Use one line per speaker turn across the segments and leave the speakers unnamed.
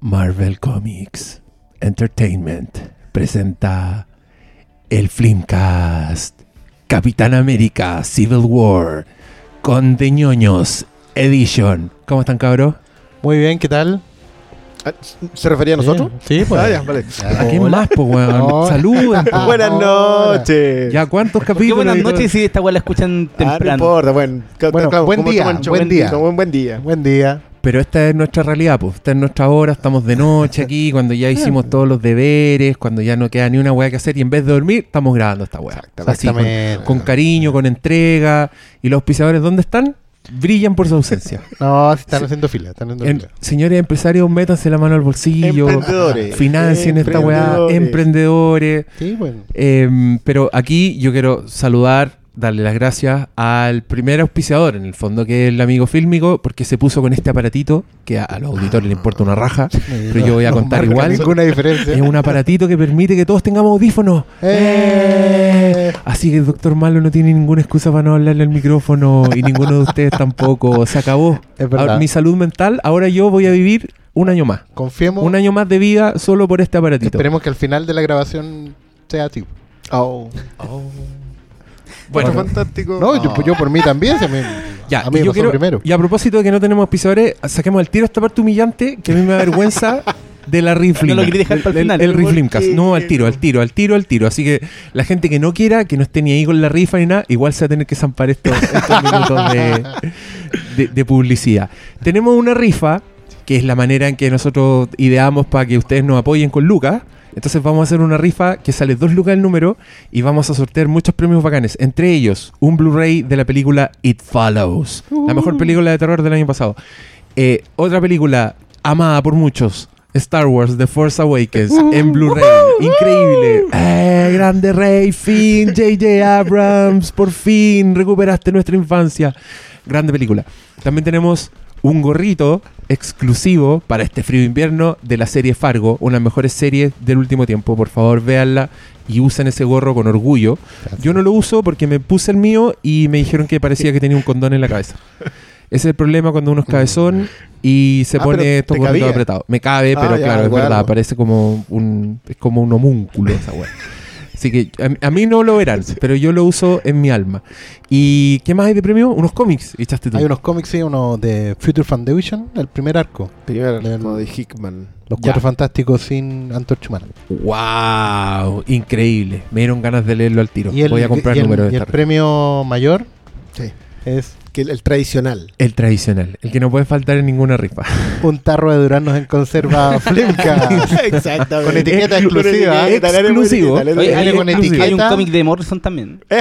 Marvel Comics Entertainment presenta el Flimcast Capitán América Civil War con de ñoños Edition. ¿Cómo están, cabros?
Muy bien, ¿qué tal?
Ah, ¿Se refería a nosotros?
Sí, pues.
Ah, ya, vale.
¿A quién más, po, weón?
Hola.
Saluden, po.
Buenas noches.
¿Ya cuántos
¿Por qué
capítulos?
buenas noches si esta weá la escuchan
Ah, no
temprano?
importa, bueno.
Bueno,
claro,
buen día, buen día.
Buen, buen día.
Buen día.
Pero esta es nuestra realidad, pues. Esta es nuestra hora, estamos de noche aquí, cuando ya hicimos todos los deberes, cuando ya no queda ni una weá que hacer y en vez de dormir, estamos grabando esta weá. Así, con, cariño, con entrega. ¿Y los auspiciadores dónde están? Brillan por su ausencia.
No, están haciendo fila, están haciendo
En-
fila.
señores empresarios, métanse la mano al bolsillo.
Emprendedores.
Financien esta weá.
Emprendedores.
Emprendedores.
Sí, bueno.
Em, pero aquí yo quiero saludar, darle las gracias al primer auspiciador, en el fondo, que es el amigo fílmico, porque se puso con este aparatito, que a, a los auditores le importa una raja, pero yo voy a
No
contar igual.
ninguna diferencia.
Es un aparatito que permite que todos tengamos audífonos.
¡Eh!
Así que el doctor Malo no tiene ninguna excusa para no hablarle al micrófono y ninguno de ustedes tampoco. Se acabó.
Es verdad.
Ahora, mi salud mental, ahora yo voy a vivir un año más.
Confiemos.
Un año más de vida solo por este aparatito.
Esperemos que al final de la grabación sea así.
Oh.
Bueno,
Bueno, fantástico.
No, yo, yo por mí también. si a mí,
Ya,
a mí me
yo
pasó
quiero-
primero.
Y a propósito de que no tenemos auspiciadores, saquemos al tiro esta parte humillante que a mí me da vergüenza de la Riflim.
No lo quería dejar para el
el,
final.
el
¿Por
Riflimcast. No, al tiro, al tiro, al tiro, al tiro. Así que la gente que no quiera, que no esté ni ahí con la rifa ni nada, igual se va a tener que zampar estos, estos minutos de, de- de publicidad. Tenemos una rifa, que es la manera en que nosotros ideamos para que ustedes nos apoyen con Lucas. Entonces vamos a hacer una rifa que sale dos lucas el número y vamos a sortear muchos premios bacanes. Entre ellos, un Blu-ray de la película It Follows. La mejor película de terror del año pasado. Eh, otra película amada por muchos. Star Wars The Force Awakens en Blu-ray. Increíble. Eh, grande Rey, fin, J.J. Abrams, por fin recuperaste nuestra infancia. Grande película. También tenemos un gorrito exclusivo para este frío invierno de la serie Fargo, una de las mejores series del último tiempo. Por favor, véanla y usen ese gorro con orgullo. Yo no lo uso porque me puse el mío y me dijeron que parecía que tenía un condón en la cabeza. Ese es el problema cuando uno es cabezón y se
Ah,
pone estos
¿te
gorritos apretados. Me cabe,
Ah,
pero
ya,
claro, es verdad, parece como un, es como un homúnculo esa weá. Así que a, a mí no lo verán, pero yo lo uso en mi alma. ¿Y qué más hay de premio? Unos cómics, echaste tú.
Hay unos cómics, sí, uno de Future Foundation, el primer arco.
Primer como de Hickman.
Los
Ya.
cuatro fantásticos sin Antorcha Humana.
¡Wow! Increíble. Me dieron ganas de leerlo al tiro.
Y el,
Voy a comprar
y el-
número de
y el premio mayor
Sí.
es
Que el, el tradicional.
El tradicional, el que no puede faltar en ninguna rifa.
un tarro de duranos en conserva Flimka.
Exactamente.
Con etiqueta
Exclu-
exclusiva.
Exclusivo.
Oye, hay,
con
un-
etiqueta.
hay un cómic de Morrison también.
¿Y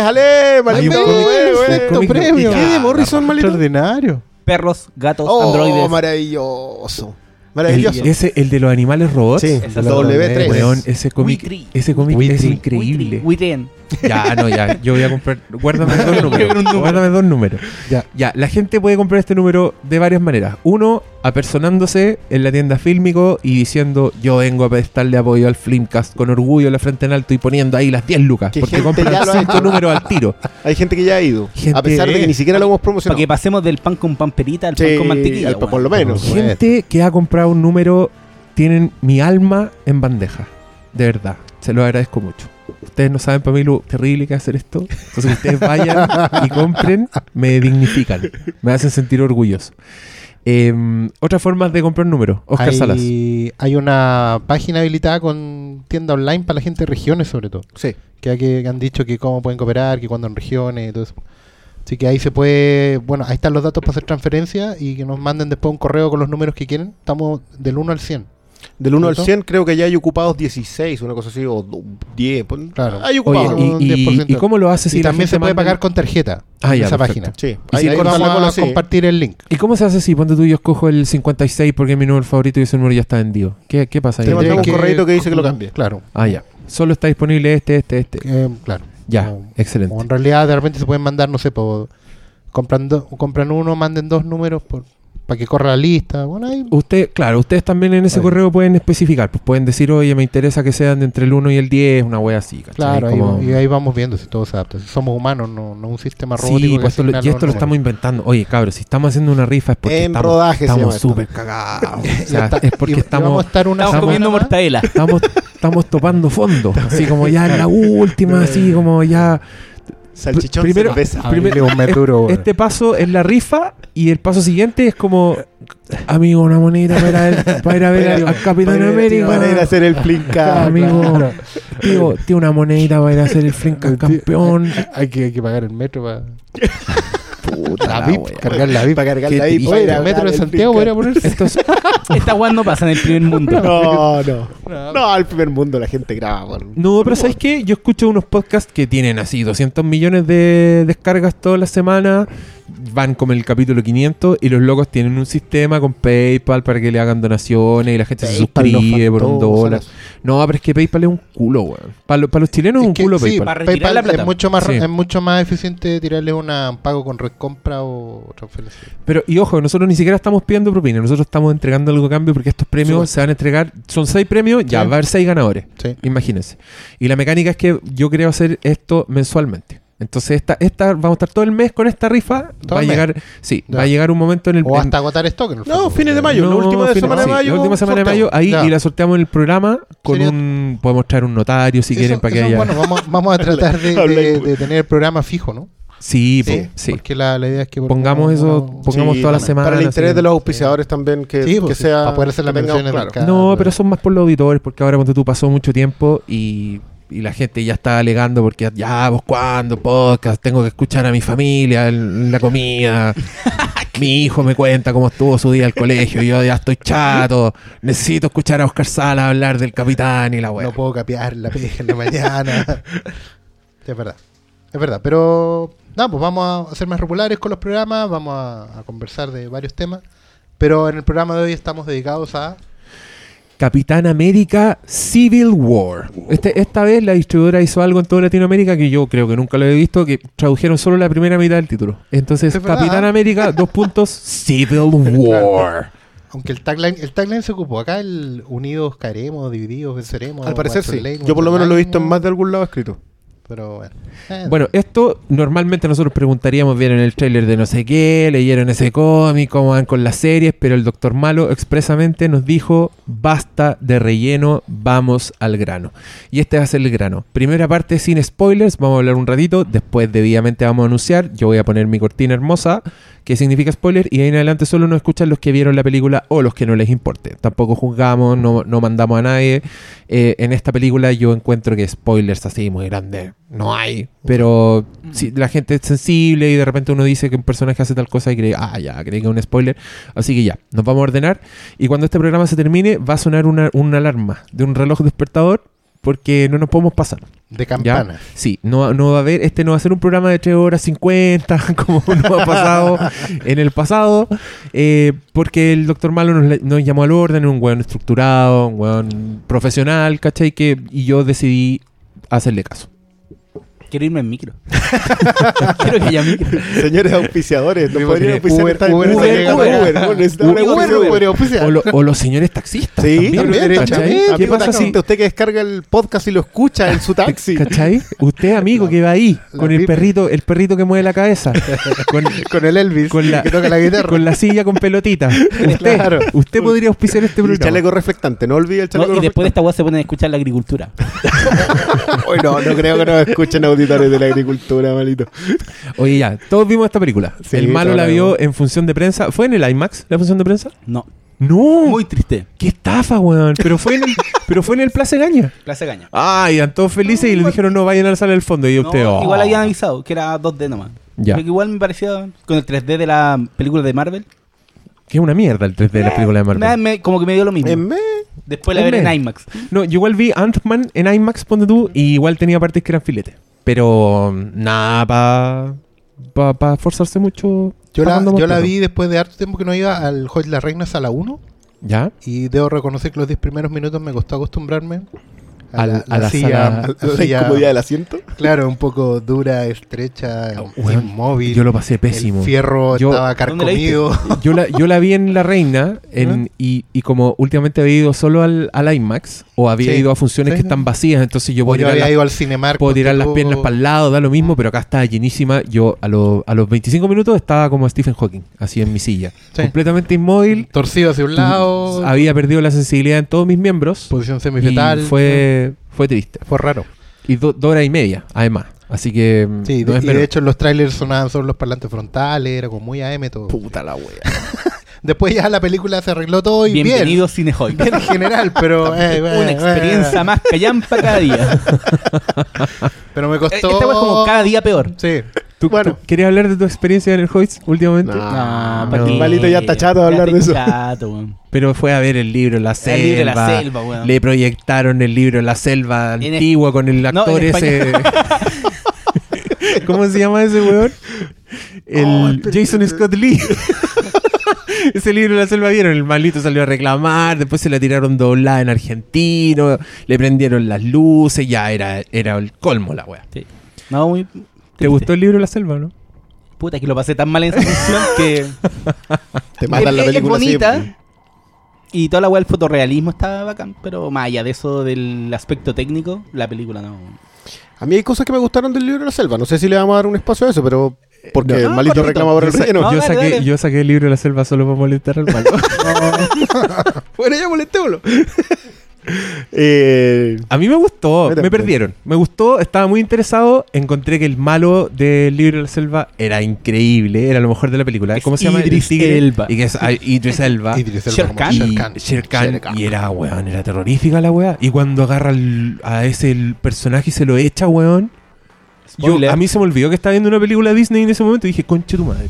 qué de Morrison, maldito?
Extraordinario.
Perros, gatos,
Oh,
androides.
maravilloso.
El,
Maravilloso.
ese, el de los animales robots.
Sí,
el de
el
los
W3.
Weón, ese cómic, ese es increíble.
Witren.
Ya, no, ya. Yo voy a comprar. Guárdame dos números.
número.
Guárdame dos números.
Ya.
Ya, la gente puede comprar este número de varias maneras. Uno, apersonándose en la tienda Fílmico y diciendo: Yo vengo a prestarle apoyo al Flimcast con orgullo, la frente en alto y poniendo ahí las 10 lucas.
Que
Porque compran
ya lo ha
5
hecho.
números al tiro.
Hay gente que ya ha ido.
Gente-
a pesar de que ni siquiera lo hemos
Para
promocionado.
que pasemos del pan con pamperita al
Sí,
pan con mantequilla.
al-
weón.
por lo menos.
Bueno.
Gente que ha comprado un número tienen mi alma en bandeja. De verdad. Se lo agradezco mucho. Ustedes no saben para mí lo terrible que es hacer esto. Entonces que ustedes vayan y compren, me dignifican. Me hacen sentir orgulloso. Eh, Otras formas de comprar números. Oscar
hay,
Salas.
hay una página habilitada con tienda online para la gente de regiones, sobre todo.
Sí.
Que, que han dicho que cómo pueden cooperar, que cuando en regiones y todo eso. Así que ahí se puede. Bueno, ahí están los datos para hacer transferencia y que nos manden después un correo con los números que quieren. Estamos del 1 al 100.
Del 1 al
¿Cierto?
100 creo que ya hay ocupados 16, una cosa así, o 10. pues,
Claro.
Hay ocupados.
Oye,
un
y, y-
10%.
¿y cómo lo hace si
y también se puede
manda-
pagar con tarjeta
Ah,
en
ya,
esa
perfecto.
página.
Sí.
Y
Ahí,
si
ahí vamos a
sí.
compartir el link.
¿Y cómo se hace si, ponte tú, yo escojo el 56 porque es mi número favorito y ese número ya está vendido? ¿Qué, qué pasa ahí?
Te mandamos
Tienes
un correíto que dice que lo cambie.
Claro.
Ah, ya. Solo está disponible este, este, este.
Eh, claro.
Ya,
Como-
excelente.
O en realidad de repente se pueden mandar, no sé, por, compran, do- compran uno, manden dos números por para que corra la lista. Bueno, ahí
Usted, claro, ustedes también en ese
Ahí.
correo pueden especificar, pues pueden decir, oye, me interesa que sean de entre el 1 y el 10, una wea así, ¿cachai?
Claro, ahí,
Como-
va- y ahí vamos viendo si todo se adapta. Si somos humanos, no, no un sistema robótico.
Sí, pues esto lo-
asigna
y esto lo estamos inventando. Oye, cabros, si estamos haciendo una rifa es porque
En
estamos,
rodaje se
estamos
llama esto.
súper cagados. O sea, es porque
Y- y
estamos,
vamos a estar una
Estamos comiendo mortadela.
estamos, estamos topando fondo. Así como ya en la última, así como ya.
Salchichón,
Primero-
cerveza.
A
Primer-
mí un meturo, weón.
Este paso es la rifa y el paso siguiente es como, amigo, una moneda para ir a ver, para ir a, ver al- Capitán América.
Para ir a hacer el flinka.
Amigo,
claro.
tío, tío, una monedita para ir a hacer el Flinkas campeón.
Hay que, hay que pagar el metro para.
Puta
La
la
VIP,
wea.
cargar la VIP.
Para cargar
Qué
la VIP.
Oye, el metro de Santiago podría ponerse.
Esto es-
Estas weas no pasan en el primer mundo.
No, no. No, al primer mundo la gente graba.
No, pero ¿sabes qué? Yo escucho unos podcasts que tienen así 200 millones de descargas todas las semanas. Van como el capítulo 500 y los locos tienen un sistema con PayPal para que le hagan donaciones y la gente se
PayPal
suscribe por un dólar. No, pero es que PayPal es un culo, weón. Para, lo- para los chilenos es un
que
culo
sí,
PayPal.
PayPal
la plata.
Es mucho, más,
Sí.
es mucho más eficiente tirarle una- un pago con red compra o transferencia.
Pero, y ojo, nosotros ni siquiera estamos pidiendo propina, nosotros estamos entregando algo a cambio porque estos premios
Supuesto.
se van a entregar, son seis premios, ya
Sí.
va a haber seis ganadores.
Sí.
Imagínense. Y la mecánica es que yo creo hacer esto mensualmente. Entonces, esta, esta, vamos a estar todo el mes con esta rifa.
¿Todo
va a
mes?
llegar, sí,
Ya.
va a llegar un momento en el
O
en-
hasta agotar stock. En el
No,
fondo,
fines de mayo. la última de semana de
sí,
mayo,
La última semana de mayo, ahí
Ya.
y la sorteamos en el programa con
Sería-
un. Podemos traer un notario si quieren para que haya.
Bueno, vamos, vamos a tratar de, tener el programa fijo, ¿no?
sí, po, sí.
Porque la, la idea es que
Pongamos eso,
uno-
pongamos
Sí,
toda la
para-
semana.
Para el interés
así.
de los auspiciadores también, que,
Sí,
que
pues, sí,
sea.
para poder hacer las menciones
claro.
No, pero son más por los auditores, porque ahora cuando tú pasó mucho tiempo y, y la gente ya está alegando porque ya, vos cuándo, podcast, tengo que escuchar a mi familia la comida. mi hijo me cuenta cómo estuvo su día al colegio, yo ya estoy chato, necesito escuchar a Oscar Sala hablar del capitán y la weá.
No puedo capear la pega en la mañana. es verdad. Es verdad. Pero, no, pues vamos a ser más regulares con los programas. Vamos a, a conversar de varios temas. Pero en el programa de hoy estamos dedicados a.
Capitán América Civil War. Este, esta vez la distribuidora hizo algo en toda Latinoamérica que yo creo que nunca lo he visto, que tradujeron solo la primera mitad del título. Entonces. Capitán América, dos puntos, Civil War.
Aunque el tagline, el tagline se ocupó. Acá el Unidos caeremos, divididos venceremos.
Al parecer sí. Yo por lo menos lo he visto en más de algún lado escrito.
Pero bueno. Eh,
Bueno, esto normalmente nosotros preguntaríamos, vieron el tráiler de no sé qué, leyeron ese cómic, cómo van con las series, pero el Doctor Malo expresamente nos dijo, basta de relleno, vamos al grano. Y este va a ser el grano. Primera parte sin spoilers, vamos a hablar un ratito, después debidamente vamos a anunciar, yo voy a poner mi cortina hermosa, que significa spoiler, y ahí en adelante solo nos escuchan los que vieron la película o los que no les importe. Tampoco juzgamos, no, no mandamos a nadie. Eh, en esta película yo encuentro que spoilers así muy grandes no hay, pero si la gente es sensible y de repente uno dice que un personaje hace tal cosa y cree, ah, ya, cree que es un spoiler. Así que ya, nos vamos a ordenar. Y cuando este programa se termine, va a sonar una, una alarma de un reloj despertador porque no nos podemos pasar.
de
¿ya?
campana.
Sí, no, no va a haber, este no va a ser un programa de 3 horas 50, como nos ha pasado en el pasado, eh, porque el doctor Malo nos, nos llamó al orden, un weón estructurado, un weón profesional, ¿cachai? Que, y yo decidí hacerle caso.
Quiero irme en micro. Quiero que haya micro.
Señores auspiciadores, ¿nos
Sí,
podrían auspiciar
Uber-
esta-
Uber
Uber. Uber, Uber,
Uber,
una
Uber,
Uber.
Uber, oficial.
O, lo- o los señores taxistas.
Sí,
también. ¿Qué
Amigo
pasa si,
taxista, usted que descarga el podcast y lo escucha en su taxi.
¿cachai? Usted, amigo, que va ahí, con el perrito, el perrito que mueve la cabeza, con,
Con el Elvis,
con la,
que toca la guitarra.
con la silla con pelotita. Usted,
Claro.
usted podría auspiciar este programa.
chaleco reflectante, no olvide el
No,
chaleco
y después de
reflectante.
esta weá se ponen a escuchar la agricultura.
Uy, no, no creo que nos escuchen auditores de la agricultura, malito.
Oye, ya, todos vimos esta película.
Sí,
el malo la
la
vio en función de prensa. ¿Fue en el IMAX la función de prensa?
No.
No.
Muy triste.
¡Qué estafa, weón! Pero fue en el, pero fue en el Plaza Gaña.
Clase caña.
Ah, y eran todos felices y le dijeron no vayan a la sala del fondo. Y
No,
usted, oh.
Igual habían avisado que era 2D nomás.
Ya.
Porque igual me parecía con el 3D de la película de Marvel.
Que es una mierda el 3D de las películas de
me-
Marvel.
me- como que me dio lo mismo.
En me-
Después la
en
veré en. IMAX.
No, yo igual vi Ant-Man en IMAX, ponte tú, y igual tenía partes que eran filetes. Pero mm, nada para pa, pa forzarse mucho.
Yo la, yo la vi después de harto tiempo que no iba al Hoy la Reina Sala 1
¿Ya?
y debo reconocer que los 10 primeros minutos me costó acostumbrarme a
a
la
la
silla,
sala-
la
La
silla,
incomodidad del asiento.
claro, un poco dura, estrecha,
Weón,
inmóvil.
Yo lo pasé pésimo.
El fierro
Yo-
estaba carcomido.
Yo la, yo la vi en La Reina en- y, y como últimamente había ido solo al, al IMAX o había
Sí,
ido a funciones
sí.
que están vacías, entonces yo puedo tirar,
había
las,
ido al Cinemark.
puedo tirar
ponte
las
tú.
piernas para el lado, da lo mismo, pero acá estaba llenísima. Yo a, lo- a los 25 minutos estaba como Stephen Hawking, así en mi silla,
Sí.
completamente inmóvil.
Torcido hacia un lado.
Había perdido la sensibilidad en todos mis miembros.
Posición
y
semifetal.
fue, fue triste.
Fue raro.
Y do- dos horas y media, además. Así que. mm,
Sí,
no
de,
es
y de hecho en los trailers sonaban solo los parlantes frontales, era como muy AM todo.
Puta la wea.
Después ya la película se arregló todo y
Bienvenido a Cinehoy.
bien. Bien en general, pero... eh,
Una
eh,
experiencia
eh.
más callampa cada día.
Pero me
Esta
costó...
wea es como cada día peor.
Sí.
¿Tú,
Bueno.
tú querías hablar de tu experiencia en el Hoyts últimamente?
No.
No,
no.
¿pa' qué?
Malito ya está chato de hablar de eso.
chato, weón.
Pero fue a ver el libro La Selva.
El libro la selva, weón.
Le proyectaron el libro La Selva
En
antiguo con el
No,
actor ese. ¿Cómo se llama ese weón? El
Oh,
Jason Scott Lee. ese libro de La Selva vieron. El malito salió a reclamar. Después se la tiraron doblada en argentino. Le prendieron las luces. Ya era, era el colmo la wea.
Sí. No, muy.
¿Te gustó el libro de La Selva no?
Puta, que lo pasé tan mal en esa función que.
Te matan la
es, es
película
bonita.
siempre.
Y toda la weá del fotorrealismo estaba bacán, pero más allá de eso del aspecto técnico, la película no.
A mí hay cosas que me gustaron del libro de la selva. No sé si le vamos a dar un espacio a eso, pero porque
No,
el malito
cortito.
reclama por el
Yo sa-
relleno.
No,
yo,
dale,
saqué,
dale.
yo saqué el libro de La Selva solo para molestar al malo.
bueno, ya molestémoslo. eh,
A mí me gustó,
Me
perdieron. Me gustó, estaba muy interesado. Encontré que el malo del libro de la selva era increíble, era lo mejor de la película.
Es
¿Cómo se llama? El
Idris
tigre.
Elba.
Y que es ah, Idris Elba.
Idris Elba
Sher
como
Khan.
Sher
y
Khan.
Sher Khan,
Sher Khan.
y era, weón, era terrorífica la weá. Y cuando agarra a ese el personaje y se lo echa, weón. Yo, a mí se me olvidó que estaba viendo una película de Disney en ese momento y dije, conche tu madre.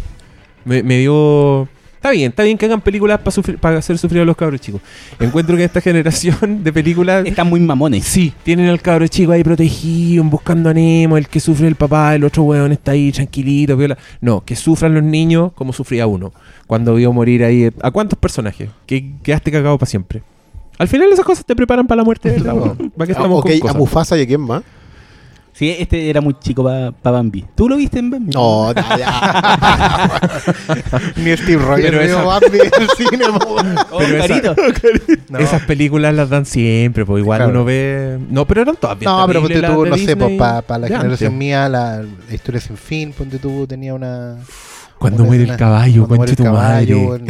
Me, me dio. Está bien, está bien que hagan películas para hacer sufrir a los cabros chicos. Encuentro que esta generación de películas.
Están muy mamones.
Sí, tienen al cabro chico ahí protegido, buscando a Nemo, el que sufre el papá, el otro weón está ahí tranquilito, viola. No, que sufran los niños como sufría uno cuando vio morir ahí. ¿A cuántos personajes? Que quedaste cagado para siempre. Al final esas cosas te preparan para la muerte, ¿verdad? ¿Para qué
ah,
estamos
ok,
con
a? Mufasa y a quién más.
Sí, este era muy chico para Bambi. ¿Tú lo viste en Bambi?
No, ya.
Ni Steve Rogers vio Bambi en el cine.
Oh,
Pero esa-
carito.
No.
Esas películas las dan siempre, pues igual
Claro.
uno ve. No, pero eran todas bien
No, pero ponte tú, no sé, pues para la generación
antes.
mía, la, la historia sin fin, ponte tú, tenía una.
Cuando muere el
muere
conche tu
caballo,
madre.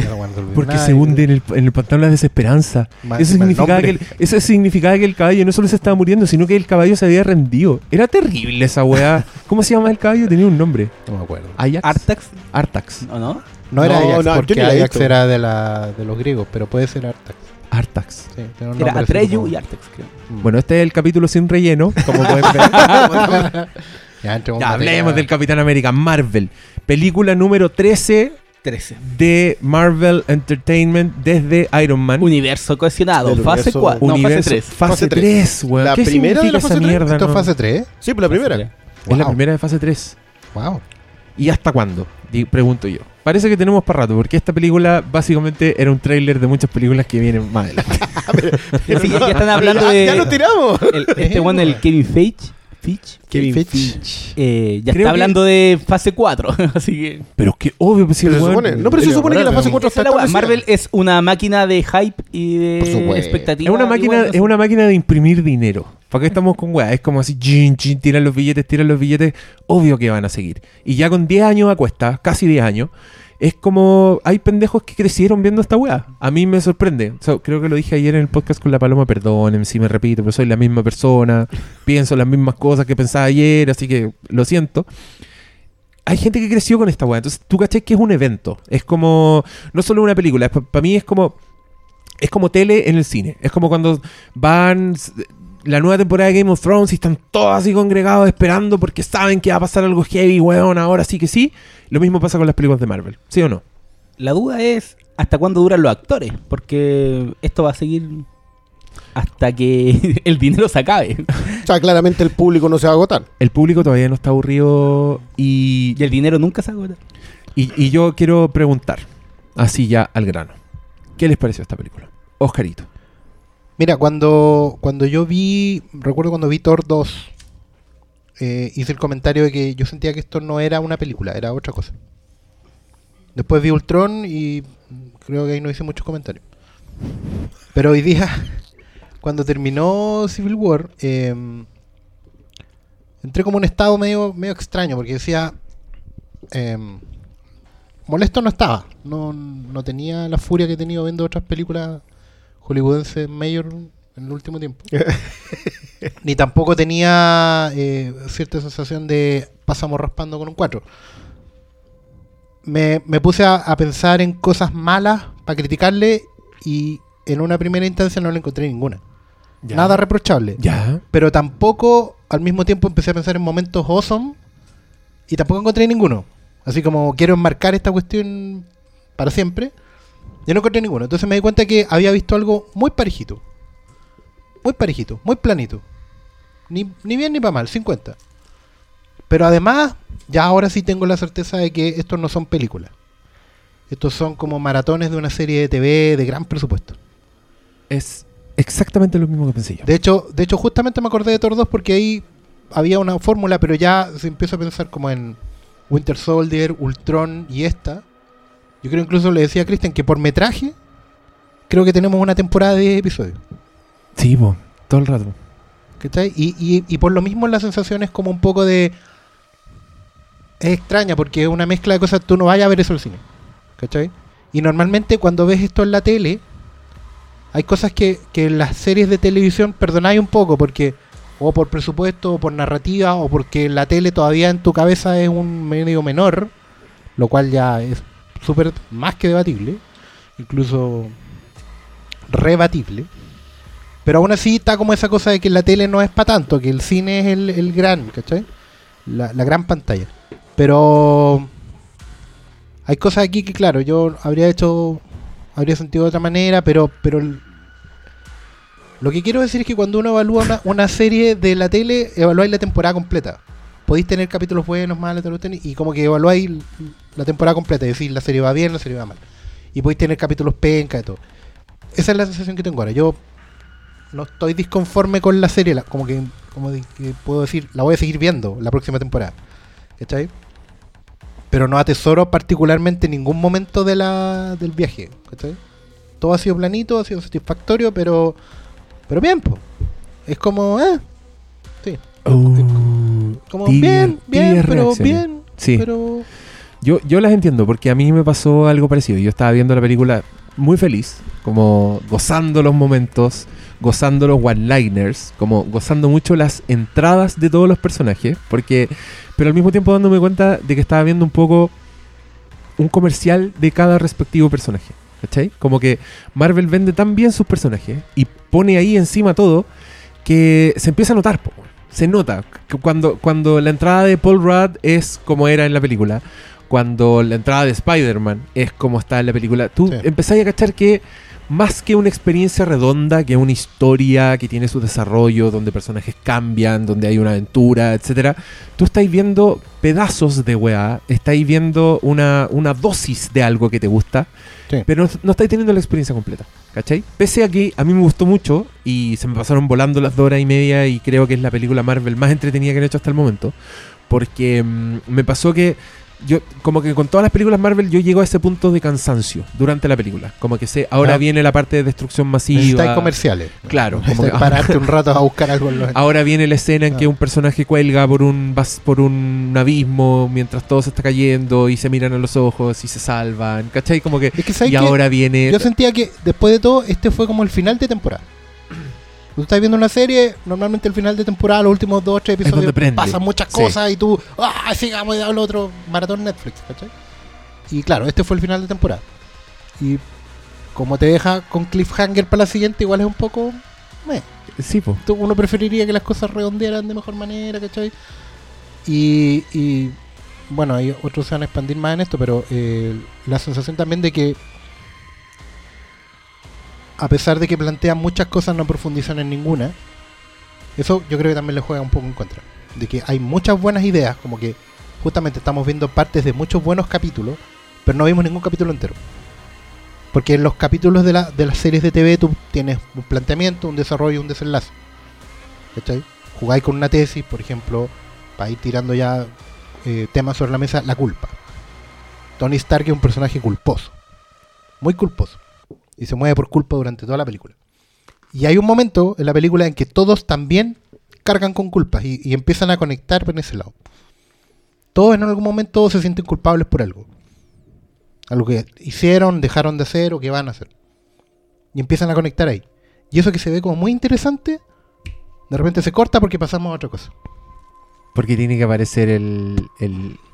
Porque se hunde en el, en el pantano de la desesperanza. Eso significaba, que el, eso significaba que el caballo no solo se estaba muriendo, sino que el caballo se había rendido. Era terrible esa weá. ¿Cómo se llama el caballo? Tenía un nombre.
No me acuerdo.
Ajax.
Artax,
Artax.
¿o no?
No era
No,
Ajax,
no, yo
porque Ajax
visto.
era de, la, de los griegos, pero puede ser Artax.
Artax.
Sí,
Era Atreyu
como-
y Artax, creo.
Bueno, este es el capítulo sin relleno, como pueden ver.
ya, entremos
ya hablemos del Capitán América, Marvel. Película número 13
13.
de Marvel Entertainment desde Iron Man.
Universo cohesionado,
Del
fase
universo-
4. No, fase
Universo-
3.
Fase
Fase
3, weón.
La
¿Qué
primera de la
esa
fase tres?
mierda?
¿Esto es
no?
fase 3?
Sí, pues la primera.
Es la
Wow.
primera de fase 3.
Wow.
¿Y hasta cuándo? Pregunto yo. Parece que tenemos para rato, porque esta película básicamente era un tráiler de muchas películas que vienen más adelante.
Sí, ya, ya están hablando
ya,
de.
ya lo tiramos.
el- este one, el Kevin Feige. Fitch.
Kevin
Fitch.
Fitch.
eh, ya
Creo
está
que-
hablando de fase 4. Así que.
Pero que obvio, pues si
Pero
el
se
weón-
supone, no, pero se supone que la fase 4
Esa
está
es la weá.
establecida.
Marvel es una máquina de hype y de
supuesto.
expectativa.
Es una máquina,
igual, no sé.
es una máquina de imprimir dinero. ¿Para qué estamos con weá? Es como así, chin, chin, tiran los billetes, tiran los billetes. Obvio que van a seguir. Y ya con 10 años a cuesta, casi 10 años, es como. Hay pendejos que crecieron viendo esta weá. A mí me sorprende. O sea, creo que lo dije ayer en el podcast con la Paloma. Perdonen si me repito, pero soy la misma persona. pienso las mismas cosas que pensaba ayer, así que lo siento. Hay gente que creció con esta weá. Entonces, tú caché que es un evento. Es como. No solo una película. Para mí es como. Es como tele en el cine. Es como cuando van la nueva temporada de Game of Thrones y están todos así congregados esperando porque saben que va a pasar algo heavy, weón, ahora sí que sí. Lo mismo pasa con las películas de Marvel. ¿Sí o no?
La duda es hasta cuándo duran los actores. Porque esto va a seguir hasta que el dinero se acabe.
O sea, claramente el público no se va a agotar.
El público todavía no está aburrido y,
Y el dinero nunca se agota.
y, y yo quiero preguntar, así ya al grano. ¿Qué les pareció esta película? Oscarito.
Mira, cuando, cuando yo vi, recuerdo cuando vi Thor 2, eh, hice el comentario de que yo sentía que esto no era una película, era otra cosa. Después vi Ultron y creo que ahí no hice muchos comentarios. Pero hoy día, cuando terminó Civil War, eh, entré como en un estado medio, medio extraño porque decía, eh, molesto no estaba, no, no tenía la furia que he tenido viendo otras películas hollywoodenses mayor en el último tiempo. Ni tampoco tenía eh, cierta sensación de pasamos raspando con un 4. Me, me puse a, a pensar en cosas malas para criticarle y en una primera instancia no le encontré ninguna.
Ya.
Nada reprochable.
Ya.
Pero tampoco al mismo tiempo empecé a pensar en momentos awesome y tampoco encontré ninguno. Así como quiero enmarcar esta cuestión para siempre. Yo no encontré ninguno. Entonces me di cuenta que había visto algo muy parejito. Muy parejito, muy planito. Ni, ni bien ni para mal, 50. Pero además, ya ahora sí tengo la certeza de que estos no son películas. Estos son como maratones de una serie de TV de gran presupuesto.
Es exactamente lo mismo que pensé yo.
De hecho, de hecho, justamente me acordé de Thor 2 porque ahí había una fórmula, pero ya se empieza a pensar como en Winter Soldier, Ultron y esta. Yo creo incluso le decía a Christian que por metraje creo que tenemos una temporada de episodios.
Sí, po, todo el rato.
¿Cachai? Y, y, y por lo mismo la sensación es como un poco de... Es extraña porque es una mezcla de cosas, tú no vayas a ver eso al cine. ¿Cachai? Y normalmente cuando ves esto en la tele, hay cosas que, que en las series de televisión perdonáis un poco porque o por presupuesto o por narrativa o porque la tele todavía en tu cabeza es un medio menor, lo cual ya es súper más que debatible, incluso rebatible. Pero aún así está como esa cosa de que la tele no es para tanto, que el cine es el, el gran, ¿cachai? La, la gran pantalla. Pero hay cosas aquí que, claro, yo habría hecho, habría sentido de otra manera, pero, pero lo que quiero decir es que cuando uno evalúa una, serie de la tele, evaluáis la temporada completa. Podéis tener capítulos buenos, malos, y como que evaluáis la temporada completa, es decir, la serie va bien, la serie va mal. Y podéis tener capítulos penca y todo. Esa es la sensación que tengo ahora. Yo no estoy disconforme con la serie, como que, como que puedo decir, la voy a seguir viendo la próxima temporada. ¿Cachai? Pero no atesoro particularmente ningún momento de la, del viaje. ¿cachai? Todo ha sido planito, ha sido satisfactorio, pero pero bien, po. Es como, eh, sí.
Uh,
Como
tibia-
bien, bien, pero
reacciones.
bien.
Sí.
Pero
Yo, yo las entiendo porque a mí me pasó algo parecido. Yo estaba viendo la película muy feliz, como gozando los momentos, gozando los one-liners, como gozando mucho las entradas de todos los personajes, porque, pero al mismo tiempo dándome cuenta de que estaba viendo un poco un comercial de cada respectivo personaje. ¿Cachai? Como que Marvel vende tan bien sus personajes y pone ahí encima todo que se empieza a notar, po. Se nota que cuando, cuando la entrada de Paul Rudd es como era en la película, cuando la entrada de Spider-Man es como está en la película, tú
Sí.
empezás a cachar que más que una experiencia redonda, que una historia que tiene su desarrollo, donde personajes cambian, donde hay una aventura, etcétera, tú estáis viendo pedazos de weá, estáis viendo una, una dosis de algo que te gusta,
Sí.
pero no, no estáis teniendo la experiencia completa, ¿cachai? Pese a que a mí me gustó mucho y se me pasaron volando las dos horas y media y creo que es la película Marvel más entretenida que han hecho hasta el momento, porque mm, me pasó que yo, como que con todas las películas Marvel, yo llego a ese punto de cansancio durante la película. Como que sé, ahora
Ah.
viene la parte de destrucción masiva.
necesitáis comerciales.
Claro, como que-
pararte un rato a buscar algo en los
Ahora viene la escena en que un personaje cuelga por un vas- por un abismo mientras todo se está cayendo y se miran a los ojos y se salvan, ¿cachai? Como que
Es que ¿sabes
y ahora viene
Yo sentía que después de todo, este fue como el final de temporada. Tú estás viendo una serie, normalmente el final de temporada, los últimos dos o tres episodios, pasan muchas
Sí.
cosas y tú, ah, sigamos y hablo otro maratón Netflix, ¿cachai? Y claro, este fue el final de temporada. Y como te deja con cliffhanger para la siguiente, igual es un poco. meh.
sí, po.
Uno preferiría que las cosas redondearan de mejor manera, ¿cachai? Y, y, bueno, hay otros se van a expandir más en esto, pero eh, la sensación también de que a pesar de que plantean muchas cosas, no profundizan en ninguna. Eso yo creo que también le juega un poco en contra. De que hay muchas buenas ideas, como que justamente estamos viendo partes de muchos buenos capítulos, pero no vimos ningún capítulo entero. Porque en los capítulos de, la, de las series de TV tú tienes un planteamiento, un desarrollo un desenlace. ¿Cachai? Jugáis con una tesis, por ejemplo, para ir tirando ya eh, temas sobre la mesa, la culpa. Tony Stark es un personaje culposo. Muy culposo. Y se mueve por culpa durante toda la película. Y hay un momento en la película en que todos también cargan con culpas y, empiezan a conectar en ese lado. Todos en algún momento se sienten culpables por algo. Algo que hicieron, dejaron de hacer o que van a hacer. Y empiezan a conectar ahí. Y eso que se ve como muy interesante, de repente se corta porque pasamos a otra cosa.
Porque tiene que aparecer el,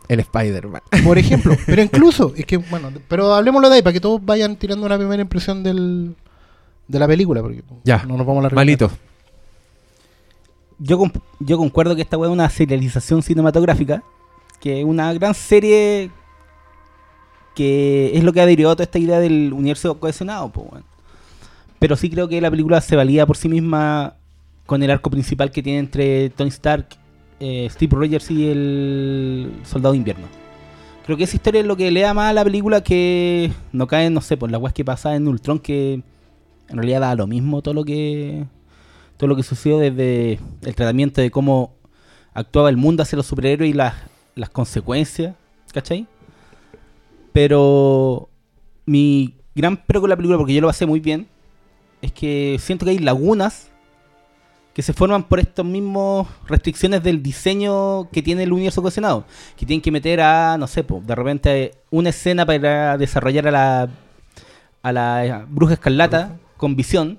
el Spider-Man.
Por ejemplo, pero incluso, es que, bueno, pero hablemoslo de ahí para que todos vayan tirando una primera impresión del, de la película. Porque
Ya,
no nos vamos a la
Malito.
Yo, comp- yo concuerdo que esta weá es una serialización cinematográfica, que es una gran serie que es lo que ha derivado toda esta idea del universo cohesionado. po, weón. Pero sí creo que la película se valía por sí misma con el arco principal que tiene entre Tony Stark, eh, Steve Rogers y el Soldado de Invierno. Creo que esa historia es lo que le da más a la película que no cae, no sé, por las weas que pasa en Ultron, que en realidad da lo mismo todo lo que todo lo que sucedió desde el tratamiento de cómo actuaba el mundo hacia los superhéroes y las, las consecuencias, ¿cachai? Pero mi gran pero con la película, porque yo lo pasé muy bien, es que siento que hay lagunas que se forman por estas mismas restricciones del diseño que tiene el universo cohesionado. Que tienen que meter a, no sé, po, de repente una escena para desarrollar a la, a la bruja escarlata con visión,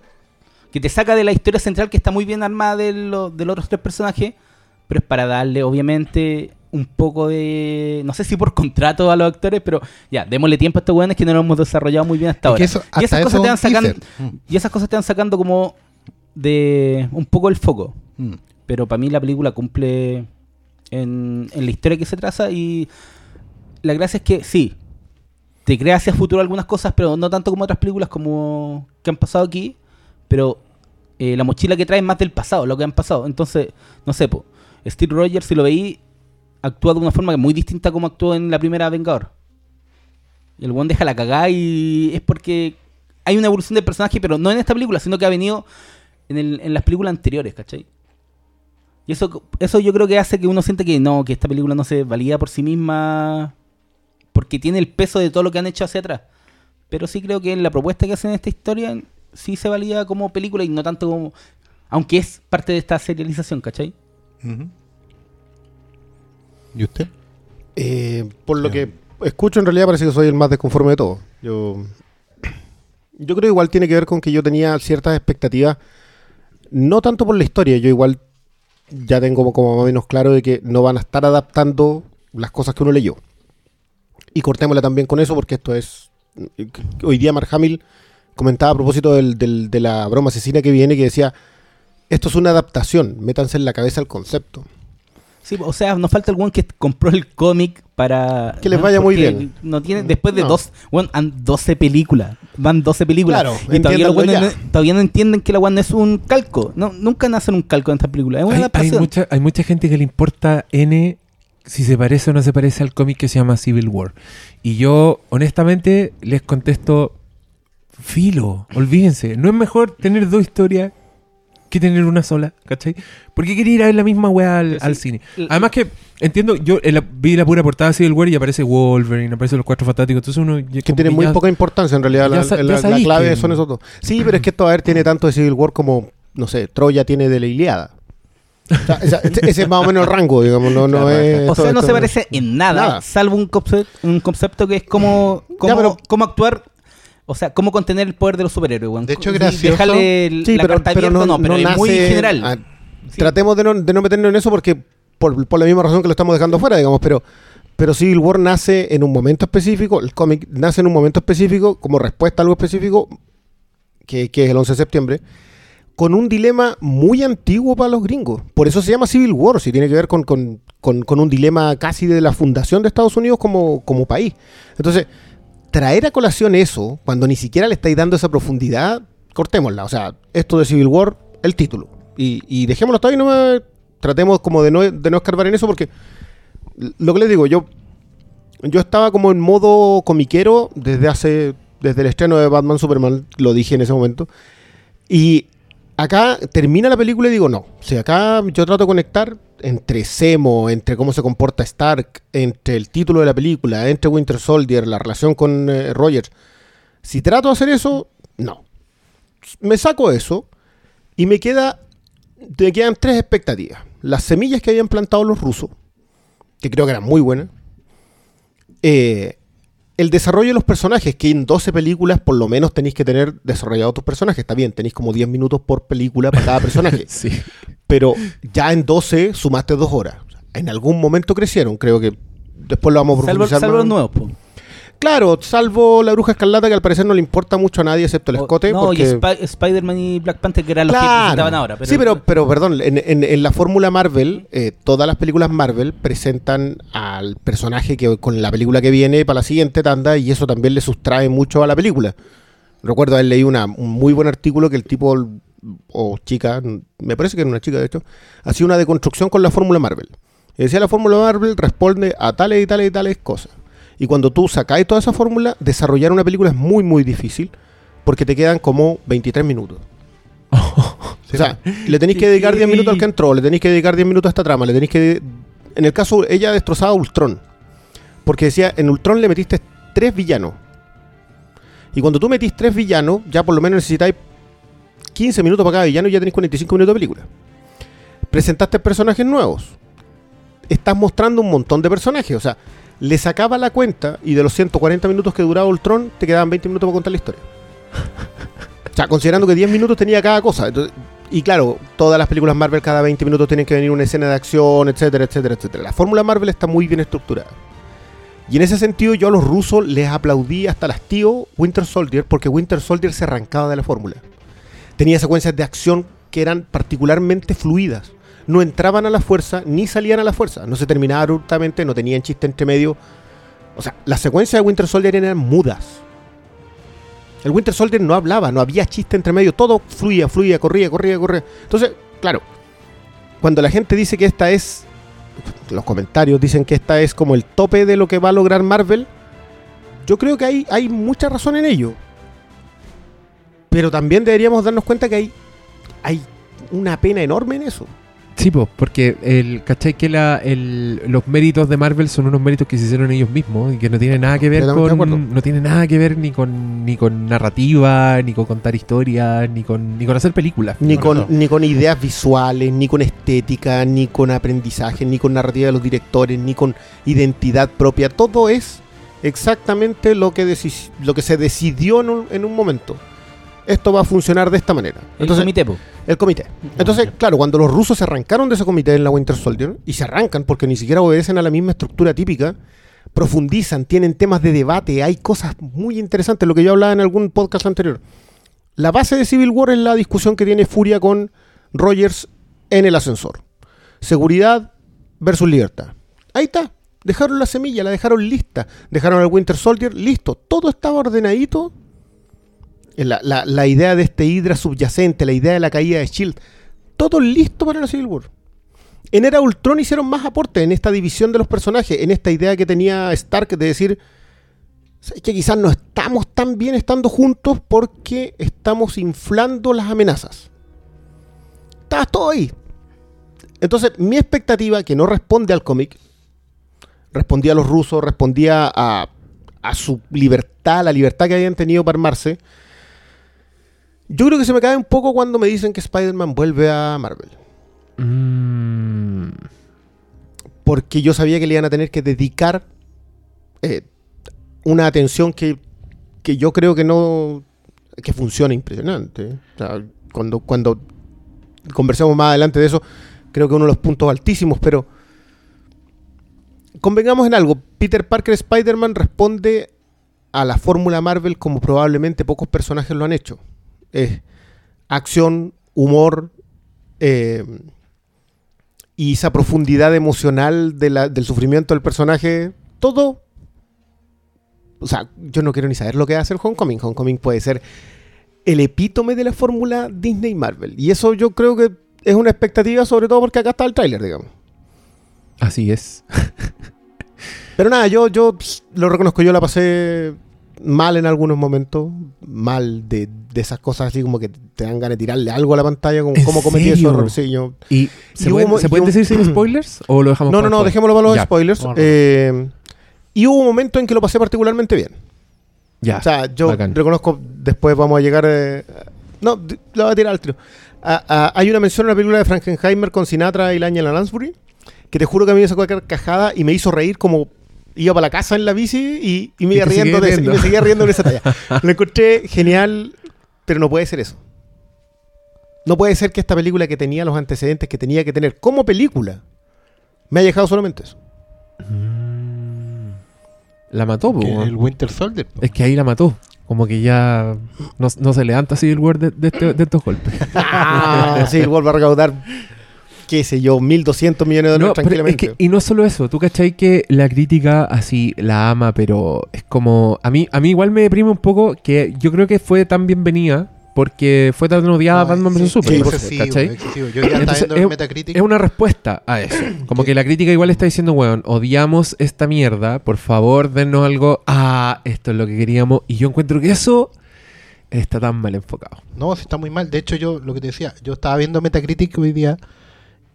que te saca de la historia central que está muy bien armada de, lo- de los otros tres personajes, pero es para darle, obviamente, un poco de. No sé si por contrato a los actores, pero ya, démosle tiempo a estos weones que no lo hemos desarrollado muy bien hasta
Es
ahora.
eso-
y esas
eso
cosas te van sacando. Y esas cosas te van sacando como de un poco el foco.
Mm.
Pero para mí la película cumple en, en la historia que se traza y la gracia es que sí, te crea hacia futuro algunas cosas, pero no tanto como otras películas como que han pasado aquí, pero eh, la mochila que trae es más del pasado, lo que han pasado. Entonces, no sé, po, Steve Rogers, si lo veí, actúa de una forma muy distinta como actuó en la primera Vengador. Y el one deja la cagada y es porque hay una evolución del personaje, pero no en esta película, sino que ha venido en, el- en las películas anteriores, ¿cachai? Y eso, eso yo creo que hace que uno siente que no, que esta película no se valida por sí misma porque tiene el peso de todo lo que han hecho hacia atrás. Pero sí creo que la propuesta que hacen en esta historia sí se valida como película y no tanto como... Aunque es parte de esta serialización, ¿cachai?
¿Y usted?
Eh, por lo que escucho, en realidad parece que soy el más desconforme de todos. Yo, yo creo que igual tiene que ver con que yo tenía ciertas expectativas, no tanto por la historia, yo igual ya tengo como, como más o menos claro de que no van a estar adaptando las cosas que uno leyó. Y cortémosla también con eso porque esto es... Hoy día Mark Hamill comentaba a propósito del- del- de la broma asesina que viene que decía, esto es una adaptación, métanse en la cabeza el concepto.
Sí, o sea, nos falta el one que compró el cómic para...
Que les vaya muy bien.
No tiene, después de
No.
dos... Bueno, han 12 películas. Van 12 películas.
Claro,
y todavía, no, todavía no entienden que la one es un calco. No, nunca nacen un calco en esta película. Es una
Hay, mucha, hay mucha gente que le importa N si se parece o no se parece al cómic que se llama Civil War. Y yo, honestamente, les contesto, filo, olvídense. No es mejor tener dos historias que tener una sola, ¿cachai? Porque quería ir a ver la misma weá al,
Sí.
al cine. Además que, entiendo, yo en la- vi la pura portada de Civil War y aparece Wolverine, aparecen los cuatro fantásticos, entonces uno... ya
que
como
tiene muy
ya-
poca importancia en realidad. La,
sa-
la-
ya
la
sabéis
clave
que-
son esos dos. Sí, pero es que esto, a ver, tiene tanto de Civil War como, no sé, Troya tiene de la Iliada. O sea, esa- ese, ese es más o menos el rango, digamos. No, no
La
es,
O sea, no se parece en nada,
Nada.
salvo un concepto, un concepto que es como,
pero-
cómo actuar, o sea, cómo contener el poder de los superhéroes. weón.
De hecho, gracioso.
Dejarle el-
Sí,
la
pero,
carta
pero
abierta,
no,
no, pero
no
es muy general. Sí.
Tratemos de no, de no meternos en eso porque por, por la misma razón que lo estamos dejando fuera, digamos, pero, pero Civil War nace en un momento específico, el cómic nace en un momento específico como respuesta a algo específico, que, que es el 11 de septiembre, con un dilema muy antiguo para los gringos. Por eso se llama Civil War, si tiene que ver con, con- con- con un dilema casi de la fundación de Estados Unidos como, como país. Entonces, traer a colación eso, cuando ni siquiera le estáis dando esa profundidad, cortémosla. O sea, esto de Civil War, el título. Y, y dejémoslo hasta ahí, no me- tratemos como de no, de no escarbar en eso, porque lo que les digo, yo, yo estaba como en modo comiquero desde hace desde el estreno de Batman Superman, lo dije en ese momento. Y acá termina la película y digo, no. O sea, acá yo trato de conectar entre Semo, entre cómo se comporta Stark, entre el título de la película, entre Winter Soldier, la relación con eh, Rogers. Si trato de hacer eso, no. Me saco eso y me queda me quedan tres expectativas. Las semillas que habían plantado los rusos, que creo que eran muy buenas. Eh, el desarrollo de los personajes, que en 12 películas por lo menos tenéis que tener desarrollados tus personajes. Está bien, tenéis como 10 minutos por película para cada personaje.
Sí.
Pero ya en 12 sumaste dos horas. En algún momento crecieron, creo que después lo vamos a profundizar.
salvo los nuevos, po.
Claro, salvo la bruja escarlata que al parecer no le importa mucho a nadie excepto el escote.
no,
porque...
y Spi- Spider-Man y Black Panther, que eran los que presentaban ahora. Pero
sí, pero, pero perdón, en, en- en la fórmula Marvel, eh, todas las películas Marvel presentan al personaje que con la película que viene para la siguiente tanda y eso también le sustrae mucho a la película. Recuerdo haber leído una, un muy buen artículo que el tipo, o chica, me parece que era una chica de hecho, hacía una deconstrucción con la fórmula Marvel. Y decía la fórmula Marvel responde a tales y tales y tales cosas. Y cuando tú sacáis toda esa fórmula, desarrollar una película es muy, muy difícil porque te quedan como 23 minutos. O sea, le tenéis que dedicar 10 minutos al que entró, le tenéis que dedicar 10 minutos a esta trama, le tenéis que... En el caso, ella destrozaba a Ultron. Porque decía, en Ultron le metiste tres villanos. Y cuando tú metís tres villanos, ya por lo menos necesitáis 15 minutos para cada villano y ya tenéis 45 minutos de película. Presentaste personajes nuevos. Estás mostrando un montón de personajes. O sea, le sacaba la cuenta y de los 140 minutos que duraba Ultron, te quedaban 20 minutos para contar la historia. O sea, considerando que 10 minutos tenía cada cosa. Y claro, todas las películas Marvel cada 20 minutos tienen que venir una escena de acción, etcétera, etcétera, etcétera. La fórmula Marvel está muy bien estructurada. Y en ese sentido yo a los rusos les aplaudí hasta el hastío Winter Soldier porque Winter Soldier se arrancaba de la fórmula. Tenía secuencias de acción que eran particularmente fluidas. No entraban a la fuerza ni salían a la fuerza. No se terminaban abruptamente, no tenían chiste entre medio. O sea, las secuencias de Winter Soldier eran mudas. El Winter Soldier no hablaba, no había chiste entre medio, todo fluía, fluía, corría, corría, corría. Entonces, claro, cuando la gente dice que esta es, los comentarios dicen que esta es como el tope de lo que va a lograr Marvel, yo creo que hay, hay mucha razón en ello. Pero también deberíamos darnos cuenta que hay, hay una pena enorme en eso.
Sí, po, porque el, ¿cachai? Que la, el- los méritos de Marvel son unos méritos que se hicieron ellos mismos y que no tienen nada que ver con. No tienen nada que ver ni con ni con narrativa, ni con contar historias, ni con, ni con hacer películas.
Ni con, ni con ideas visuales, ni con estética, ni con aprendizaje, ni con narrativa de los directores, ni con identidad propia. Todo es exactamente lo que, deci- lo que se decidió en un, en un momento. Esto va a funcionar de esta manera.
el
Entonces,
comité, po.
el comité. Entonces, claro, cuando los rusos se arrancaron de ese comité en la Winter Soldier, y se arrancan porque ni siquiera obedecen a la misma estructura típica, profundizan, tienen temas de debate, hay cosas muy interesantes, lo que yo hablaba en algún podcast anterior. La base de Civil War es la discusión que tiene Furia con Rogers en el ascensor. Seguridad versus libertad. Ahí está. Dejaron la semilla, la dejaron lista. Dejaron al Winter Soldier listo. Todo estaba ordenadito. La, idea de este Hydra subyacente, la idea de la caída de Shield. Todo listo para la Civil War. En Era Ultron hicieron más aporte en esta división de los personajes, en esta idea que tenía Stark de decir "¿Sabes que quizás no estamos tan bien estando juntos porque estamos inflando las amenazas. Estaba todo ahí. Entonces, mi expectativa, que no responde al cómic, respondía a los rusos, respondía a, a su libertad, la libertad que habían tenido para armarse. Yo creo que se me cae un poco cuando me dicen que Spider-Man vuelve a Marvel.
Mm,
Porque yo sabía que le iban a tener que dedicar eh, una atención que, que yo creo que no. que funciona impresionante. O sea, cuando, cuando conversemos más adelante de eso, creo que uno de los puntos altísimos, pero. Convengamos en algo. Peter Parker Spider-Man responde a la fórmula Marvel como probablemente pocos personajes lo han hecho. Es acción, humor, eh, y esa profundidad emocional de la- del sufrimiento del personaje, todo. O sea, yo no quiero ni saber lo que va a hacer Homecoming. Homecoming puede ser el epítome de la fórmula Disney Marvel. Y eso yo creo que es una expectativa, sobre todo porque acá está el tráiler, digamos.
así es.
Pero nada, yo, yo lo reconozco, yo la pasé mal en algunos momentos, mal de, de esas cosas así como que te dan ganas de tirarle algo a la pantalla, como,
¿En
como cometí
serio?
errores. Sí, yo-
¿Y se,
Y
pueden,
hubo-
¿se
y
pueden
hubo-
decir sin spoilers? ¿O lo dejamos
No,
para
no, no, dejémoslo para los
Ya.
spoilers.
No, no.
Eh, y hubo un momento en que lo pasé particularmente bien.
Ya.
O sea, yo
bacán.
reconozco, después vamos a llegar. eh, no, lo voy a tirar al tiro. Ah, ah, hay una mención en la película de Frankenheimer con Sinatra y la Angela Lansbury que te juro que a mí me sacó de carcajada y me hizo reír como iba para la casa en la bici y, y me iba riendo de, y me seguía riendo de esa talla. Lo encontré genial, pero no puede ser eso. No puede ser que esta película que tenía los antecedentes que tenía que tener como película me haya dejado solamente eso.
La mató, po,
el Winter Soldier. po.
Es que ahí la mató. Como que ya no, no se levanta Civil War de, de este- de estos golpes.
Ah, sí, vuelvo a recaudar, qué sé yo, 1.200 millones de
No,
dólares
es
tranquilamente.
que, y no solo eso, tú cachai que la crítica así la ama, pero es como. A mí, a mí igual me deprime un poco que yo creo que fue tan bienvenida porque fue tan odiada
No,
Batman
sí,
vs Superman.
por
excesivo,
¿cachai?
excesivo. Yo ya estaba
Entonces,
viendo el
es-
Metacritic.
Es una respuesta a eso. Como que la crítica igual está diciendo, weón, odiamos esta mierda, por favor, dennos algo. Ah, esto es lo que queríamos. Y yo encuentro que eso está tan mal enfocado.
No, sí está muy mal. De hecho, yo lo que te decía, yo estaba viendo Metacritic hoy día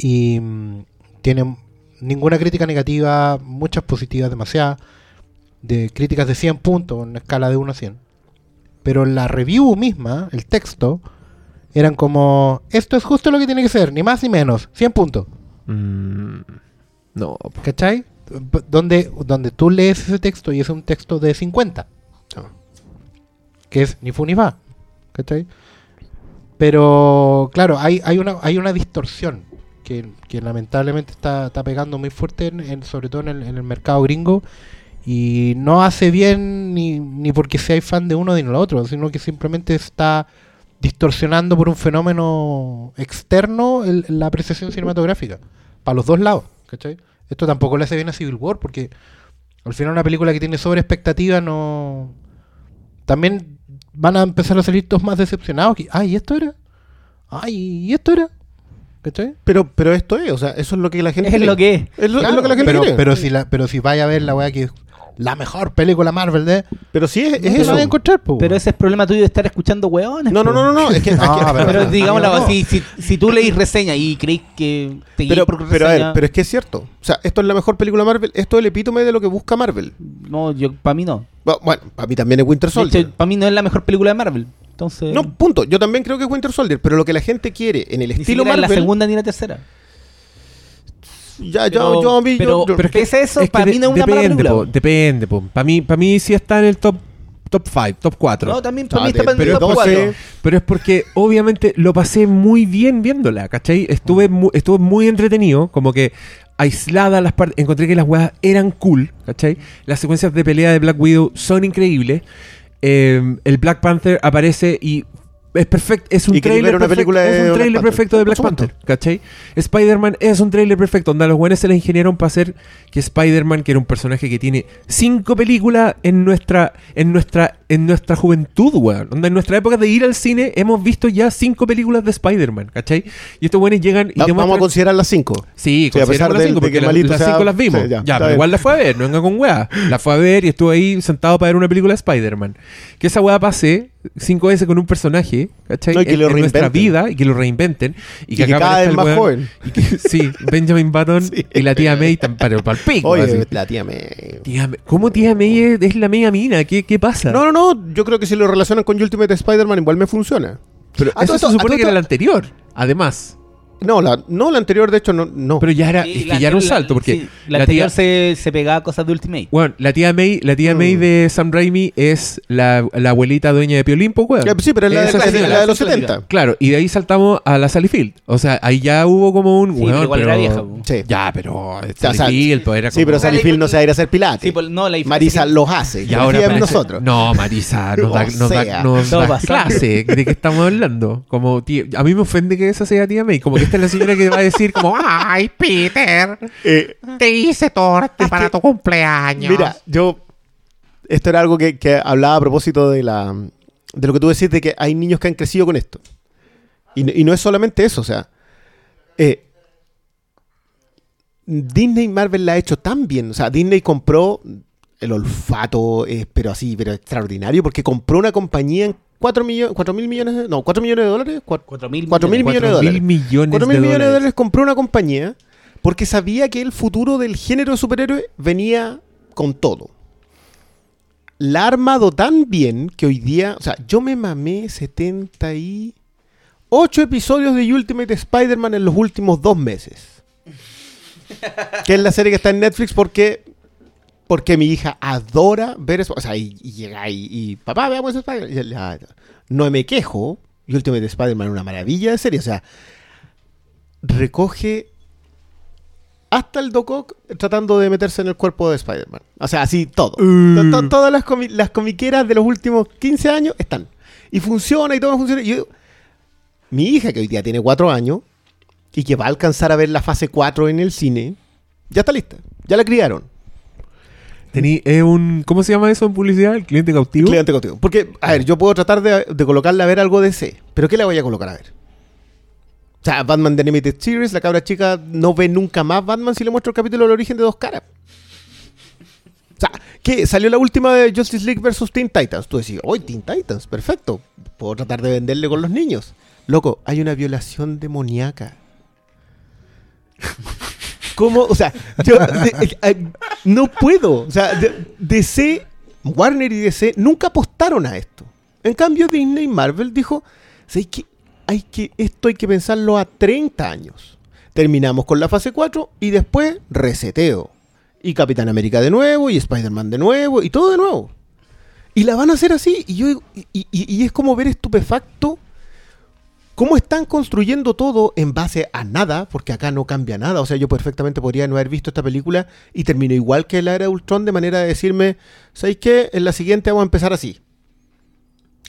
y mm, tiene ninguna crítica negativa, muchas positivas, demasiadas, de críticas de 100 puntos, en una escala de 1 a 100. Pero la review misma, el texto, eran como, esto es justo lo que tiene que ser, ni más ni menos, 100 puntos.
Mm, no.
¿Cachai? Donde, donde tú lees ese texto y es un texto de 50.
Ah.
Que es ni fu ni fa. ¿Cachai? Pero, claro, hay, hay, una, hay una distorsión que, lamentablemente está, pegando muy fuerte, sobre todo en el, mercado gringo. Y no hace bien ni, ni porque sea fan de uno ni del otro, sino que simplemente está distorsionando por un fenómeno externo la apreciación cinematográfica. Para los dos lados, ¿cachai? Esto tampoco le hace bien a Civil War porque al final una película que tiene sobre expectativa no... También van a empezar a salir todos más decepcionados. Que, Ay, ¿y esto era? Ay, ¿y esto era? ¿Cachai?
Pero, pero esto es, o sea, eso es lo que la gente
Es
cree.
lo que es.
Es lo, es
Claro,
lo que la gente
pero,
cree.
pero si la, pero si vaya a ver la weá que es la mejor película Marvel de...
Pero sí es, es
la
eso.
vas a encontrar, po,
Pero ese es problema tuyo de estar escuchando hueones.
No, no, no, no, no, es que,
No,
es que-
pero-
Pero digámoslo
no.
así, si, si tú leís reseña y creéis que te
pero, pero a ver, pero es que es cierto. O sea, esto es la mejor película Marvel, esto es el epítome de lo que busca Marvel.
No, yo, para mí no.
Bu- Bueno, para mí también es Winter Soldier.
hecho, para mí no es la mejor película de Marvel. Entonces,
No, punto. Yo también creo que es Winter Soldier, pero lo que la gente quiere en el
ni
estilo
siquiera es la
Marvel.
segunda ni la tercera.
Ya,
Pero-
yo, yo, a mí-
pero-
yo-
pero es eso
Es
para mí no es una
depende, po, depende, Para mí, para mí sí está en el top top 5, top 4.
No, también para mí está para
pero
el top
entonces-
cuatro.
Pero es porque obviamente lo pasé muy bien viéndola, ¿cachai? Estuve, mu- estuve muy entretenido, como que aislada las partes, encontré que las weas eran cool, ¿cachai? Las secuencias de pelea de Black Widow son increíbles. Eh, el Black Panther aparece y es perfecto, es un trailer
una
perfecto,
película
es un
Black
trailer
Panther.
perfecto de Black. Panther, ¿cachai? Spider-Man es un trailer perfecto, donde a los buenos se les ingenieron para hacer que Spider-Man, que era un personaje que tiene cinco películas en nuestra, en nuestra, en nuestra juventud, weón. Onda, en nuestra época de ir al cine hemos visto ya cinco películas de Spider-Man, ¿cachai? Y estos buenos llegan y
Va- vamos a considerar las cinco.
Sí,
Sí, a pesar
consideramos las cinco,
de
porque
que
la- las
sea-
cinco las vimos.
Sí, ya,
pero igual la fue a ver, no venga con weá. La fue a ver y estuve ahí sentado para ver una película de Spider-Man. Que esa weá pase cinco veces con un personaje, ¿cachai?
No, y que
en,
lo
en nuestra vida y que lo reinventen. Y
Y
que,
cada vez
el
más
weón-
joven.
y que- sí, Benjamin Button
Sí.
y la tía May tan- para, el pico.
Oye,
así.
la tía me...
Tía May- ¿Cómo tía May es, es la media mina? ¿Qué, qué pasa?
No, no, no. Yo creo que si lo relacionan con Ultimate Spider-Man igual me funciona.
pero eso
todo
se supone
todo
que era
esto-
la anterior, además.
No, la, no, la anterior de hecho no. no.
Pero ya era,
Sí,
es que
la
ya era un
anterior-
salto, porque
sí, la,
la tía,
anterior se, se pegaba a cosas de Ultimate.
Bueno, la tía May, la tía
Mm.
May de Sam Raimi es la, la abuelita dueña de Piolín, pues, weón.
Ya, sí, pero es la, de- la los
Esa señora.
70.
Claro, y de ahí saltamos a la Sally Field. O sea, ahí ya hubo como un.
Sí,
weón,
pero igual era vieja.
Sí.
Ya, pero. Sally
Sal-
Field, pues era
Sí, pero Sally Field no se va a ir a hacer pilates.
Sí, pues, no, la
Marisa los hace.
Y ahora parece-
nosotros.
No, Marisa, nos da,
O
nos da- nos clase. ¿De qué estamos hablando? Como, a mí me ofende que esa sea tía May. Como que esta es la señora que va a decir, como, ay, Peter,
Eh,
te hice torta para
que-
tu cumpleaños.
Mira, yo. Esto era algo que, que hablaba a propósito de la de lo que tú decís de que hay niños que han crecido con esto. Y, no- y no es solamente eso, o sea. eh, Disney y Marvel la ha hecho tan bien. O sea, Disney compró el olfato es, pero así, pero extraordinario, porque compró una compañía en 4 millones, 4 mil millones, de- no, 4 millones de dólares, 4,
4.000
4 mil millones de
Cuatro
dólares.
mil millones
4
de
mil millones de
dólares.
dólares compró una compañía porque sabía que el futuro del género de superhéroe venía con todo. La ha armado tan bien que hoy día, o sea, yo me mamé 78 episodios de Ultimate Spider-Man en los últimos dos meses. que es la serie que está en Netflix porque porque mi hija adora ver eso. O sea, y, y llega y, y papá, veamos Spider-Man. "Ah, No me quejo. Y Ultimate Spider-Man es una maravilla de serie. O sea, recoge hasta el Doc Ock tratando de meterse en el cuerpo de Spider-Man. O sea, así todo. To- to- Todas las, comi- las comiqueras de los últimos 15 años están. Y funciona y todo funciona. Yo- mi hija, que hoy día tiene 4 años y que va a alcanzar a ver la fase 4 en el cine, ya está lista. Ya la criaron.
Tení, es un, ¿Cómo se llama eso en publicidad? ¿El cliente cautivo?
Cliente contigo. Porque, a ver, yo puedo tratar de, de colocarle a ver algo de C, pero ¿qué le voy a colocar a ver? O sea, Batman The Animated Series, la cabra chica no ve nunca más Batman si le muestro el capítulo del origen de dos caras. O sea, ¿qué? Salió la última de Justice League versus Teen Titans. Tú decís, hoy Teen Titans, perfecto. Puedo tratar de venderle con los niños. Loco, hay una violación demoníaca. ¿Cómo? O sea, yo eh, no puedo. O sea, DC, Warner y DC nunca apostaron a esto. En cambio, Disney y Marvel dijo, "¿Sabes qué? hay que, esto hay que pensarlo a 30 años. Terminamos con la fase 4 y después reseteo. Y Capitán América de nuevo, y Spider-Man de nuevo, y todo de nuevo. Y la van a hacer así. Y, yo, y es como ver estupefacto cómo están construyendo todo en base a nada, porque acá no cambia nada. O sea, yo perfectamente podría no haber visto esta película y termino igual que la era de Ultron de manera de decirme, ¿sabéis qué? En la siguiente vamos a empezar así.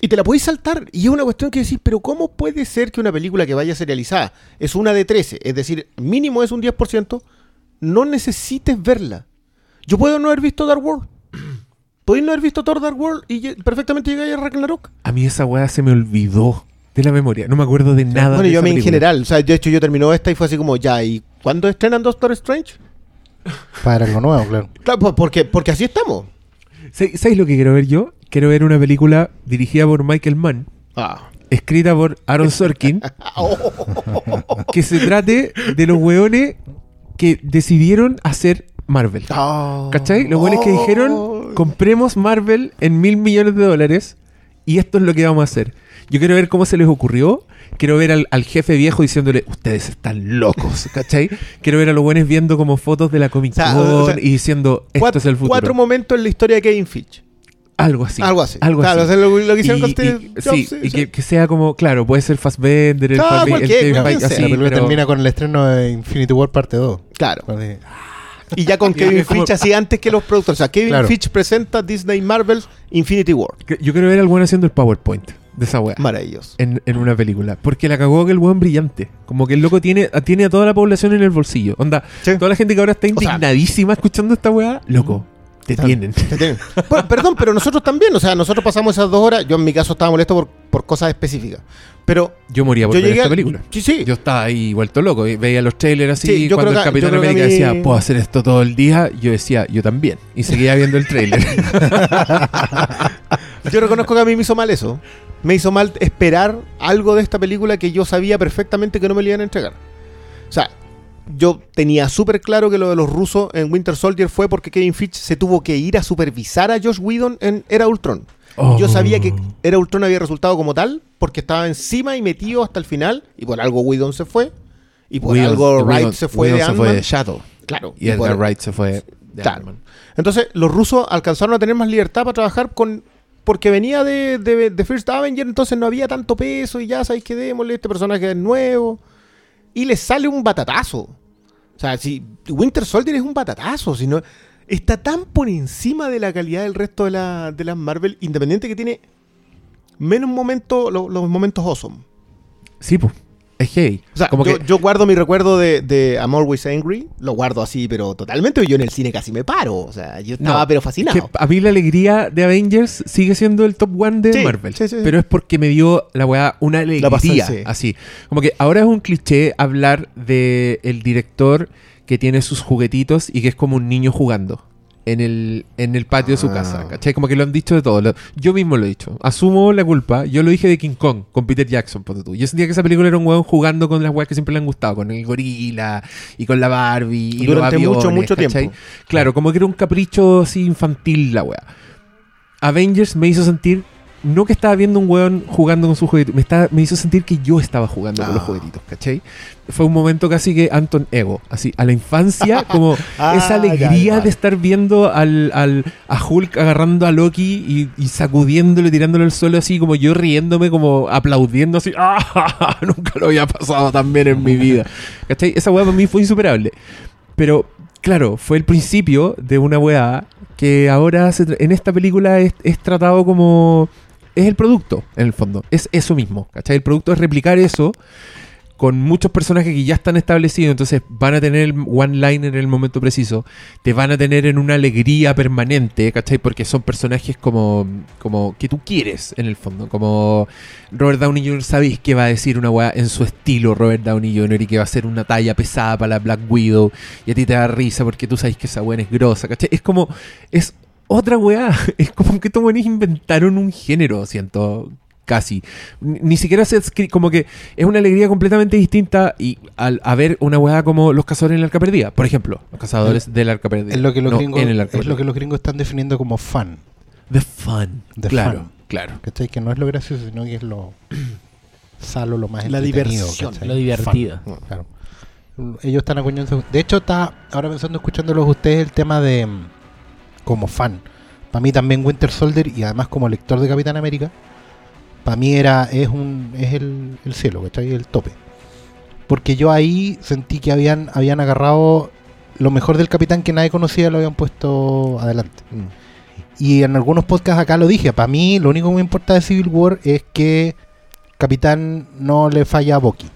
Y te la podéis saltar. Y es una cuestión que decís, pero ¿cómo puede ser que una película que vaya serializada es una de 13, es decir, mínimo es un 10%, no necesites verla? Yo puedo no haber visto Dark World. Podéis no haber visto Thor Dark World y perfectamente llegáis a Ragnarok.
A mí esa weá se me olvidó de la memoria. No me acuerdo de nada.
bueno,
de
yo a
esa
mí en
película.
general, o sea, de hecho yo terminó esta y fue así como, ya, ¿y cuándo estrenan Doctor Strange?
Para algo nuevo, claro.
Claro, pues, porque, porque así estamos.
¿Sabes sabes lo que quiero ver yo? Quiero ver una película dirigida por Michael Mann,
Ah.
escrita por Aaron Sorkin, que se trate de los weones que decidieron hacer Marvel. ¿Cachai? Los buenos que dijeron, compremos Marvel en mil millones de dólares y esto es lo que vamos a hacer. Yo quiero ver cómo se les ocurrió. Quiero ver al, al jefe viejo diciéndole, ustedes están locos, ¿cachai? Quiero ver a los buenos viendo como fotos de la Comic Con
o sea,
y diciendo, esto
cuatro,
es el futuro.
cuatro momentos en la historia de Kevin Feige.
Algo así.
Algo así.
Algo
Claro,
así.
o sea, lo, lo que hicieron
Y-
con Steve
y-
Jobs,
sí,
sí,
y que, que sea como, claro, puede ser Fassbender, el,
Claro,
el Feige,
sea.
así,
la película
pero-
termina con el estreno de Infinity War parte 2.
Claro. Y ya con Kevin Feige así antes que los productores. O sea, Kevin
Claro.
Feige presenta Disney Marvel Infinity War.
Yo quiero ver al buen haciendo el PowerPoint de esa weá.
Maravilloso.
En, en una película. Porque la cagó que el buen brillante. Como que el loco tiene, tiene a toda la población en el bolsillo. Onda,
Sí.
toda la gente que ahora está
O sea-
indignadísima escuchando esta weá, loco, te tienen.
Te tienen. Bueno, perdón, pero nosotros también. O sea, nosotros pasamos esas dos horas. Yo en mi caso estaba molesto por, por cosas específicas. Pero
Yo moría por
yo
ver
llegué
esta
a-
película.
Sí, sí.
Yo estaba ahí vuelto loco. y Veía los trailers así.
Sí, yo
cuando
creo
el
que-
Capitán
yo creo que
América
mí-
decía, puedo hacer esto todo el día. Yo decía, yo también. Y seguía viendo el trailer.
Yo reconozco que a mí me hizo mal eso. Me hizo mal esperar algo de esta película que yo sabía perfectamente que no me le iban a entregar. O sea, yo tenía súper claro que lo de los rusos en Winter Soldier fue porque Kevin Feige se tuvo que ir a supervisar a Josh Whedon en Era Ultron.
Oh.
Yo sabía que Era Ultron había resultado como tal porque estaba encima y metido hasta el final y por algo Whedon se fue y por
Whedon-
algo
Whedon-
Wright se fue
Whedon
de
se fue de Shadow.
Claro.
Y Edgar Wright se fue de
Claro. Entonces, los rusos alcanzaron a tener más libertad para trabajar con. Porque venía de, de, de First Avenger, entonces no había tanto peso y ya sabéis que démosle, este personaje es nuevo. Y les sale un batatazo. O sea, si Winter Soldier es un batatazo, si no, está tan por encima de la calidad del resto de, la, de las Marvel, independiente que tiene menos momentos, lo- los momentos awesome.
Sí, pues. Es gay.
O sea,
como
yo,
que
yo guardo mi recuerdo de, de I'm Always Angry, lo guardo así, pero totalmente. Yo en el cine casi me paro. O sea, yo estaba
No,
pero
que
fascinado.
a mí la alegría de Avengers sigue siendo el top one de
Sí,
Marvel.
sí, sí, sí.
Pero es porque me dio la weá una alegría.
pasé.
Así. Como que ahora es un cliché hablar de el director que tiene sus juguetitos y que es como un niño jugando. En el, en el patio de su
Ah.
casa. ¿Cachai? Como que lo han dicho de todo. Lo- yo mismo lo he dicho. Asumo la culpa. Yo lo dije de King Kong con Peter Jackson, ponte tú. Yo sentía que esa película era un hueón jugando con las weas que siempre le han gustado, con el gorila y con la Barbie y
Durante
los
mucho,
aviones,
mucho
¿cachai?
tiempo.
Claro, como que era un capricho así infantil la wea. Avengers me hizo sentir, no que estaba viendo un weón jugando con sus juguetitos, me, estaba- me hizo sentir que yo estaba jugando con los
Ah.
juguetitos, ¿cachai? Fue un momento casi que Anton Ego, así, a la infancia, como
Ah,
esa
ya,
alegría
ya.
de estar viendo al, al- a Hulk agarrando a Loki y, y sacudiéndole, tirándole al suelo así, como yo riéndome, como aplaudiendo así, ¡ah! Nunca lo había pasado tan bien en mi vida. ¿Cachai? Esa weá para mí fue insuperable. Pero, claro, fue el principio de una weá que ahora se en esta película es, es tratado como... Es el producto, en el fondo. Es eso mismo. ¿Cachai? El producto es replicar eso con muchos personajes que ya están establecidos, entonces van a tener el one-liner en el momento preciso, te van a tener en una alegría permanente, ¿cachai? Porque son personajes como, como que tú quieres, en el fondo. Como Robert Downey Jr. sabéis que va a decir una weá en su estilo Robert Downey Jr. y que va a ser una talla pesada para la Black Widow y a ti te da risa porque tú sabes que esa weá es grosa, ¿cachai? Es como, es otra weá, es como que estos weones inventaron un género, siento, casi. Ni ni siquiera se como que es una alegría completamente distinta y al a ver una weá como los cazadores en el arca perdida, por ejemplo, los cazadores del arca perdida.
Es lo que los
no,
gringos,
en el arca
es lo que
perdida.
los gringos están definiendo como fun.
The fun.
The
claro,
fun.
claro.
¿Cachai? Que no es lo gracioso, sino que es lo salo, lo más
La
entretenido,
diversión,
¿cachai?
lo divertido.
Fun, claro. Ellos están acuñando. De hecho, está ahora pensando, escuchándolos ustedes, el tema de como fan. Para mí también Winter Soldier y además como lector de Capitán América, para mí era es un es el, el cielo, ¿cachai? El tope. Porque yo ahí sentí que habían habían agarrado lo mejor del Capitán que nadie conocía, lo habían puesto adelante.
Mm.
Y en algunos podcasts acá lo dije. Para mí, lo único que me importa de Civil War es que Capitán no le falla a Bucky.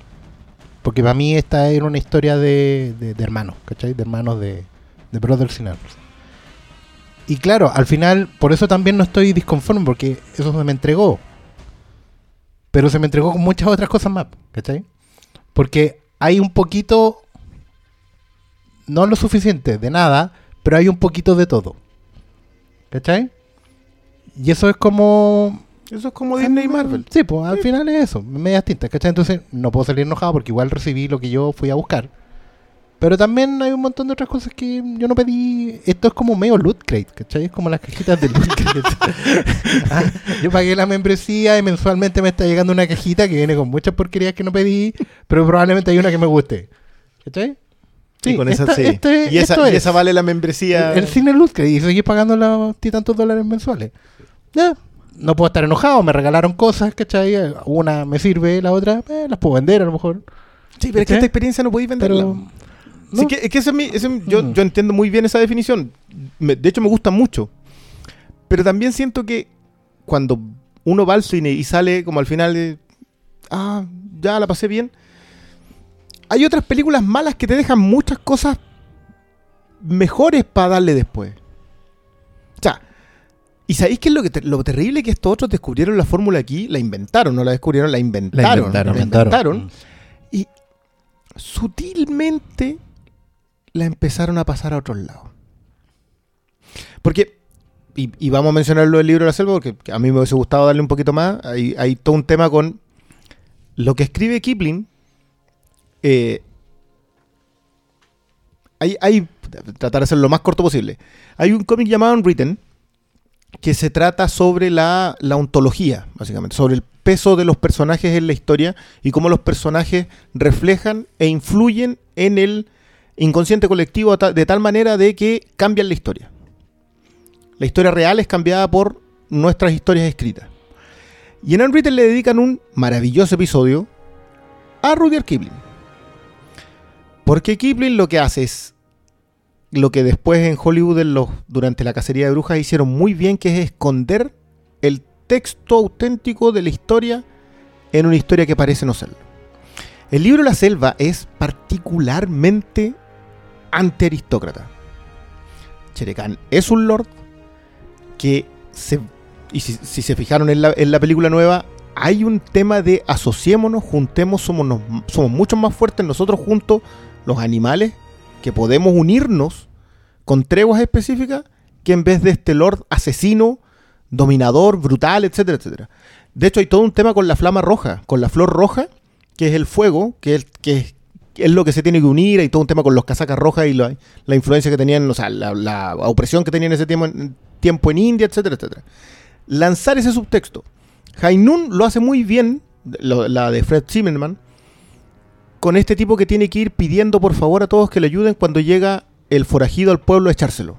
Porque para mí esta era una historia de, de- de hermanos, ¿cachai? De hermanos de, de Brothers in Arms. Y claro, al final, por eso también no estoy disconforme, porque eso se me entregó. Pero se me entregó con muchas otras cosas más, ¿cachai? Porque hay un poquito, no lo suficiente de nada, pero hay un poquito de todo. ¿Cachai? Y eso es como.
Eso es como Disney y Marvel.
Sí, pues al final es eso, medias tintas, ¿cachai? Entonces no puedo salir enojado porque igual recibí lo que yo fui a buscar. Pero también hay un montón de otras cosas que yo no pedí. Esto es como medio loot crate, ¿cachai? Es como las cajitas de loot crate. Ah, yo pagué la membresía y mensualmente me está llegando una cajita que viene con muchas porquerías que no pedí, pero probablemente hay una que me guste. ¿Cachai?
Sí, con esa
esta-
sí.
este-
y, esa, y vale la membresía.
El, el cine Loot Crate y seguís pagando los tantos dólares mensuales. Ya, no puedo estar enojado, me regalaron cosas, ¿cachai? Una me sirve, la otra eh, las puedo vender a lo mejor.
Sí, pero es que esta experiencia no podéis venderla.
Pero.
Sí, que, es que ese ese es- yo,
Mm.
yo entiendo muy bien esa definición. Me- de hecho, me gusta mucho. Pero también siento que cuando uno va al cine y sale como al final de. Ah, ya la pasé bien. Hay otras películas malas que te dejan muchas cosas mejores para darle después. O sea, ¿y sabéis qué es lo, que te- lo terrible que estos otros descubrieron la fórmula aquí? La inventaron, no la descubrieron, la inventaron.
inventaron.
La inventaron
Mm.
y sutilmente la empezaron a pasar a otros lados. Porque, y, vamos a mencionarlo del libro de la selva, porque a mí me hubiese gustado darle un poquito más. Hay, hay todo un tema con lo que escribe Kipling. eh, hay, hay, tratar de hacerlo lo más corto posible. Hay un cómic llamado Unwritten que se trata sobre la, la ontología, básicamente, sobre el peso de los personajes en la historia y cómo los personajes reflejan e influyen en el inconsciente colectivo de tal manera de que cambian la historia. La historia real es cambiada por nuestras historias escritas. Y en Unwritten le dedican un maravilloso episodio a Rudyard Kipling. Porque Kipling lo que hace es lo que después en Hollywood durante la cacería de brujas hicieron muy bien, que es esconder el texto auténtico de la historia en una historia que parece no serlo. El libro La Selva es particularmente antiaristócrata. Cherecán es un lord que se... Y si, se fijaron en la, en la película nueva, hay un tema de asociémonos, juntemos, somos, somos mucho más fuertes nosotros juntos, los animales, que podemos unirnos con treguas específicas que en vez de este Lord asesino, dominador, brutal, etcétera, etcétera. De hecho, hay todo un tema con la flama roja, con la flor roja, que es el fuego, que es, que es, es lo que se tiene que unir, hay todo un tema con los casacas rojas y la, influencia que tenían, o sea, la, opresión que tenían en ese tiempo en, tiempo en India, etcétera, etcétera. Lanzar ese subtexto. Hainun lo hace muy bien, la de Fred Zimmerman, con este tipo que tiene que ir pidiendo por favor a todos que le ayuden cuando llega el forajido al pueblo a echárselo.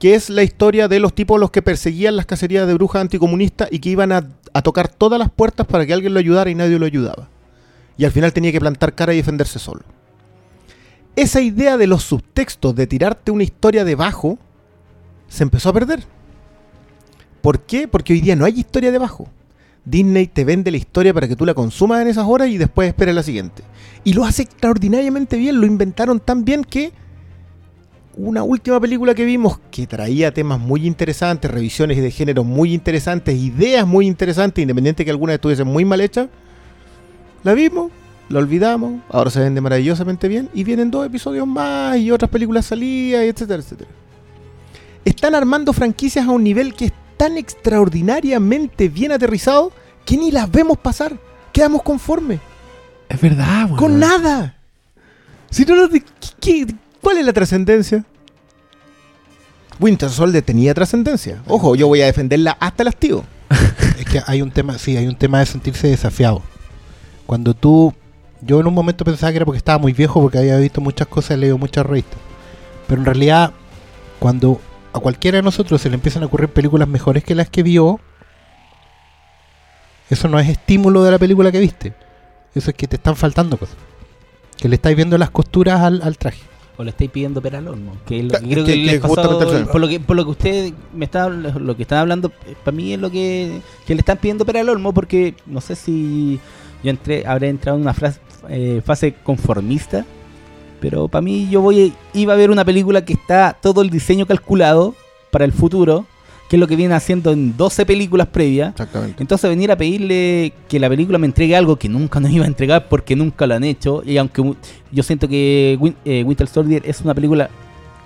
Que es la historia de los tipos los que perseguían las cacerías de brujas anticomunistas y que iban a tocar todas las puertas para que alguien lo ayudara y nadie lo ayudaba. Y al final tenía que plantar cara y defenderse solo. Esa idea de los subtextos, de tirarte una historia debajo, se empezó a perder. ¿Por qué? Porque hoy día no hay historia debajo. Disney te vende la historia para que tú la consumas en esas horas y después esperes la siguiente. Y lo hace extraordinariamente bien, lo inventaron tan bien que una última película que vimos que traía temas muy interesantes, revisiones de género muy interesantes, ideas muy interesantes, independiente que algunas estuviesen muy mal hechas, la vimos, la olvidamos, ahora se vende maravillosamente bien y vienen dos episodios más y otras películas salidas, y etcétera, etcétera. Están armando franquicias a un nivel que es tan extraordinariamente bien aterrizado que ni las vemos pasar. Quedamos conformes.
Es verdad, weón.
Con nada. Si no, no, ¿qué- qué- ¿cuál es la trascendencia? Winter Soldier tenía trascendencia. Ojo, yo voy a defenderla hasta el hastío.
Es que hay un tema, sí, hay un tema de sentirse desafiado. Cuando tú, yo en un momento pensaba que era porque estaba muy viejo, porque había visto muchas cosas, he leído muchas revistas. Pero en realidad, cuando a cualquiera de nosotros se le empiezan a ocurrir películas mejores que las que vio, eso no es estímulo de la película que viste. Eso es que te están faltando cosas. Que le estáis viendo las costuras al, al traje.
O le estáis pidiendo pera al horno. Que es lo
Ca-
que creo
que-
que, le
que
pasó-
justamente eso.
por lo que por lo que usted me está lo que están hablando para mí es lo que, que le están pidiendo pera al olmo porque no sé si yo entré habré entrado en una frase, eh, fase conformista pero para mí yo voy iba a ver una película que está todo el diseño calculado para el futuro que es lo que viene haciendo en 12 películas previas
Exactamente.
entonces venir a pedirle que la película me entregue algo que nunca nos iba a entregar porque nunca lo han hecho. Y aunque yo siento que Win- eh, Winter Soldier es una película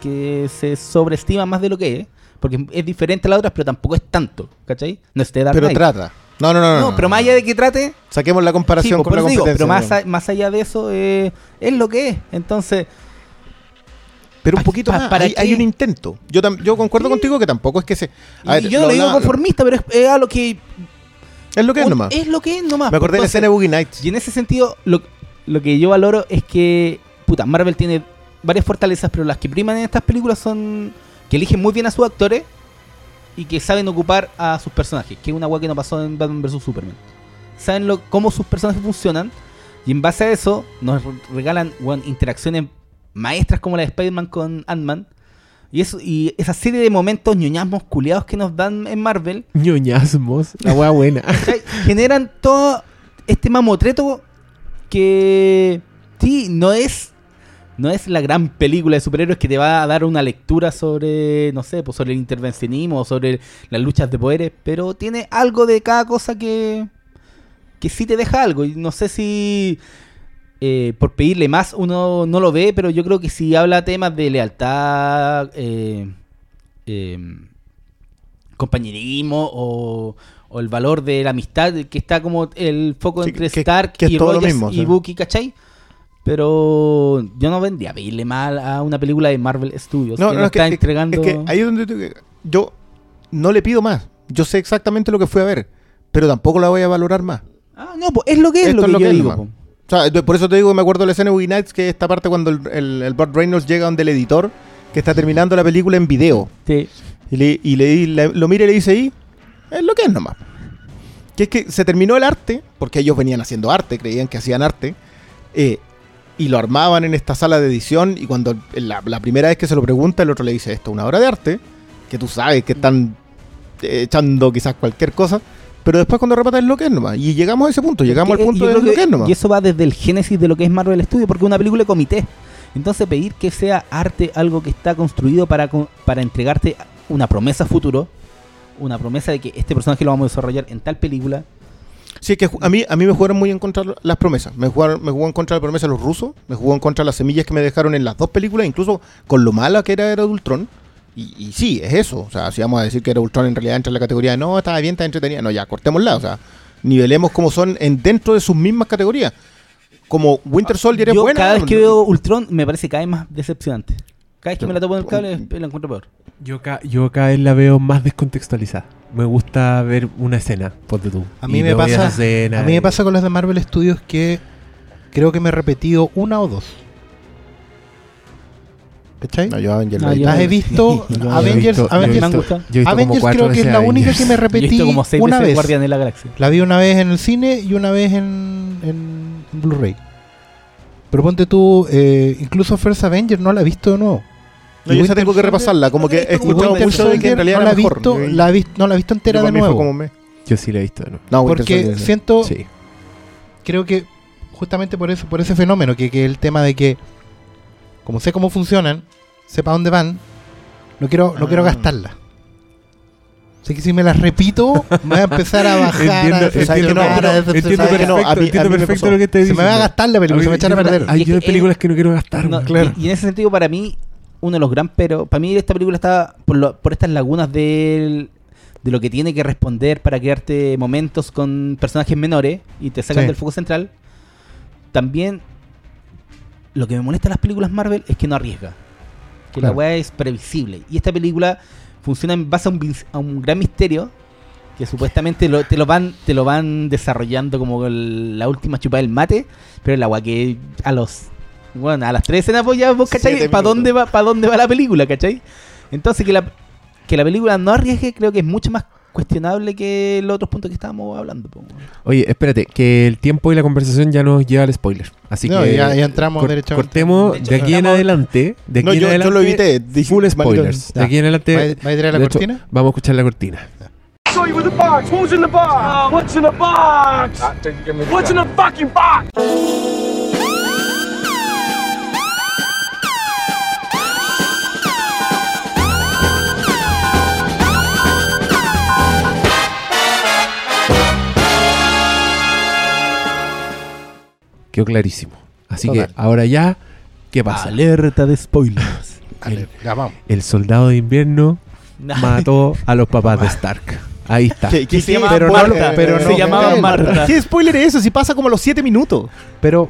que se sobreestima más de lo que es. Porque es diferente a las otras, pero tampoco es tanto. ¿Cachai? No es Dark
Pero trata. No, no, no.
No, pero más allá de que trate,
Saquemos la comparación
sí, pues,
con la
eso digo,
competencia.
pero más, a- más allá de eso, eh, es lo que es. Entonces,
Pero un poquito
pa-
más.
¿para
hay, hay un intento. Yo, tam- yo concuerdo contigo que tampoco es que se. a ver,
yo no lo digo
hablaba-
conformista, pero es, es a lo que.
Es lo que es nomás.
es lo que es nomás.
Me acordé de la escena de Boogie Nights.
Y en ese sentido, lo, lo que yo valoro es que, puta, Marvel tiene varias fortalezas, pero las que priman en estas películas son que eligen muy bien a sus actores y que saben ocupar a sus personajes, que es una weá que no pasó en Batman vs. Superman. Saben lo, cómo sus personajes funcionan y en base a eso nos re- regalan weón, interacciones maestras como la de Spider-Man con Ant-Man. Y, eso, y esa serie de momentos ñoñasmos culiados que nos dan en Marvel
Ñoñasmos. La wea buena.
generan todo este mamotreto que sí, no es no es la gran película de superhéroes que te va a dar una lectura sobre, no sé, pues sobre el intervencionismo sobre las luchas de poderes, pero tiene algo de cada cosa que que sí te deja algo. Y no sé si eh, por pedirle más uno no lo ve, pero yo creo que si habla temas de lealtad, eh, eh, compañerismo o, o el valor de la amistad, que está como el foco
Sí,
entre
que-
Stark
que
y Rogers
mismo,
y
sí.
Bucky, ¿cachai? Pero yo no vendría a pedirle mal a una película de Marvel Studios
No,
que
no,
nos
es que,
está
es-
entregando...
es que ahí es donde yo no le pido más. Yo sé exactamente lo que fui a ver, pero tampoco la voy a valorar más.
Ah, no, pues es lo que es
Esto
lo
es
que
lo
yo
que es
digo.
nomás.
po.
O sea, por eso te digo, me acuerdo de la escena de Boogie Nights, que es esta parte cuando el, el, el Burt Reynolds llega donde el editor, que está terminando la película en video.
Sí.
Y, le, y le- le- lo mira y le dice ahí, es lo que es nomás. Que es que se terminó el arte, porque ellos venían haciendo arte, creían que hacían arte, eh, y lo armaban en esta sala de edición, y cuando la, la primera vez que se lo pregunta, el otro le dice, esto es una obra de arte, que tú sabes que están eh, echando quizás cualquier cosa, pero después cuando repata es lo que es nomás. Y llegamos a ese punto, llegamos
Que-
al punto
yo
de lo que es nomás.
Y eso va desde el génesis de lo que es Marvel Studios, porque es una película de comité. Entonces pedir que sea arte algo que está construido para, para entregarte una promesa futuro, una promesa de que este personaje lo vamos a desarrollar en tal película.
Sí, es que a mí, a mí me jugaron muy en contra las promesas. Me jugaron, me jugó en contra la promesa los rusos, me jugó en contra las semillas que me dejaron en las dos películas, incluso con lo mala que era Era Ultron. Y, y sí, es eso. O sea, si vamos a decir que era Ultron en realidad entra en la categoría de no, estaba bien, está entretenida. No, ya, cortémosla. O sea, nivelemos como son en dentro de sus mismas categorías. Como Winter Soldier es buena.
cada vez que veo Ultron me parece cada vez más decepcionante. Cada vez que me la topo en el cable la encuentro peor.
Yo, ca- yo cada vez la veo más descontextualizada. Me gusta ver una escena, ponte tú.
A mí
Y
me pasa,
escena
a mí
y-
me pasa con las de Marvel Studios que creo que me he repetido una o dos. ¿Cachai?
No, yo Avenger
No, yo-
Las he visto
Yo he
Avengers,
visto- yo
Avengers,
visto- yo
Avengers creo que es la única
Avengers.
que me
Yo he
repetí
visto como seis
una
veces
vez.
De la Galaxia.
La vi una vez en el cine y una vez en, en, en Blu-ray. Pero ponte tú, eh, incluso First Avenger no la he visto de nuevo.
No, yo esa tengo que repasarla. Como que he escuchado mucho de que en realidad
no la, he
mejor.
visto, la he vis- no la he visto entera
yo
de nuevo.
como me-
Yo sí la he visto de nuevo.
No,
porque siento,
Sí.
creo que justamente por eso, por ese fenómeno, que, que el tema de que, como sé cómo funcionan, sé para dónde van, no quiero, no quiero
Ah.
gastarla. Sé que si me las repito, me voy a empezar a bajar,
Entiendo,
a
entiendo,
a
mí- a
entiendo
mí me
perfecto
pasó.
lo que te
Se me va a gastar la película, se me va a echar a perder.
Hay películas que no quiero gastar.
No,
claro.
y, y en ese sentido, para mí, uno de los gran pero, para mí esta película está por, lo- por estas lagunas del- de lo que tiene que responder para crearte momentos con personajes menores y te sacan
Sí.
del foco central. También lo que me molesta en las películas Marvel es que no arriesga. Que
Claro.
la weá es previsible. Y esta película funciona en base a un, vis- a un gran misterio que supuestamente lo- te, lo van, te lo van desarrollando como el- la última chupada del mate, pero la weá que a los bueno, a las tres escenas pues ya vos cachai para dónde va para dónde va la película, ¿cachai? Entonces que la que la película no arriesgue creo que es mucho más cuestionable que los otros puntos que estábamos hablando. po.
Oye, espérate, que el tiempo y la conversación ya nos lleva al spoiler. Así
No,
que
ya- ya entramos
cor-
derechamente.
cortemos
De hecho,
de aquí en adelante. De aquí
No,
en
yo- yo
adelante,
lo evité, dije,
Full spoilers. De aquí en adelante.
¿Va a- tirar la
hecho,
cortina?
vamos a escuchar la cortina.
show you with the box. Who's in the box? What's in the box? What's in the fucking box?
Quedó clarísimo. Así
Total.
que ahora ya, ¿qué pasa?
Alerta de spoilers.
Dale, ya vamos.
El soldado de invierno mató a los papás de Stark. Ahí está.
¿Qué- qué-
se llamaba
pero no-
Marta.
pero
se
no-
llamaba
él.
Marta.
¿Qué spoiler es eso? Si pasa como a los 7 minutos.
Pero,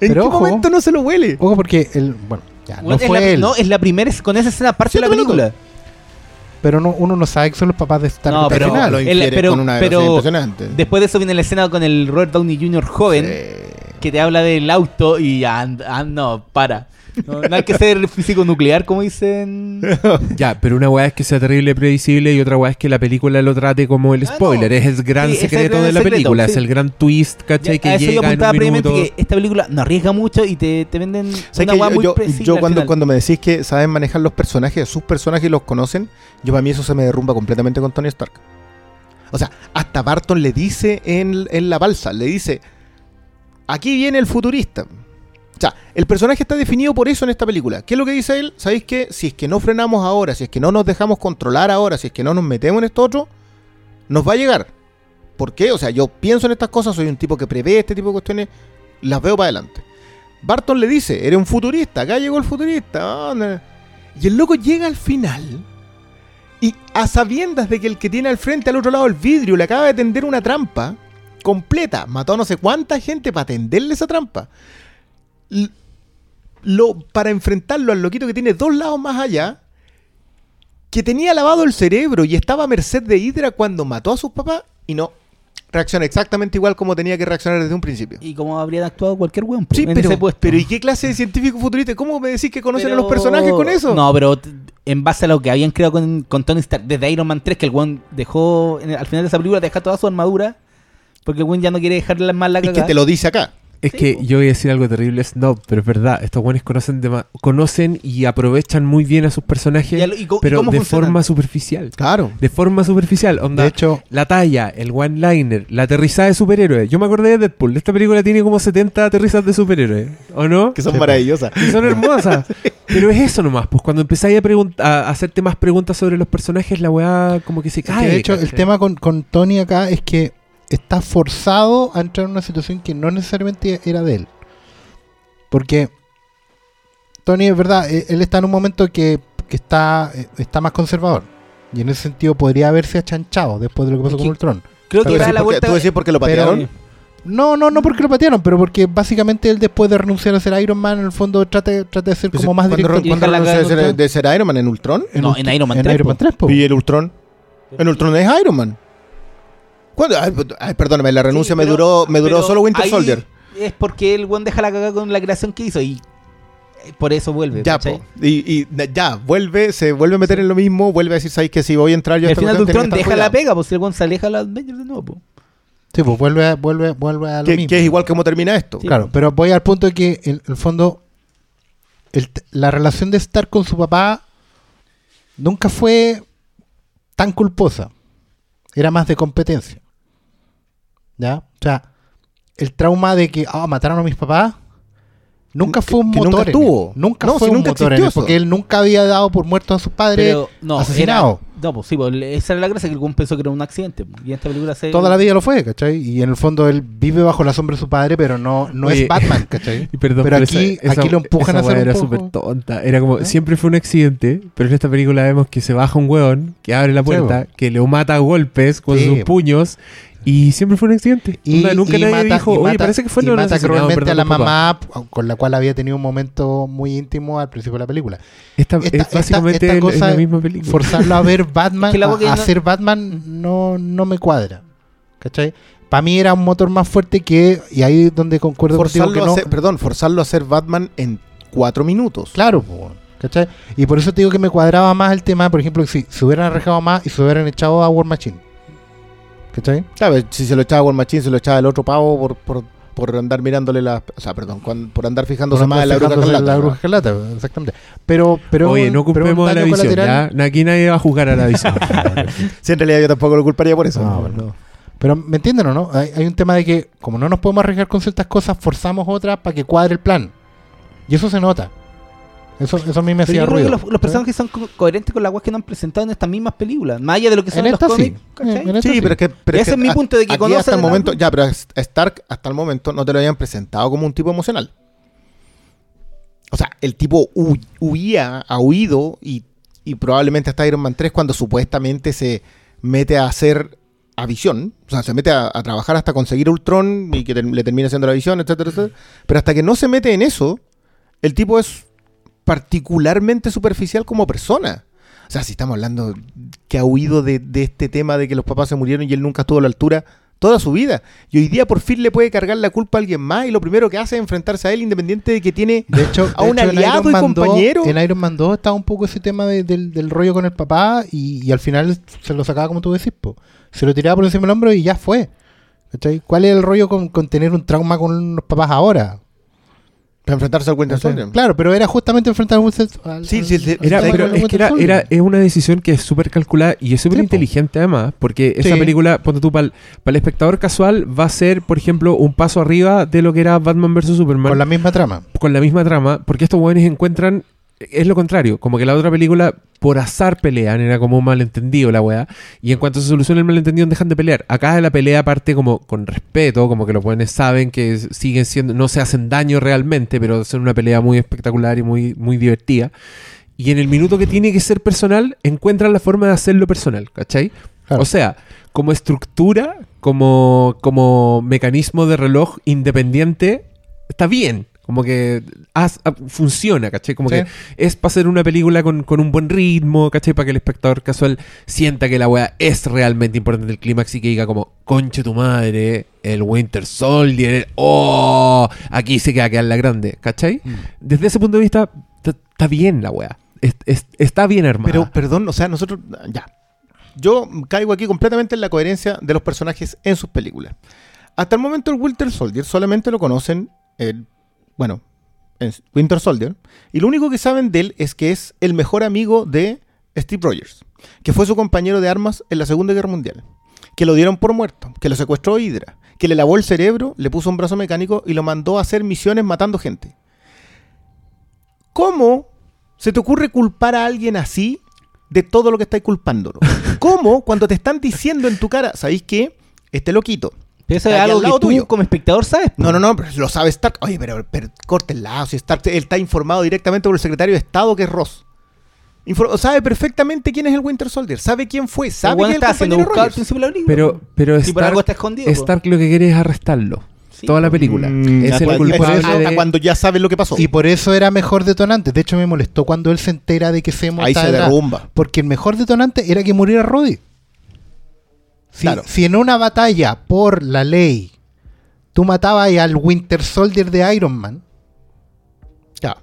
¿En
Pero
qué
ojo.
momento no se lo huele?
ojo, porque el, bueno, ya, no
Bueno,
fue
la,
él.
no, es la primera, con esa escena parte de la
minutos.
Pero no, uno no sabe que son los papás de Stark
No, pero-
final.
lo
el- pero-
con una
pero-
velocidad impresionante.
Después de eso viene la escena con el Robert Downey Jr. joven. que te habla del auto y and- no, para. No, no hay que ser físico nuclear, como dicen.
Ya, pero una weá es que sea terrible previsible y otra weá es que la película lo trate como el
Ah,
spoiler.
no.
Es el gran
Sí, el
secreto
gran
de la
secreto,
película.
sí.
Es el gran twist, ¿cachai?
Ya,
que
a eso yo
llega en
apuntaba
un
previamente
minuto.
que esta película no arriesga mucho y te, te venden
¿Sabes
una
yo,
muy
yo- yo cuando, cuando me decís que saben manejar los personajes, sus personajes los conocen, yo para mí eso se me derrumba completamente con Tony Stark. O sea, hasta Barton le dice en, en la balsa, le dice, aquí viene el futurista. O sea, el personaje está definido por eso en esta película. ¿Qué es lo que dice él? ¿Sabéis que si es que no frenamos ahora, si es que no nos dejamos controlar ahora, si es que no nos metemos en esto otro, nos va a llegar? ¿Por qué? O sea, yo pienso en estas cosas, soy un tipo que prevé este tipo de cuestiones, las veo para adelante. Barton le dice, eres un futurista, acá llegó el futurista. Y el loco llega al final y a sabiendas de que el que tiene al frente al otro lado del vidrio le acaba de tender una trampa completa, mató a no sé cuánta gente para tenderle esa trampa. Lo, para enfrentarlo al loquito que tiene dos lados más allá, que tenía lavado el cerebro y estaba a merced de Hydra cuando mató a sus papás y no reacciona exactamente igual como tenía que reaccionar desde un principio.
Y como habrían actuado cualquier weón po,
Sí,
en
pero,
ese puesto.
pero ¿y qué clase de científico futurista? ¿Cómo me decís que conocen a los personajes con eso?
No, pero en base a lo que habían creado con, con Tony Stark desde Iron Man 3, que el weón dejó, en el- al final de esa película, deja toda su armadura, porque el weón ya no quiere dejarle más la
y que
cagada.
te lo dice acá.
Es
Sí,
que
po.
yo voy a decir algo terrible, Snob, pero es verdad. Estos buenos conocen, conocen y aprovechan muy bien a sus personajes,
Y a lo- y co- y
pero de
funcionan.
forma superficial.
Claro.
De forma superficial. Onda,
De hecho,
la talla, el one-liner, la aterrizada de superhéroes. Yo me acordé de Deadpool. Esta película tiene como 70 aterrizadas de superhéroes. ¿O no?
Que son
Sí,
maravillosas.
Y son hermosas. Pero es eso nomás. Pues cuando empezáis a, hacerte más preguntas sobre los personajes, la weá como que se
es que
cae.
de hecho, el tema con, con Tony acá es que está forzado a entrar en una situación que no necesariamente era de él. Porque Tony es verdad, eh, él está en un momento que, que está, eh, está más conservador. Y en ese sentido podría haberse achanchado después de lo que pasó
Es
con Ultron.
Creo que
¿Tú
era la vuelta.
¿Tú decís porque lo
Pero-
patearon?
No, no, no porque lo patearon, pero porque básicamente él después de renunciar a ser Iron Man, en el fondo trata, trata de ser
Pues,
como más
¿cuándo
directo.
re- ¿Cuándo renunció de ser, de ser Iron Man en Ultron?
No, en Iron Man
en
3,
Iron Man
po.
3, po.
¿Y el Ultron? En Ultron es Iron Man. ¿Cuándo? Ay, p- ay, perdóname, la renuncia
Sí,
me duró, me duró solo Winter Soldier.
Es porque el buen deja la cagada con la creación que hizo y eh, por eso vuelve.
Ya, po. Y, ya, vuelve, se vuelve a meter en lo mismo, vuelve a decir, ¿sabes que si voy a entrar yo
al final Ultron deja la pega, pues si el buen se aleja a los Avengers de nuevo. po.
Sí, pues vuelve, a- vuelve, vuelve a lo
que,
mismo.
que es igual como termina esto.
Sí.
Claro, pero voy al punto de que, en el fondo, el la relación de estar con su papá nunca fue tan culposa. Era más de competencia. ¿Ya? O sea, el trauma de que, ah, mataron a mis papás, nunca fue un
que nunca
motor.
estuvo.
él. Nunca
No,
fue
si
un
nunca
motor en él, porque él nunca había dado por muertos a sus padres
Pero no,
asesinados.
era- no, pues sí, pues, esa era la gracia que el pensó que era un accidente. Y en esta película se.
Toda la vida lo fue, ¿cachai? Y en el fondo él vive bajo la sombra de su padre, pero no, no
Oye,
es Batman, ¿cachai?
Y perdón,
Pero
pero
aquí-
esa-
aquí lo empujan
esa
a hacer un
era súper tonta. Era como,
¿No?
siempre fue un accidente, pero en esta película vemos que se baja un hueón, que abre la puerta, que le mata a golpes con
Sí.
sus puños, y siempre fue un accidente.
Y,
Onda, nunca
y
nadie
mata,
dijo,
y
oye,
mata-
parece que fue
y
no
mata cruelmente a la
perdón, papá".
mamá con la cual había tenido un momento muy íntimo al principio de la película.
Esta,
Esta-
es
esta-
básicamente
esta
el- es
cosa
la misma película.
Forzarlo a ver Batman,
Es que
a,
no-
ser Batman, no, no me cuadra. ¿Cachai? Para mí era un motor más fuerte que, y ahí es donde concuerdo contigo
Forzarlo
que
a
no.
ser, perdón, forzarlo a ser Batman en cuatro minutos.
Claro, po, ¿cachai? Y por eso te digo que me cuadraba más el tema, por ejemplo, si se hubieran arrejado más y se hubieran echado a War Machine. ¿Cachai?
Claro, si se lo echaba War Machine, se lo echaba el otro pavo por, por, por andar mirándole la... O sea, perdón, por andar fijándose
Por
más en la bruja escarlata,
la
¿no?
bruja escarlata, exactamente. Pero, pero,
Oye, no culpemos a la visión, ¿ya? Aquí nadie va a jugar a la visión.
Sí, en realidad yo tampoco lo culparía por eso.
No, bueno. Pero me entienden o no? Hay, hay un tema de que, como no nos podemos arriesgar con ciertas cosas, forzamos otras para que cuadre el plan. Y eso se nota. Eso, eso a mí me hacía ruido.
los, los personajes son co- coherentes con las weas que nos han presentado en estas mismas películas. Más allá de lo que son
En
los
esta sí.
cómics.
esta
Sí, pero es que... pero
Ese
que
es mi
a-
punto de que conocen
hasta el
la-
momento... Ya, pero a Stark hasta el momento no te lo habían presentado como un tipo emocional. O sea, el tipo hu- huía, ha huido y, y probablemente hasta Iron Man 3 cuando supuestamente se mete a hacer a visión, o sea, se mete a, a trabajar hasta conseguir Ultron y que le termina haciendo la visión, etcétera, etcétera. Pero hasta que no se mete en eso, el tipo es particularmente superficial como persona. O sea, si estamos hablando que ha huido de, de este tema de que los papás se murieron y él nunca estuvo a la altura toda su vida. Y hoy día por fin le puede cargar la culpa a alguien más y lo primero que hace es enfrentarse a él independiente de que tiene
De hecho,
a
de
un
hecho,
aliado y
Man 2
compañero.
en Iron Man 2 estaba un poco ese tema de- del, del rollo con el papá y, y al final se lo sacaba como tú decís, po. se lo tiraba por encima del hombro y ya fue. ¿Cuál es el rollo con, con tener un trauma con los papás ahora?
Para enfrentarse al Winter. Soldier.
Claro, pero era justamente enfrentar a Winter al-
Sí, sí, sí.
al-
Era,
al-
pero
al
es que era,
Soldier.
era- es una decisión que es súper calculada y es súper inteligente además, porque esa película, ponte tú, para el espectador casual, va a ser, por ejemplo, un paso arriba de lo que era Batman vs. Superman
con la misma trama.
con la misma trama, porque estos jóvenes encuentran, es lo contrario, como que la otra película por azar pelean, era como un malentendido la weá, y en cuanto se soluciona el malentendido dejan de pelear. Acá la pelea parte como con respeto, como que los jóvenes saben que siguen siendo, no se hacen daño realmente, pero hacen una pelea muy espectacular y muy, muy divertida. Y en el minuto que tiene que ser personal, encuentran la forma de hacerlo personal, ¿cachai?
Claro.
O sea, como estructura, como, como mecanismo de reloj independiente, está bien. Como que funciona, ¿cachai? Como
Sí.
que es para hacer una película con, con un buen ritmo, ¿cachai? Para que el espectador casual sienta que la weá es realmente importante el clímax y que diga como, conche tu madre, el Winter Soldier, el- oh, aquí se queda quedar la grande, ¿cachai?
Mm.
Desde ese punto de vista, ta- está bien la weá. Es- es- está bien armada.
Pero, perdón, o sea, nosotros. Ya. Yo caigo aquí completamente en la coherencia de los personajes en sus películas. Hasta el momento, el Winter Soldier solamente lo conocen. el- bueno, en Winter Soldier. Y lo único que saben de él es que es el mejor amigo de Steve Rogers, que fue su compañero de armas en la Segunda Guerra Mundial. Que lo dieron por muerto, que lo secuestró Hydra, que le lavó el cerebro, le puso un brazo mecánico y lo mandó a hacer misiones matando gente. ¿Cómo se te ocurre culpar a alguien así de todo lo que estáis culpándolo? ¿Cómo cuando te están diciendo en tu cara, ¿sabéis qué? Este loquito.
Pero eso es algo que tú
tuyo.
como espectador sabes. po.
No, no, no, pero lo sabe Stark. Oye, pero, pero corte el lado. Si Stark él está informado directamente por el secretario de Estado que es Ross. Sabe perfectamente quién es el Winter Soldier, sabe quién fue, sabe que es el compañero
buscado al principio de la película.
Pero, pero
Y por algo
Stark,
está escondido. po.
Stark lo que quiere es arrestarlo.
Sí.
Toda la película.
Mm,
es el
cuando-
culpable
hasta
de-
cuando ya sabe lo que pasó.
Y por eso era mejor detonante. De hecho, me molestó cuando él se entera de que Semo
Ahí
está
se derrumba.
Porque el mejor detonante era que muriera Roddy. Si,
Claro.
si en una batalla por la ley tú matabas al Winter Soldier de Iron Man,
Ya.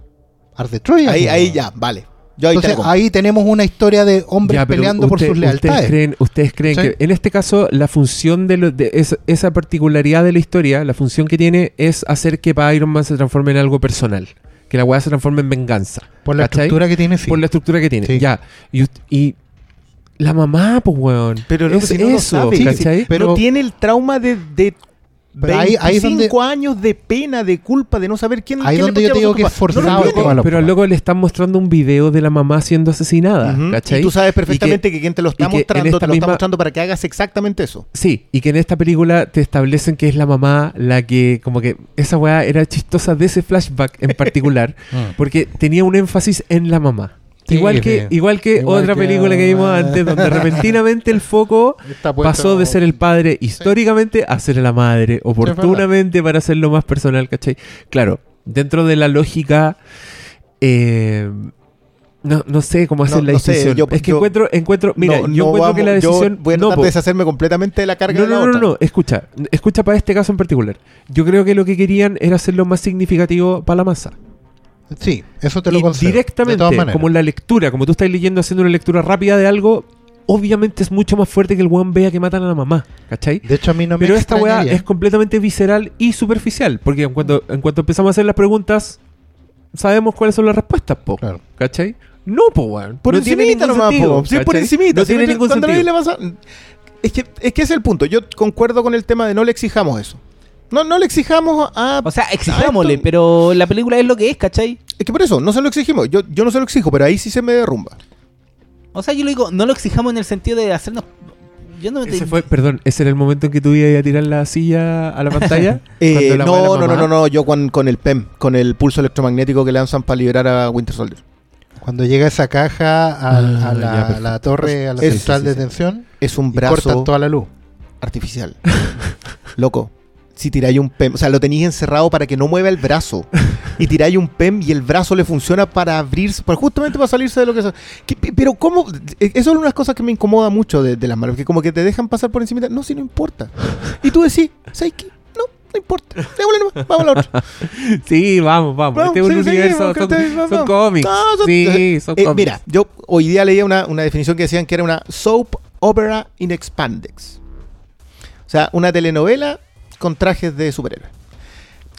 Arde Troya.
Ahí, ahí ya, vale. Yo ahí te
Entonces ahí tenemos una historia de hombres
Ya,
peleando por sus lealtades.
Ustedes creen, ustedes creen
¿Sí?
que en este caso la función de, lo- de esa, esa particularidad de la historia, la función que tiene es hacer que para Iron Man se transforme en algo personal. Que la weá se transforme en venganza.
por la
¿cachai?
estructura que tiene, sí.
Por la estructura que tiene.
Sí.
Ya. Y la mamá, pues weón.
Pero loco,
es
si no lo
eso,
sabe,
¿cachai?
sí, pero-
no tiene el trauma de, de
ahí- ahí es
25
donde-
años de pena, de culpa, de no saber quién
Ahí
quién
donde
le
yo te digo que es.
No.
Pero luego le están mostrando un video de la mamá siendo asesinada. ¿cachai?
Y tú sabes perfectamente
Y
que, quien te lo está
que
mostrando, te lo está mostrando para que hagas exactamente eso.
Sí, y que en esta película te establecen que es la mamá la que, como que esa weá era chistosa de ese flashback en particular,
Mm.
porque tenía un énfasis en la mamá.
Sí,
igual que, igual que
Igual
otra
que-
película que vimos antes, donde repentinamente el foco pasó de ser el padre históricamente a ser la madre, oportunamente para hacerlo más personal, ¿cachai? Claro, dentro de la lógica, eh, no, no sé cómo hacer
No,
la
no sé, yo-
es que
yo-
encuentro, encuentro, mira,
No,
yo
no
encuentro que la
vamos- yo
decisión...
voy a
no,
tratar de deshacerme completamente de la carga
No,
de la
no, no,
otra.
no, escucha, escucha para este caso en particular. Yo creo que lo que querían era hacerlo más significativo para la masa.
Sí, eso te lo
Y
concedo.
directamente, como en la lectura, como tú estás leyendo haciendo una lectura rápida de algo, obviamente es mucho más fuerte que el weón vea que matan a la mamá, ¿cachai?
De hecho, a mí no me
Pero esta weá es completamente visceral y superficial, porque en cuanto, en cuanto empezamos a hacer las preguntas, sabemos cuáles son las respuestas, po,
Claro.
¿cachai? No, po, weón.
Por
no
encimita nomás, po. Sí, por encimita.
No
Si
tiene ningún sentido.
le pasa- Es que, es que ese es el punto. Yo concuerdo con el tema de no le exijamos eso. No, no le exijamos a...
O sea,
a
exijámosle, pero la película es lo que es, ¿cachai?
Es que por eso, no se lo exigimos. Yo, yo no se lo exijo, pero ahí sí se me derrumba.
O sea, yo lo digo, no lo exijamos en el sentido de hacernos. Yo no me
Ese fue, perdón, ese era el momento en que tú ibas a tirar la silla a la pantalla.
Eh,
la
no, no, no, no, no, yo con, con el PEM, con el pulso electromagnético que lanzan para liberar a Winter Soldier.
Cuando llega esa caja
Ah,
a, la,
ya, perfecto.
a la torre, a la
Es-
central
sí,
de
sí,
tensión,
Es un
y cortan
brazo
toda la luz.
artificial. Loco, si tiráis un PEM, o sea, lo tenéis encerrado para que no mueva el brazo. Y tiráis un PEM y el brazo le funciona para abrirse, para justamente para salirse de lo que es. ¿Qué- Pero ¿cómo? Eh, Eso es una de las cosas que me incomoda mucho de, de las malas, que como que te dejan pasar por encima. No, si no importa. Y tú decís, ¿sabes qué? No, no importa. Démosle vamos a la otra.
Sí, vamos, vamos.
Vamos,
este es un
sí, sí,
universo,
vamos,
son, cómics.
No, son-
sí, son
Eh,
cómics.
mira, yo hoy día leía una, una definición que decían que era una soap opera in expandex. O sea, una telenovela con trajes de superhéroes.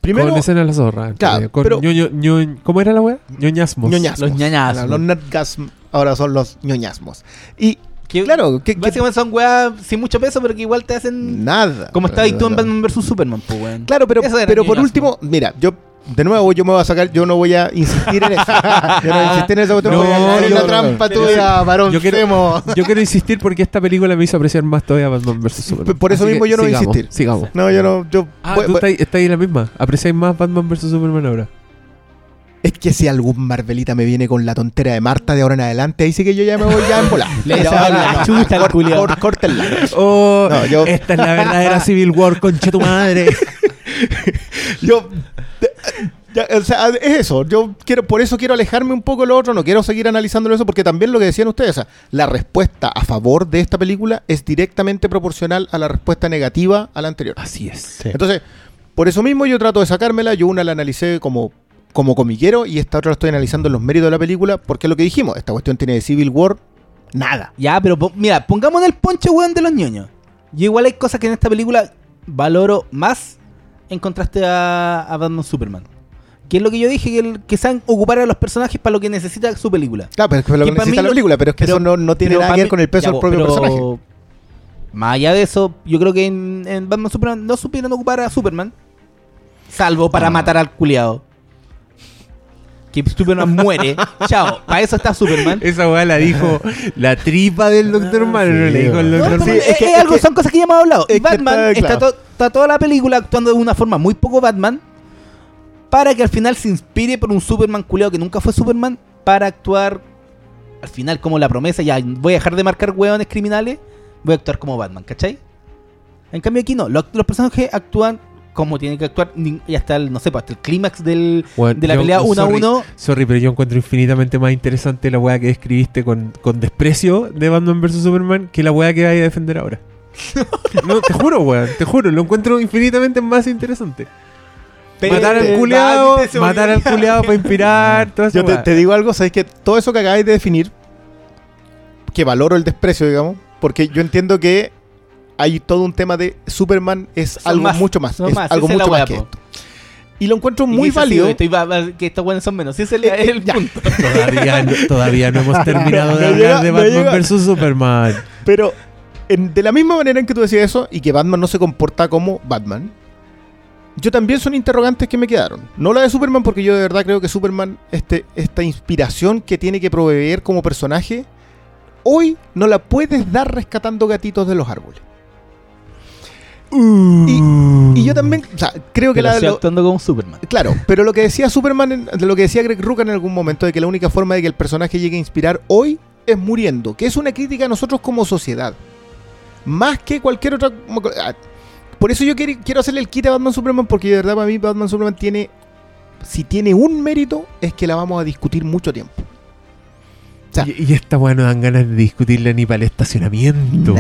Primero,
con escena de la zorra.
Claro,
eh, con
pero-
ñoño- ño- ¿Cómo era la wea? Ñoñasmos.
ñoñasmos.
Los
nerdgasm ahora son los ñoñasmos. Y
Que-
claro, que, que-
Básicamente son weas sin mucho peso, pero que igual te hacen.
nada.
Como estaba ahí tú en. Batman vs Superman, pues, weón.
Claro, pero, pero por último, mira, yo de nuevo yo me voy a sacar, yo no voy a insistir en eso. Yo no voy a insistir en eso.
No,
trampa tuya, varón
yo quiero-
Femo.
Yo quiero insistir porque esta película me hizo apreciar más todavía Batman vs Superman.
Por eso
Así
mismo yo no voy a insistir.
Sigamos.
No, yo no, yo
Ah,
voy-
tú
voy-
estás ahí, estás ahí en la misma. ¿Apreciáis más Batman vs Superman ahora?
Es que si algún Marvelita me viene con la tontera de Marta de ahora en adelante, ahí sí que yo ya me voy ya en volar.
Le sacan
no,
la
no,
al culiao.
Córtenla.
Oh,
yo-
esta es la verdadera Civil War, conche tu madre.
Yo. ya, o sea, es eso. Yo quiero, por eso quiero alejarme un poco de lo otro. No quiero seguir analizándolo eso, porque también lo que decían ustedes, o sea, la respuesta a favor de esta película es directamente proporcional a la respuesta negativa a la anterior.
Así es.
Entonces, por eso mismo yo trato de sacármela. Yo una la analicé como, como comiquero y esta otra la estoy analizando en los méritos de la película, porque es lo que dijimos. Esta cuestión tiene de Civil War nada.
Ya, pero po- mira, pongamos en el poncho, weón, de los ñoños. Yo igual hay cosas que en esta película valoro más en contraste a, a Batman Superman. Que es lo que yo dije, que, el- que saben ocupar a los personajes para lo que necesita su película.
Claro, pero es que lo que necesita
mí
la película, pero es que
pero-
eso no, no tiene nada que ver con el peso
ya,
del propio
pero
personaje.
Más allá de eso, yo creo que en, en Batman Superman no supieron ocupar a Superman. Salvo para
Ah.
matar al culiado. Que Superman muere. Chao. Para eso está Superman.
Esa weá la dijo la tripa del Doctor Manor, no la dijo el Doctor
es,
es que-
es
es
algo,
que-
son cosas que ya hemos hablado. Y Batman
está-
está,
claro.
to- está toda la película actuando de una forma muy poco Batman para que al final se inspire por un Superman culeado que nunca fue Superman para actuar al final como la promesa, ya voy a dejar de marcar hueones criminales, voy a actuar como Batman, ¿cachai? En cambio aquí no, los, los personajes actúan como tienen que actuar y hasta el, no sé, pues, hasta el clímax del, de la
yo-
pelea uno a
sorry,
uno.
Sorry, pero yo encuentro infinitamente más interesante la weá que describiste con, con desprecio de Batman vs Superman que la weá que vaya a defender ahora. no, te juro, weón, te juro, lo encuentro infinitamente más interesante. matar al culeado, matar al culeado para inspirar, toda esa
Yo te digo algo, sabes que todo eso que acabáis de definir, que valoro el desprecio, digamos, porque yo entiendo que hay todo un tema de Superman es
Son
algo
más,
mucho más, es
más,
algo mucho más que esto. Y lo encuentro muy válido.
sí, estoy va- va- que estos buenos son menos. Sí, ese es el,
Eh,
el
ya.
punto.
Todavía, no, todavía no hemos terminado de
No
hablar
llega-
de
no
Batman
llega.
vs Superman.
Pero en- de la misma manera en que tú decías eso y que Batman no se comporta como Batman, yo también son interrogantes que me quedaron. No la de Superman porque yo de verdad creo que Superman, este, esta inspiración que tiene que proveer como personaje, hoy no la puedes dar rescatando gatitos de los árboles. Y, y yo también, o sea, creo que la
estoy
lo-
actuando como Superman.
Claro, pero lo que decía Superman, en- de lo que decía Greg Rucka en algún momento, de que la única forma de que el personaje llegue a inspirar hoy es muriendo, que es una crítica a nosotros como sociedad. Más que cualquier otra... ah, Por eso yo quiero, quiero hacerle el kit a Batman Superman, porque de verdad para mí Batman Superman tiene... Si tiene un mérito, es que la vamos a discutir mucho tiempo. O sea,
Y, y esta weá no dan ganas de discutirla ni para el estacionamiento.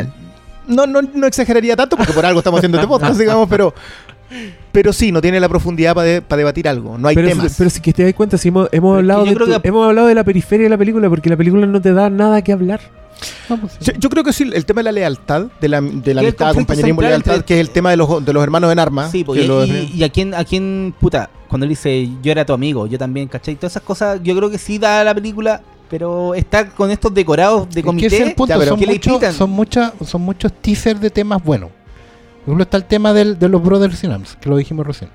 No, no, no exageraría tanto, porque por algo estamos haciendo este podcast, digamos, pero... Pero sí, no tiene la profundidad para debatir algo. No hay
pero,
temas.
si- pero si que te das cuenta, si hemos, hemos hablado de
creo
tu-
que-
hemos hablado de la periferia de la película, porque la película no te da nada que hablar.
Yo, yo creo que sí, el tema de la lealtad, de la, de la amistad, compañerismo lealtad,
entre-
que es el tema de los, de los hermanos en armas.
Sí, pues, y,
lo
y- y a quién, a quién, puta, cuando él dice yo era tu amigo, yo también, ¿cachai? Todas esas cosas, yo creo que sí da la película, pero está con estos decorados de comité.
es el punto,
ya, pero
son,
que le
muchos-
quitan.
son, muchas- son muchos teasers de temas buenos. Por ejemplo, está el tema del- de los Brothers in Arms, que lo dijimos recién.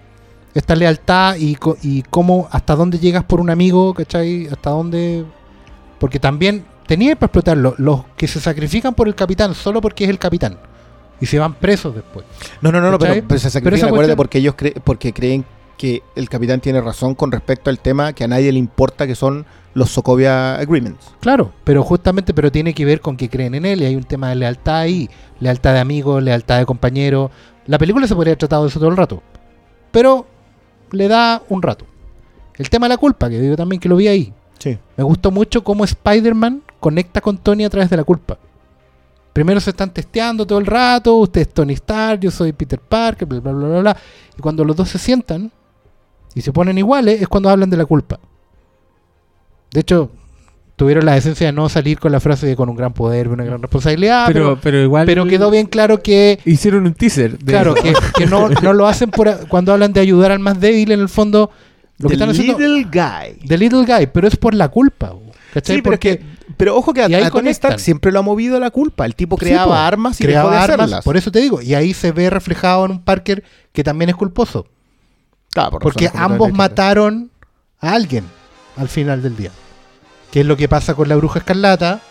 Esta lealtad y, co- y cómo, hasta dónde llegas por un amigo, ¿cachai? Hasta dónde... Porque también tenía para explotarlo. Los que se sacrifican por el capitán solo porque es el capitán. Y se van presos después.
No, no, no, no, pero, pero se sacrifican, acuérdate,
cuestión-
porque ellos cre- porque creen que el capitán tiene razón con respecto al tema que a nadie le importa, que son los Sokovia Agreements.
Claro, pero justamente pero tiene que ver con que creen en él y hay un tema de lealtad ahí, lealtad de amigos, lealtad de compañeros. La película se podría haber tratado de eso todo el rato, pero le da un rato. El tema de la culpa, que digo también que lo vi ahí.
Sí.
Me gustó mucho cómo Spider-Man conecta con Tony a través de la culpa. Primero se están testeando todo el rato, usted es Tony Stark, yo soy Peter Parker, bla, bla, bla, bla, bla. Y cuando los dos se sientan y se ponen iguales es cuando hablan de la culpa. De hecho, tuvieron la esencia de no salir con la frase de con un gran poder, una gran responsabilidad,
pero,
pero,
pero igual.
pero quedó bien claro que
Hicieron un teaser. de
Claro,
eso.
que, que no, no lo hacen por a- cuando hablan de ayudar al más débil, en el fondo, lo que están haciendo.
Little Guy.
The Little Guy, pero es por la culpa. ¿Cachai?
Sí, pero, es
Porque
que- pero ojo que a, a Tony. Stark siempre lo ha movido la culpa. El tipo
Sí,
creaba armas y
creaba
dejó de
armas,
hacerlas.
por eso te digo. Y ahí se ve reflejado en un Parker que también es culposo.
Claro, por
Porque ambos mataron a alguien al final del día. Que es lo que pasa con la bruja escarlata.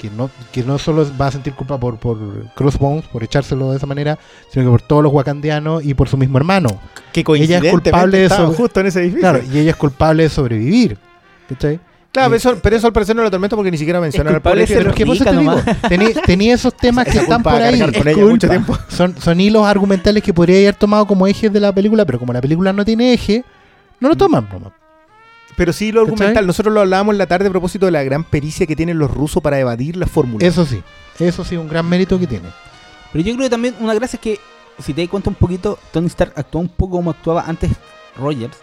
Que no, que no solo va a sentir culpa por, por Crossbones, por echárselo de esa manera, sino que por todos los wakandianos y por su mismo hermano.
Que
ella es culpable de eso.
justo en ese edificio.
Claro, y ella es culpable de sobrevivir. ¿Cachai?
Claro, pero eso, pero eso al parecer no lo atormenta porque ni siquiera menciona al
ser
Pero que por eso te tenía, esos temas que están por ahí. Es
ella mucho tiempo.
Son, son hilos argumentales que podría haber tomado como ejes de la película, pero como la película no tiene eje, no lo toman. nomás.
Pero sí lo
¿Cachai?
argumental. Nosotros lo hablábamos en la tarde a propósito de la gran pericia que tienen los rusos para evadir la fórmula.
Eso sí, eso sí, un gran mérito que tiene.
Pero yo creo que también una gracia es que, si te das cuenta un poquito, Tony Stark actuó un poco como actuaba antes Rogers.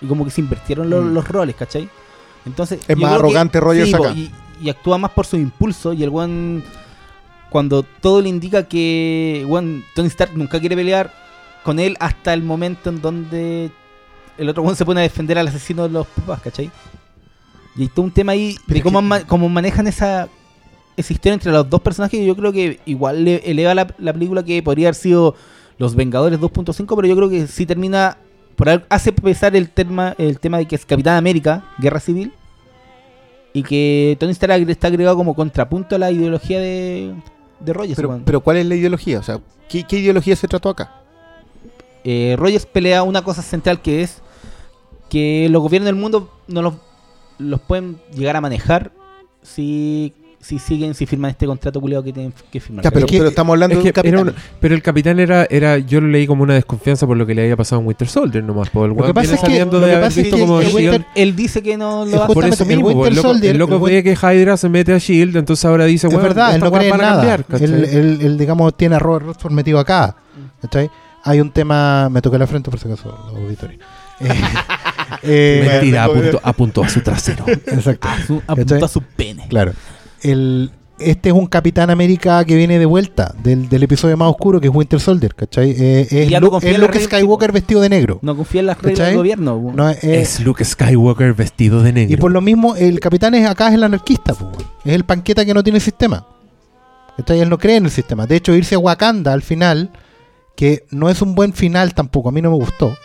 Y como que se invirtieron los,
Mm.
los roles, ¿cachai? Entonces.
Es más
que-
arrogante Rogers acá.
Y, y actúa más por su impulso. Y el one Cuando todo le indica que one, Tony Stark nunca quiere pelear con él hasta el momento en donde el otro one se pone a defender al asesino de los papás, ¿cachai? Y hay todo un tema ahí
Pero
de cómo,
que-
ma- cómo manejan esa, esa historia entre los dos personajes. Yo creo que igual le eleva la, la película que podría haber sido Los Vengadores 2.5, pero yo creo que sí termina. Por hace pesar el tema, el tema de que es Capitán América, Guerra Civil, y que Tony Stark está agregado como contrapunto a la ideología de, de Rogers.
Pero,
weón.
pero ¿cuál es la ideología? O sea, ¿qué, qué ideología se trató acá?
Eh, Rogers pelea una cosa central que es que los gobiernos del mundo no los, los pueden llegar a manejar si, si siguen, si firman este contrato culiado que tienen que firmar.
Ya, pero,
Es que-
pero estamos hablando
Es
de
que
un capitán.
pero el capitán era, era, yo lo leí como una desconfianza por lo que le había pasado en Winter Soldier nomás. Por el
Lo que pasa es que-
saliendo
lo
de
que
haber
pasa es
visto
que
como
el. Winter-
Él dice que no
Es
lo va a
eso
el Winter
el loco,
Soldier-
el loco
el
veía que Hydra se mete a Shield, entonces ahora dice,
Es
bueno,
verdad, él no cree en
a
nada. él, él- él, digamos, tiene a Robert Redford metido acá. ¿cachai? Hay un tema. Me toqué la frente por si acaso, los auditores. Eh,
Mentira, apuntó, apuntó a su trasero.
exacto.
A su, apunta a su pene.
Claro. El, este es un Capitán América que viene de vuelta del, del episodio más oscuro que es Winter Soldier, ¿cachai? Eh, es
no
Lu- Luke Skywalker vestido de negro.
No confía en las reglas
¿Cachai?
del gobierno.
No, es-
Es Luke Skywalker vestido de negro.
y por lo mismo, el capitán es acá es el anarquista, po, es el panqueta que no tiene sistema. ¿Cachai? Él no cree en el sistema. De hecho, irse a Wakanda al final, que no es un buen final tampoco, a mí no me gustó.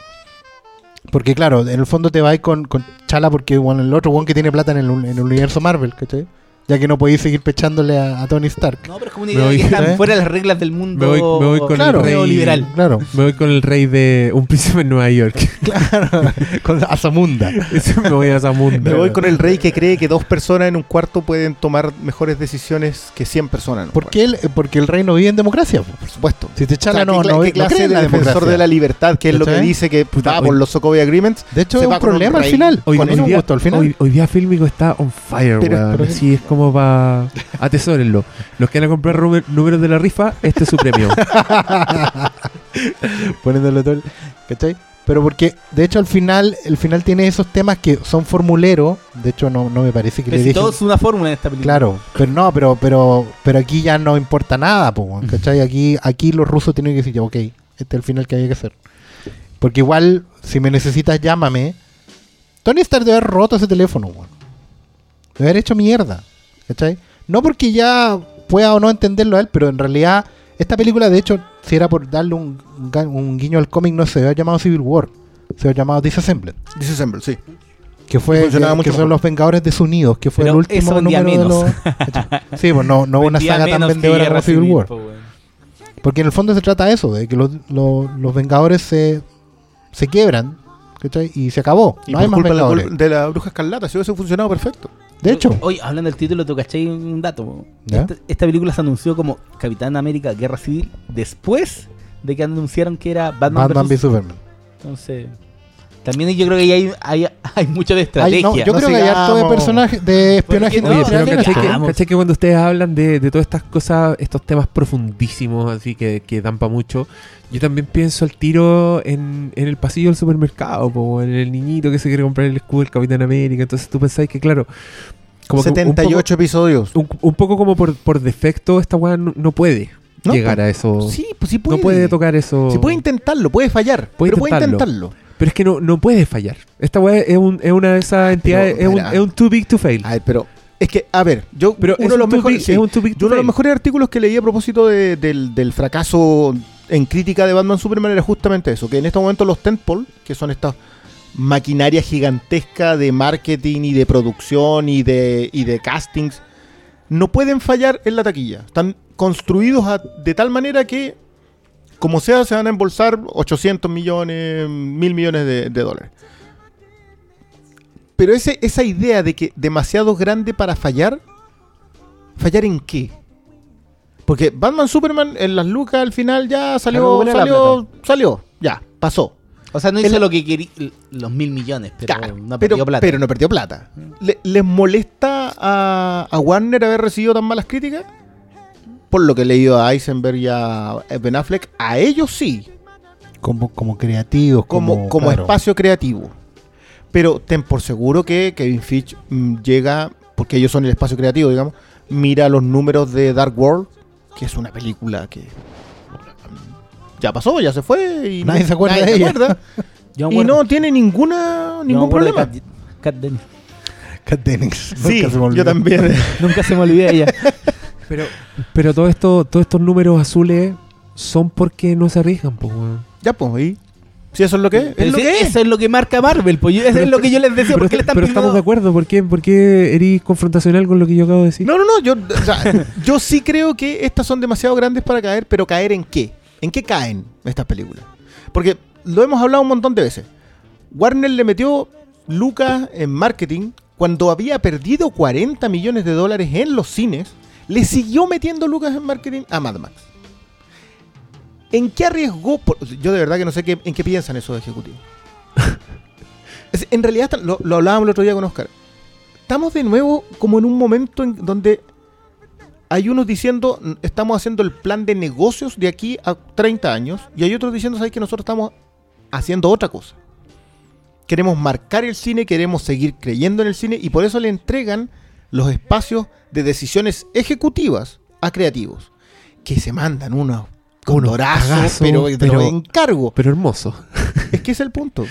Porque claro, en el fondo te vas con, con Chala porque el otro one que tiene plata en el, en el universo Marvel, ¿cachai? Ya que no podéis seguir pechándole a, a Tony Stark.
No, pero es como una idea
voy-
que están
¿eh?
fuera de las reglas del mundo
Me voy- me voy con el
Claro.
rey
neoliberal.
Claro,
Me voy con el rey de Un príncipe en Nueva York.
claro, con Azamunda.
Me voy a esa
Me voy con el rey que cree que dos personas en un cuarto pueden tomar mejores decisiones que 100 personas en un
¿Por
cuarto.
qué él? Porque el rey no vive en democracia. po.
Por supuesto.
Si te
O
Chala
sea,
no,
¿qué,
no, no
qué clase
en
de
la
defensor
democracia.
de la libertad, que es lo que dice que
Puta,
va
hoy-
por los Sokovia Agreements?
De hecho, es un
con un
problema al final.
Hoy, día,
gustó al final.
hoy- hoy día Filmico está on fire,
Pero-
weón.
pero-
Así es como para... Atesórenlo. Los que van a comprar númer- números de la rifa, este es su premio.
poniéndole todo el- ¿cachai? Pero porque, de hecho, al final, el final tiene esos temas que son formuleros. De hecho, no, no me parece que
Pero
le
si
dejen.
todo es una fórmula en esta película.
Claro, pero no, pero, pero, pero aquí ya no importa nada, po, ¿cachai? Aquí, aquí los rusos tienen que decir, ya, ok, este es el final que había que hacer. Porque igual, si me necesitas, llámame. Tony Stark debe haber roto ese teléfono, weón. Debe haber hecho mierda, ¿cachai? No porque ya pueda o no entenderlo a él, pero en realidad, esta película, de hecho, si era por darle un, guiño al cómic, no se había llamado Civil War, se había llamado Disassembled.
Disassemble, sí.
Que fue que, son los Vengadores desunidos, que fue
Pero
el último número de los. sí, pues no, no hubo una saga tan vendedora como Civil War.
po, weón.
Porque en el fondo se trata de eso, de que los, los, los Vengadores se, se quiebran, ¿cachai? Y se acabó.
Y
no
por
hay más
culpa
Vengadores.
de la bruja escarlata, si hubiese funcionado perfecto.
De hecho,
Oye, hablando del título, ¿tú cachai un dato?
¿Ya?
Esta, esta película se anunció como Capitán América Guerra Civil después de que anunciaron que era Batman,
Batman v Superman.
Entonces, también yo creo que ahí hay, hay, hay mucho de estrategia.
no, yo
No
creo que hay harto de personajes de espionaje
no?
Oye, pero caché que, caché que cuando ustedes hablan de, de todas estas cosas, estos temas profundísimos, así que, que dan para mucho, yo también pienso al tiro en, en el pasillo del supermercado, po, en el niñito que se quiere comprar el escudo del Capitán América. Entonces tú pensáis que, claro, como que un
78 episodios.
poco, un, un poco como por, por defecto, esta weá no, no puede
No,
llegar
pues,
a eso.
Sí, pues sí puede.
no puede tocar eso.
Si puede intentarlo, puede fallar.
Puede
pero puede
intentarlo.
intentarlo.
Pero es que no, no puede fallar. Esta weá es, un- es una de esas entidades, es, un, es un too big to fail.
A ver, pero es que, a ver, yo
Pero
uno
es
de los mejores,
big-
sí, uno de los mejores artículos que leí a propósito de- del, del fracaso en crítica de Batman Superman era justamente eso, que en este momento los tentpole, que son estas maquinarias gigantescas de marketing y de producción y de, y de castings, no pueden fallar en la taquilla. Están construidos de tal manera que, como sea, se van a embolsar 800 millones, mil millones de, dólares. Pero esa idea de que demasiado grande para fallar, ¿fallar en qué? Porque Batman Superman en las lucas al final ya salió, salió, salió, ya, pasó.
O sea, no hizo
El-
lo que quería, los mil millones, pero
Claro,
no
pero,
perdió plata.
pero no perdió plata. Le- ¿Les molesta a, a Warner haber recibido tan malas críticas? Por lo que he leído a Eisenberg y a Ben Affleck, a ellos sí,
Como, como creativos,
como,
como,
como
claro.
espacio creativo. Pero ten por seguro que Kevin Fitch mm, llega, porque ellos son el espacio creativo, digamos, mira los números de Dark World, que es una película que mm, ya pasó, ya se fue y
Nadie
no-
se acuerda
nadie
de
se
ella.
acuerda. Y no tiene ninguna ningún
acuerdo de
problema.
Kat, Kat Dennings.
Kat Dennings.
Sí,
Nunca se me olvidó.
yo también.
Nunca se me olvidé de ella.
Pero, pero todo esto, todos estos números azules son porque no se arriesgan, pues,
ya, pues, ¿y? Si eso es lo que es, lo que es.
Eso es lo que marca Marvel, pues yo- eso
Pero
es lo que yo les decía.
Pero,
¿Por qué le están
pero
pidiendo-
estamos de acuerdo. ¿Por qué, ¿Por qué eres confrontacional con lo que yo acabo de decir?
No, no, no, yo, o sea, yo sí creo que estas son demasiado grandes para caer, pero ¿caer en qué? ¿En qué caen estas películas? Porque lo hemos hablado un montón de veces. Warner le metió lucas en marketing cuando había perdido 40 millones de dólares en los cines, le siguió metiendo lucas en marketing a Mad Max. ¿En qué arriesgó? Por- yo de verdad que no sé qué, en qué piensan esos ejecutivos. Es- en realidad, lo, lo hablábamos el otro día con Oscar. Estamos de nuevo como en un momento en donde hay unos diciendo, "N- estamos haciendo el plan de negocios de aquí a 30 años, y hay otros diciendo, ¿sabes que nosotros estamos haciendo otra cosa? Queremos marcar el cine, queremos seguir creyendo en el cine, y por eso le entregan los espacios de decisiones ejecutivas a creativos, que se mandan unos Condorazos,
cagazos,
pero, pero
pero-
encargo.
Pero hermoso.
Es que ese es el punto.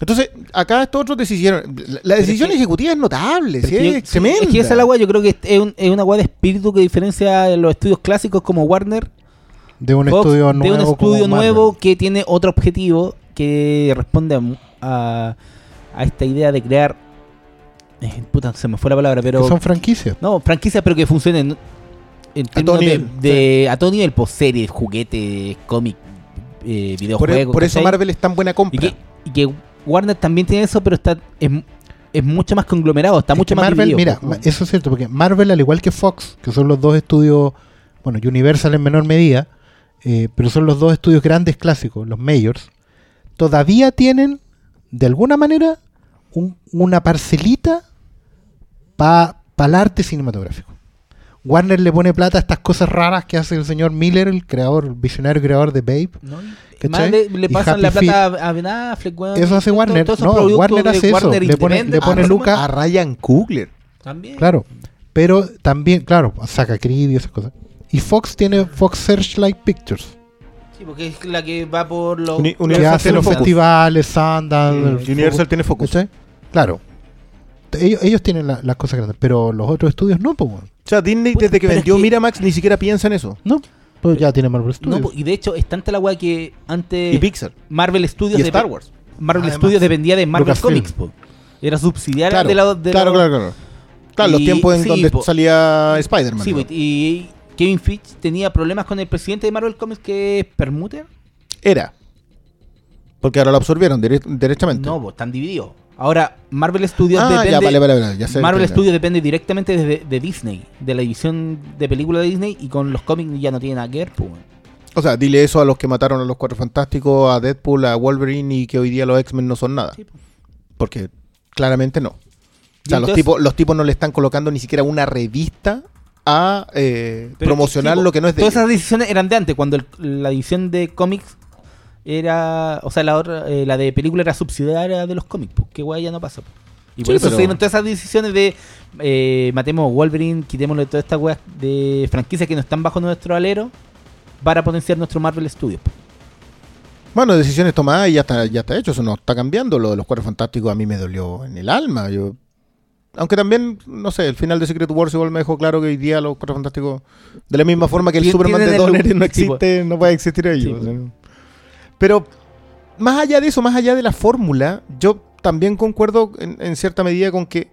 Entonces, acá estos otros decidieron. La, la decisión
es que-
ejecutiva es notable,
es que
es tremenda.
Es que esa es la weá, yo creo que es, un- es una weá de espíritu que diferencia de los estudios clásicos como Warner,
De un
Fox,
estudio
de
nuevo.
un estudio
como Marvel.
nuevo que tiene otro objetivo que responde a, a, a esta idea de crear. eh, puta, se me fue la palabra, pero.
Que son franquicias.
No, franquicias, pero que funcionen en términos
todo nivel,
de- a todo nivel, pues series, juguetes, cómics, eh, videojuegos.
por eso
¿cachai?
Marvel es tan buena
y
compra.
que, y que Warner también tiene eso, pero está es, es mucho más conglomerado, está
Es
mucho más
Marvel,
dividido,
mira,
pues,
eso es cierto, porque Marvel, al igual que Fox, que son los dos estudios, bueno, Universal en menor medida, eh, pero son los dos estudios grandes clásicos, los majors, todavía tienen, de alguna manera, un- una parcelita para el arte cinematográfico. Warner le pone plata a estas cosas raras que hace el señor Miller, el creador, el visionario creador de Babe.
¿no? le, le pasan
Happy
la
Feet.
plata a Ben Affleck.
Eso hace Warner. No, Warner hace eso.
Warner
Le pone- le pone
ah,
lucas
a Ryan Coogler.
También.
Claro. Pero también, claro, saca Creed y esas cosas. Y Fox tiene Fox Searchlight Pictures,
Sí, porque es la que va por los.
Uni-
que
Universal
hace
tiene
los
Focus.
festivales, Sundance,
Mm, Universal
Focus,
tiene Focus.
Claro. Ellos, ellos tienen la- las cosas grandes, pero los otros estudios no, pues.
O sea, Disney
Puta,
desde que
pero es
vendió
que-
Miramax ni siquiera piensa en eso.
No, pues ya tiene Marvel
No,
Studios.
po, y de hecho es tanta la weá que antes
Y Pixar.
Marvel Studios
Y
depe-
Star Wars.
Marvel
Además,
Studios dependía de Marvel. Comics, po. Era subsidiaria
Claro,
de la de
claro,
la-
claro, claro. Claro, los tiempos en
sí,
donde
po.
salía Spider-Man.
Sí,
¿no?
po, y Kevin Feige tenía problemas con el presidente de Marvel Comics que es Permuter.
Era. Porque ahora lo absorbieron dire- derechamente.
No, pues están divididos. Ahora Marvel Studios
ah,
depende
ya, vale, vale, vale. Ya sé
Marvel. Studios depende directamente de, de Disney, de la división de películas de Disney y con los cómics ya no tiene nada que ver, pues.
O sea, dile eso a los que mataron a los Cuatro Fantásticos, a Deadpool, a Wolverine y que hoy día los X-Men no son nada.
Sí, po.
Porque claramente no. O sea, los, tipos, los tipos no le están colocando ni siquiera una revista a eh, promocionar
sí,
lo que no es de
Todas
ellos.
esas decisiones eran de antes, cuando el- la división de cómics era. O sea, la otra, eh, la de película era subsidiaria de los cómics, pues, que guay ya no pasa. po. Y por
Sí,
eso
pero-
se dieron todas esas decisiones de eh, matemos a Wolverine, quitémosle todas estas weas de franquicias que no están bajo nuestro alero para potenciar nuestro Marvel Studios. po.
Bueno, decisiones tomadas y ya está, ya está hecho. Eso no está cambiando. Lo de los Cuatro Fantásticos a mí me dolió en el alma. Yo, aunque también, no sé, el final de Secret Wars igual me dejó claro que hoy día los Cuatro Fantásticos, de la misma forma que el Superman de Donner no existe, no puede existir ellos.
Sí,
o sea. Pero más allá de eso, más allá de la fórmula, yo también concuerdo en, en cierta medida con que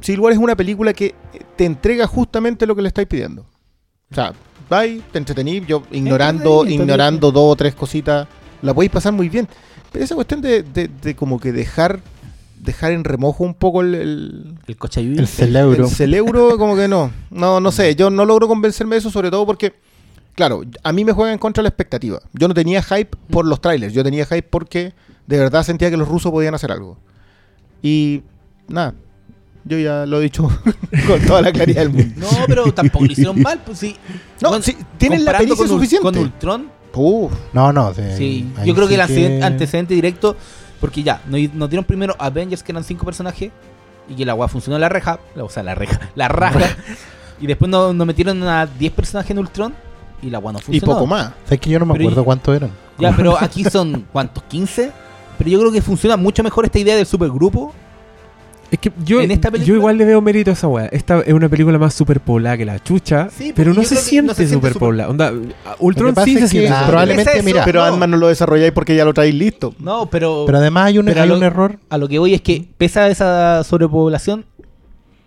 Civil War es una película que te entrega justamente lo que le estáis pidiendo. O sea, vais, te entretení, yo ignorando, ignorando dos o tres cositas, la podéis pasar muy bien. Pero esa cuestión de, de- de como que dejar dejar en remojo un poco el, el,
El cochayuyo.
el celebro.
el cerebro, como que no. No, no sé, yo no logro convencerme de eso, sobre todo porque, claro, a mí me juega en contra la expectativa. Yo no tenía hype por los trailers, yo tenía hype porque de verdad sentía que los rusos podían hacer algo. Y nada, yo ya lo he dicho con toda la claridad del mundo.
No, pero tampoco lo hicieron mal, pues sí.
No,
Bueno,
sí, tienen la pericia
con
suficiente.
Con Ultron,
Uf,
No, no. sí,
yo creo
sí
que el antecedente, antecedente directo, porque ya, nos, nos dieron primero Avengers, que eran cinco personajes, y que la weá funcionó la reja, o sea, la reja, la raja, y después nos, nos metieron a 10 personajes en Ultron, y la weá no
y
funcionó.
poco más.
¿Sabes que yo no me
Pero
acuerdo
y-
cuántos eran?
Ya, pero aquí son, ¿cuántos? ¿15? Pero yo creo que funciona mucho mejor esta idea del supergrupo.
Es que yo,
En esta película-
yo igual le veo mérito a esa weá. Esta es una película más superpoblada que la chucha,
Sí,
pero
porque
no se, siente
no se siente
superpoblada. Onda, Ultron sí
es
se siente
Ah,
probablemente,
es eso.
mira,
Pero
no.
Ant-Man no lo desarrolláis porque ya lo traéis listo.
No, pero,
pero además hay un,
pero
hay
lo-
un error.
a lo que voy es que, pese a esa sobrepoblación,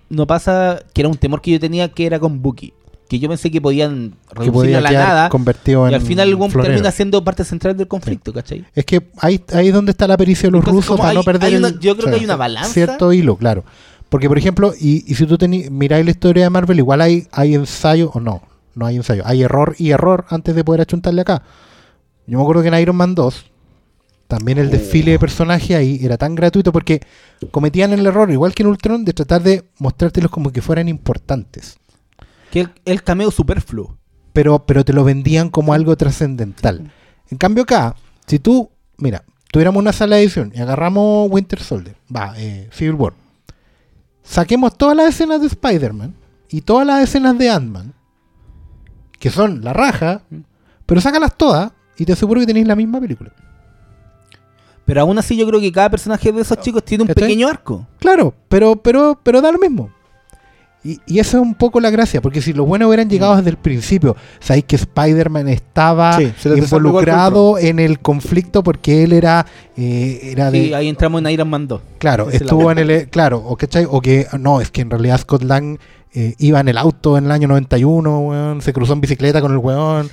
no pasa que era un temor que yo tenía que era con Bucky. Que yo pensé que podían
podía
a la nada.
convertido en
Y al final el termina siendo parte central del conflicto, ¿cachai?
Es que ahí, ahí es donde está la pericia de los
Entonces,
rusos para
hay-
no perder
hay una-
el-
yo creo que hay una balanza.
Cierto hilo, claro. Porque, por ejemplo, y, y si tú tení- miráis la historia de Marvel, igual hay, hay ensayo, o no, no hay ensayo, hay error y error antes de poder achuntarle acá. Yo me acuerdo que en Iron Man 2, también el desfile de personajes ahí era tan gratuito porque cometían el error, igual que en Ultron, de tratar de mostrártelos como que fueran importantes.
Que el, el cameo superfluo.
pero, pero te lo vendían como algo trascendental. En cambio acá, si tú, mira, tuviéramos una sala de edición y agarramos Winter Soldier, va, eh, Civil War, saquemos todas las escenas de Spider-Man y todas las escenas de Ant-Man, que son la raja, pero sácalas todas y te aseguro que tenéis la misma película.
Pero aún así yo creo que cada personaje de esos chicos tiene un
¿Cachai?
pequeño arco.
Claro, pero, pero, pero da lo mismo. Y, y esa es un poco la gracia, porque si los buenos hubieran llegado desde el principio, sabéis que Spider-Man estaba
Sí,
involucrado en el conflicto porque él era, eh, era de,
Sí, ahí entramos en Iron Man 2.
claro,
es
estuvo en el, claro, o, ¿cachai? o que no, es que en realidad Scott Lang eh, iba en el auto en el año 91, weón, se cruzó en bicicleta con el weón.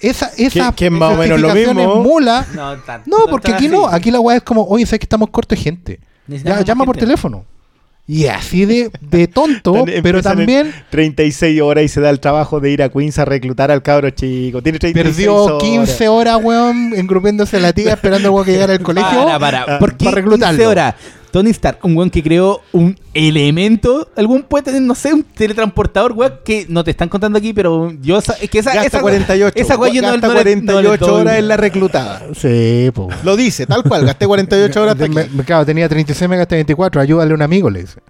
Esa, esa
es más o menos lo mismo.
mula.
No, tan-
No, porque aquí
así.
no, aquí la weá es como, oye, sabes que estamos cortos de gente. Ya, llama por teléfono. Y así de, de tonto, pero también
36 horas y se da el trabajo de ir a Queens a reclutar al cabro chico. Tiene 36
perdió
horas.
15 horas, weón, engrupéndose a la tía esperando weón que llegara al colegio.
Para, para.
Ah,
¿Por qué
para reclutarlo.
15 horas? Tony Stark, un weón que creó un elemento, algún puede tener, no sé, un teletransportador, weón, que no te están contando aquí, pero yo, es que esa,
Gasta
esa
48.
esa weón yo no,
Gasta
no le-
48
no
horas en la reclutada.
Sí, pues.
Lo dice, tal cual. Gasté 48 horas hasta
Me-
aquí.
me- claro, tenía 36 megas hasta 24, ayúdale a un amigo, le dice.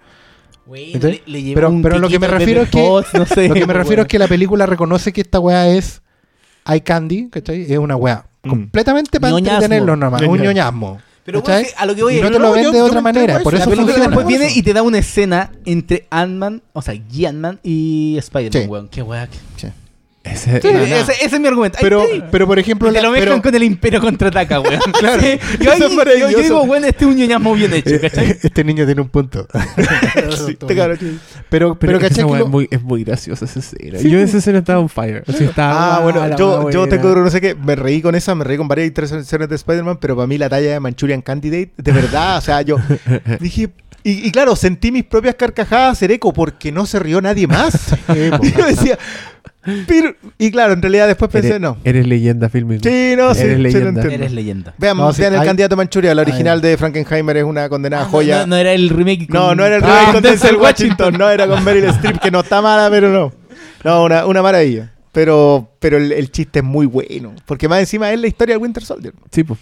¿Cachai?
le- le
Pero,
un
pero lo que me refiero es que
no sé,
lo que me refiero es que la película reconoce que esta weá es eye candy, ¿cachai? Es una weá
Mm.
completamente para
Ñoñasmo.
entretenerlo nomás, un
Ñoñasmo.
Pero weón, a lo que voy es-
no te lo
yo-
de
yo
otra manera,
a
por
eso.
la película
funciona.
después viene y te da una escena entre Ant-Man, o sea, Ant-Man y Spider-Man,
Sí.
weón. Qué weá. que-
Ese-
Sí,
eh,
ese, ese es mi argumento.
Pero, pero por ejemplo,
te
la-
lo mezclan
pero-
con el Imperio contraataca, weón.
Claro.
Sí. Yo, ahí- yo- yo digo, weón, este es un ñoñasmo bien hecho, ¿cachai?
este niño tiene un punto.
Sí, este chico.
pero,
Pero,
pero, ¿cachai
es, muy, es muy graciosa esa escena. Yo en esa escena estaba on fire. Así estaba,
Ah, bueno, yo, yo
buena.
tengo no sé qué, me reí con esa, me reí con varias intervenciones de Spider-Man, pero para mí la talla de Manchurian Candidate, de verdad, o sea, yo dije, y, y claro, sentí mis propias carcajadas hacer eco porque no se rió nadie más. y yo decía, pero, y claro, en realidad después pensé,
Eres,
no.
eres leyenda filming.
Sí, no, sí,
Eres
sí,
leyenda.
entiendo.
Eres leyenda.
Vean,
No, sí,
vean el candidato Manchuria, la original de Frankenheimer es una condenada
Ah,
joya.
No, no era el remake. con-
No, no era el
Ah,
remake con Denzel Washington, no, era con Meryl Streep, que no está mala, pero no. No, una, una maravilla. Pero, pero el, el chiste es muy bueno, porque más encima es la historia de Winter Soldier.
Sí, pues.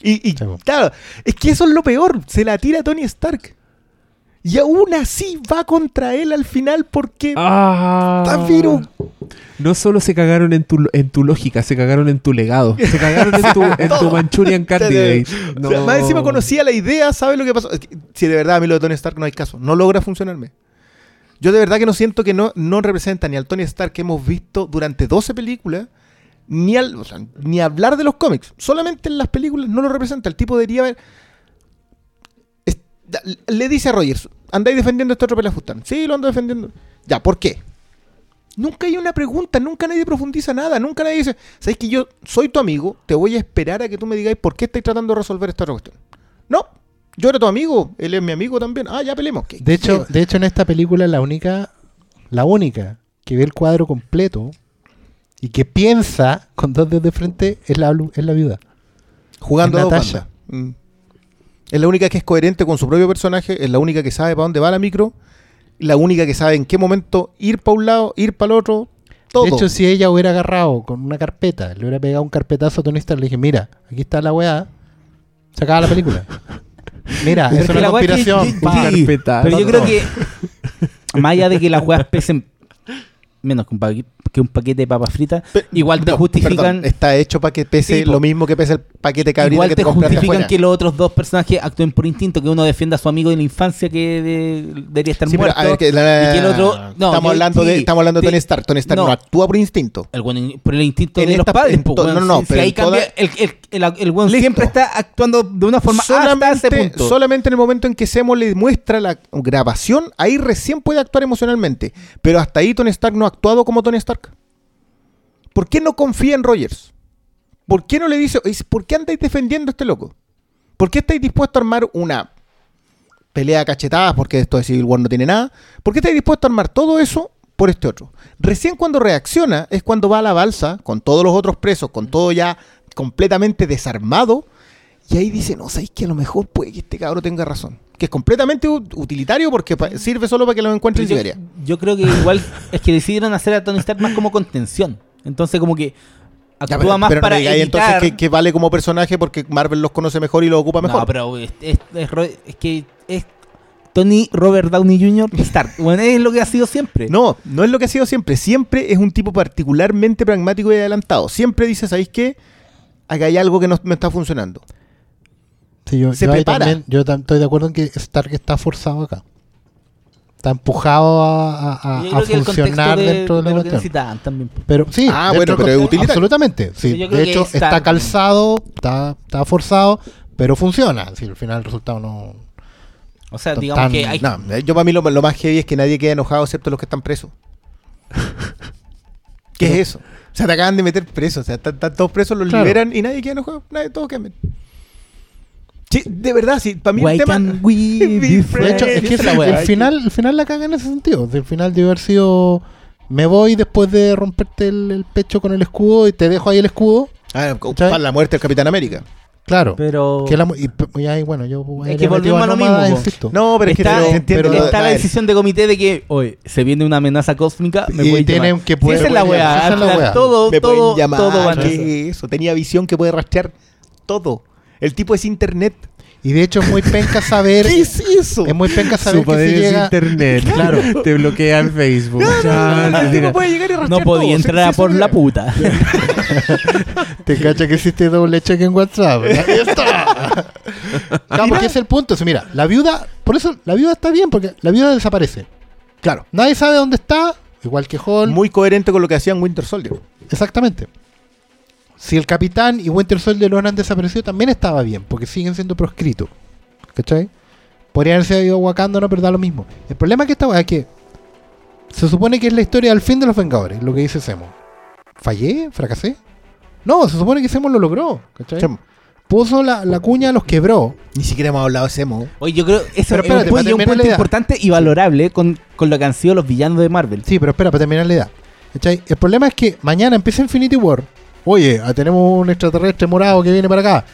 Y, y,
Sí, po.
claro, es que eso es lo peor, se la tira Tony Stark. Y aún así va contra él al final porque...
Ah.
Está viru.
No solo se cagaron en tu, en tu lógica, se cagaron en tu legado. Se cagaron en tu, en tu
Todo.
Manchurian Candidate.
O sea, más encima conocía la idea, ¿sabes lo que pasó? Es que, si de verdad a mí lo de Tony Stark no hay caso, no logra funcionarme. Yo de verdad que no siento que no, no representa ni al Tony Stark que hemos visto durante 12 películas, ni al, o sea, ni hablar de los cómics. Solamente en las películas no lo representa. El tipo debería haber. Le dice a Rogers: ¿Andáis defendiendo este otro pelafustán? Sí, lo ando defendiendo. Ya, ¿por qué? Nunca hay una pregunta, nunca nadie profundiza nada, nunca nadie dice, ¿sabes que yo soy tu amigo? Te voy a esperar a que tú me digáis por qué estáis tratando de resolver esta otra cuestión. No, yo era tu amigo, él es mi amigo también. Ah, ya peleemos. ¿Qué-
De hecho, de hecho, en esta película la única, la única que ve el cuadro completo y que piensa con dos dedos de frente es la, es la viuda.
jugando a dos bandas. Mm. Es la única que es coherente con su propio personaje, es la única que sabe para dónde va la micro, la única que sabe en qué momento ir para un lado, ir para el otro, todo.
De hecho, si ella hubiera agarrado con una carpeta, le hubiera pegado un carpetazo a Tony Stark, le dije, mira, aquí está la weá, se acaba la película. Mira, es
que
una
que-
conspiración.
sí,
carpetazo.
Pero yo creo que, más allá de que las weas pesen menos que un, paquete, que un paquete de papas fritas,
Pe-
igual te
no,
justifican.
perdón, está hecho para que pese lo mismo que pesa el paquete de cabrita
Igual
que
te
te
justifican que los otros dos personajes actúen por instinto, que uno defienda a su amigo de la infancia que de- debería estar
Sí, pero,
muerto.
a ver, que la-
y que el otro. No,
estamos,
yo-
hablando de, estamos hablando de Tony Stark. Tony Stark no,
no.
actúa por instinto.
El buen- por el instinto
En
de los padres.
en
po,
no, no,
Si- si
pero
ahí cambia, el, el, el- el siempre está actuando de una forma hasta ese
Solamente,
punto.
solamente en el momento en que Semo le muestra la grabación, ahí recién puede actuar emocionalmente. Pero hasta ahí Tony Stark no ha actuado como Tony Stark. ¿Por qué no confía en Rogers? ¿Por qué no le dice, "Oye, ¿por qué andáis defendiendo a este loco? ¿Por qué estáis dispuestos a armar una pelea a cachetadas porque esto de Civil War no tiene nada. ¿Por qué estáis dispuesto a armar todo eso por este otro? Recién cuando reacciona es cuando va a la balsa con todos los otros presos, con todo ya completamente desarmado. Y ahí dice, no, sabéis que a lo mejor puede que este cabro tenga razón. Que es completamente utilitario porque sirve solo para que lo encuentre en Siberia.
yo creo que igual es que decidieron hacer a Tony Stark más como contención. Entonces como que
Ya,
actúa
pero,
más
pero no
para evitar...
entonces que, que vale como personaje porque Marvel los conoce mejor y los ocupa mejor.
No, pero es, es- es ro- es que es Tony Robert Downey Jr. Stark. Bueno, es lo que ha sido siempre.
No, no es lo que ha sido siempre. Siempre es un tipo particularmente pragmático y adelantado. Siempre dice, ¿sabéis qué? Acá hay algo que no me está funcionando.
Sí, yo,
Se
yo
prepara.
también yo estoy de acuerdo en que Stark está forzado acá. Está empujado a, a- funcionar
de,
dentro de
de
la cuestión.
necesitaban también.
Pero sí,
Ah, bueno, pero es utilitario.
Absolutamente. Sí. De hecho,
está-
está calzado, está, está forzado, pero funciona. Si al final el resultado no.
O sea,
Tan-
digamos que hay...
No, yo para mí lo, lo más heavy es que nadie quede enojado excepto los que están presos. ¿Qué es eso? O sea, te acaban de meter presos. O sea, están, están todos presos, los
Claro.
liberan y nadie queda enojado. Nadie, todos quedan. Sí, de verdad, sí. Para mí
Why
el tema.
we be
De hecho, es que
Esa es
el, final, el final la caga en ese sentido. El final debe haber sido. Me voy después de romperte el, el pecho con el escudo y te dejo ahí el escudo.
Ah, para la muerte del Capitán América.
Claro.
Pero...
Que la y, y ahí, bueno, yo.
Es que volvemos a lo mismo, po.
insisto.
No, pero es que
está,
te entiendo.
pero-
está la decisión de comité de que, oye, se viene una amenaza cósmica, me
Y
pueden
tienen
llamar.
que poder-
esa es la weá.
esa es la
al final
weá.
Todo, todo, todo van a eso.
¿qué es eso? Tenía visión que puede rastrear todo. El tipo es internet.
Y de hecho es muy penca saber.
¿Qué es eso?
es muy penca saber
Su
que
poder
si
es
llega.
internet.
Claro.
Te bloquea en Facebook.
Puede llegar y
No podía
todo.
entrar a por la puta.
Te cacha que existe doble cheque en WhatsApp. Ahí está. No, porque es el punto. Mira, la viuda. Por eso la viuda está bien, porque la viuda desaparece.
Claro.
Nadie sabe dónde está, igual que Hall.
Muy coherente con lo que hacían Winter Soldier.
Exactamente. Si el capitán y Winter Soldier lo han desaparecido, también estaba bien, porque siguen siendo proscritos. ¿Cachai? Podrían haberse ido a Wakanda, no, pero da lo mismo. El problema que esta weá es que se supone que es la historia del fin de los Vengadores, lo que dice Semo. ¿Fallé? ¿Fracasé? No, se supone que Semo lo logró. ¿Cachai? Puso la, la cuña, los quebró.
Ni siquiera hemos hablado de Semo.
Oye, yo creo que eso
Pero
es un,
para
pu- y un punto importante y valorable con, con lo que han sido los villanos de Marvel.
Sí, pero espera, para terminar la idea. ¿Cachai? El problema es que mañana empieza Infinity War. Oye, ah, tenemos un extraterrestre morado que viene para acá.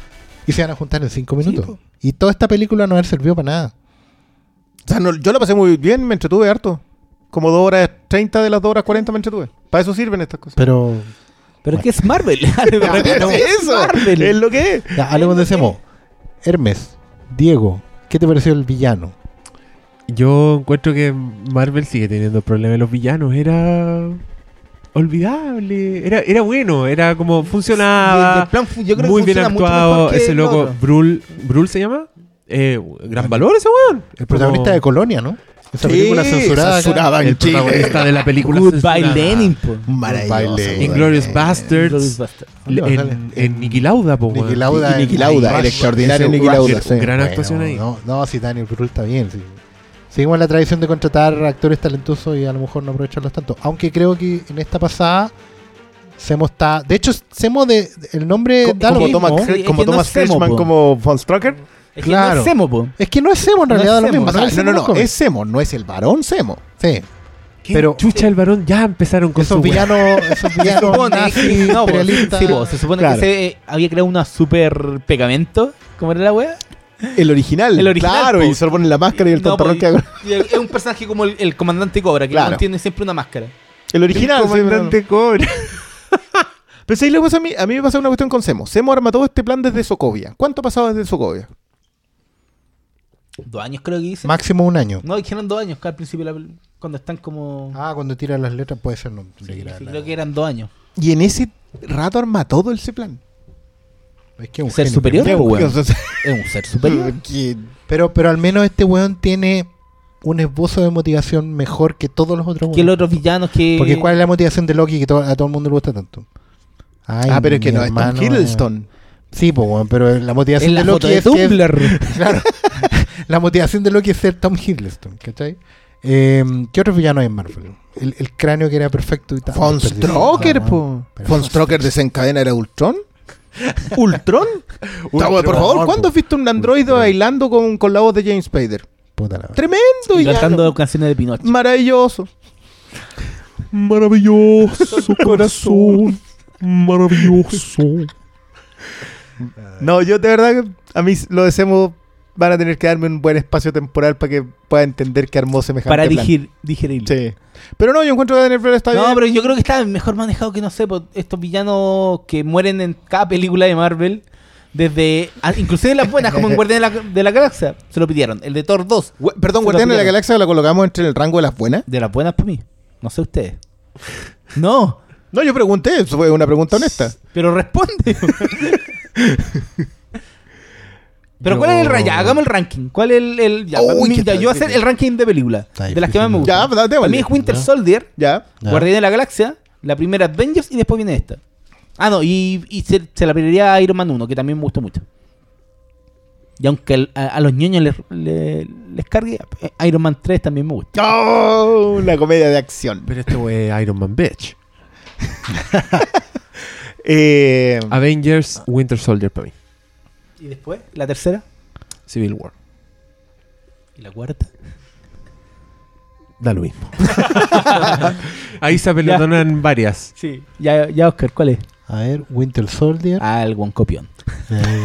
Y se van a juntar en 5 minutos. y toda esta película no haber servido para nada.
O sea, no- yo la pasé muy bien, me entretuve harto. Como 2 horas 30 de las 2 horas 40 me entretuve. Para eso sirven estas cosas.
Pero
Pero es que es Marvel.
Es eso.
Marvel.
Es lo que es.
ya, hablemos de Semo. Hermes, Diego, ¿qué te pareció el villano?
Yo encuentro que Marvel sigue teniendo problemas de los villanos. Era olvidable. Era, era bueno. Era como funcionaba.
el plan fu- yo creo que
muy bien actuado.
mejor que
Ese loco. Brul, ¿Brul se llama? Eh, gran valor ese weón.
El protagonista de Colonia, ¿no? Esa
Sí,
película censurada.
censurada en
El
Chile.
protagonista de la película.
Goodbye. Lenin, po.
Maravilloso.
Inglorious. Bastards.
Glorious Bastard.
¿Dónde va a
En,
salir?
en Niki Lauda, po.
Niki Lauda.
Y Niki
en-
Lauda,
en
el extraordinario Niki. Lauda, sí.
Gran actuación ahí.
No, no, si Daniel Brühl está bien. sí. Seguimos la tradición de contratar actores talentosos y a lo mejor no aprovecharlos tanto. Aunque creo que en esta pasada Semo está. De hecho, Semo de el nombre
Co-
da lo
como
mismo.
Thomas,
Sí, es
como
no
Thomas
es Semo, po.
como Von Strucker.
Es que
Claro.
no es Semo, po.
Es que no es Semo en
No
realidad
es
da lo mismo.
O sea,
es
no, no, no, es Semo, no es el varón Semo.
Sí.
¿Qué
Pero-
chucha el varón ya empezaron con
Esos
su
villanos, esos
Se
villanos
supone,
nazis,
no, sí, po, se supone
Claro.
que se eh, había creado una super pegamento. ¿Cómo era la wea?
El original.
El original,
Claro,
po.
y solo ponen la máscara y el
No,
que
y Es un personaje como el, el comandante Cobra, que
Claro.
mantiene siempre una máscara.
El original.
El
sí,
comandante Cobra.
Pero ¿sabes lo que pasa a mí? A mí me pasa una cuestión con Semo. Semo arma todo este plan desde Sokovia. ¿Cuánto ha pasado desde Sokovia?
Dos años creo que dice.
Máximo un año.
No, dijeron dos años, que al principio de la cuando están como...
Ah, cuando tiran las letras puede ser. No,
Sí,
la-
creo que eran dos años.
Y en ese rato arma todo ese plan.
Es que es un
Ser
genio,
superior, po.
O sea,
Es un ser superior.
Pero, pero al menos este weón tiene un esbozo de motivación mejor que todos los otros
que los otros villanos que...
Porque ¿cuál es la motivación de Loki que to- a todo el mundo le gusta tanto? Ay,
ah, pero es que no, es Tom Hiddleston.
Sí, pues, weón, pero la motivación
En la
de Loki
foto de
es que- claro, la motivación de Loki es ser Tom Hiddleston, ¿cachai? Eh, ¿Qué otros villanos hay en Marvel? El, el cráneo que era perfecto y tal.
Von Stroker, po.
Pero
Von
Von
Stroker desencadena era Ultron. ¿Ultron? Por favor, ¿cuándo has visto un androide bailando con, con la voz de James Spader?
Puta la.
Tremendo
Y cantando
no.
canciones de Pinocho.
Maravilloso.
Maravilloso corazón. Maravilloso.
No, yo de verdad, que a mí los deseamos van a tener que darme un buen espacio temporal para que pueda entender que armó semejante
Para digir, digerirlo.
Sí. Pero no, yo encuentro que Daniel Brühl está
No,
bien.
pero yo creo que está mejor manejado que, no sé, estos villanos que mueren en cada película de Marvel. Desde. inclusive las buenas, como en Guardián de la, de la Galaxia. Se lo pidieron. El de Thor 2.
Gu- Perdón, Guardián de la. Galaxia la colocamos entre el rango de las buenas.
De las buenas para mí. No sé ustedes. No.
No, yo pregunté, eso fue una pregunta honesta.
Pero responde. Pero ¿cuál es el ranking? Hagamos el ranking. ¿Cuál es el. el- ya,
Uy,
mi-
qué
ya, yo voy a hacer el ranking de películas.
Está
De las que más me
difícil.
gustan.
Ya, démosle.
Para mí es Winter
Ya.
Soldier,
Ya.
Ya.
Guardián de la Galaxia, la primera Avengers y después viene esta. Ah, no, y, y se, se la pediría a Iron Man 1, que también me gustó mucho. Y aunque al- a, a los ñoños les, les, les cargue, eh, Iron Man 3 también me gusta.
Oh, una comedia de acción.
Pero este fue Iron Man Bitch.
Eh,
Avengers Winter Soldier para mí.
¿Y después? ¿La tercera?
Civil War.
¿Y la cuarta?
Da lo mismo. Ahí se apelotonan varias.
Sí. Ya, ya Oscar, ¿cuál es?
A ver, Winter Soldier.
Ah, el buen copión.
Eh,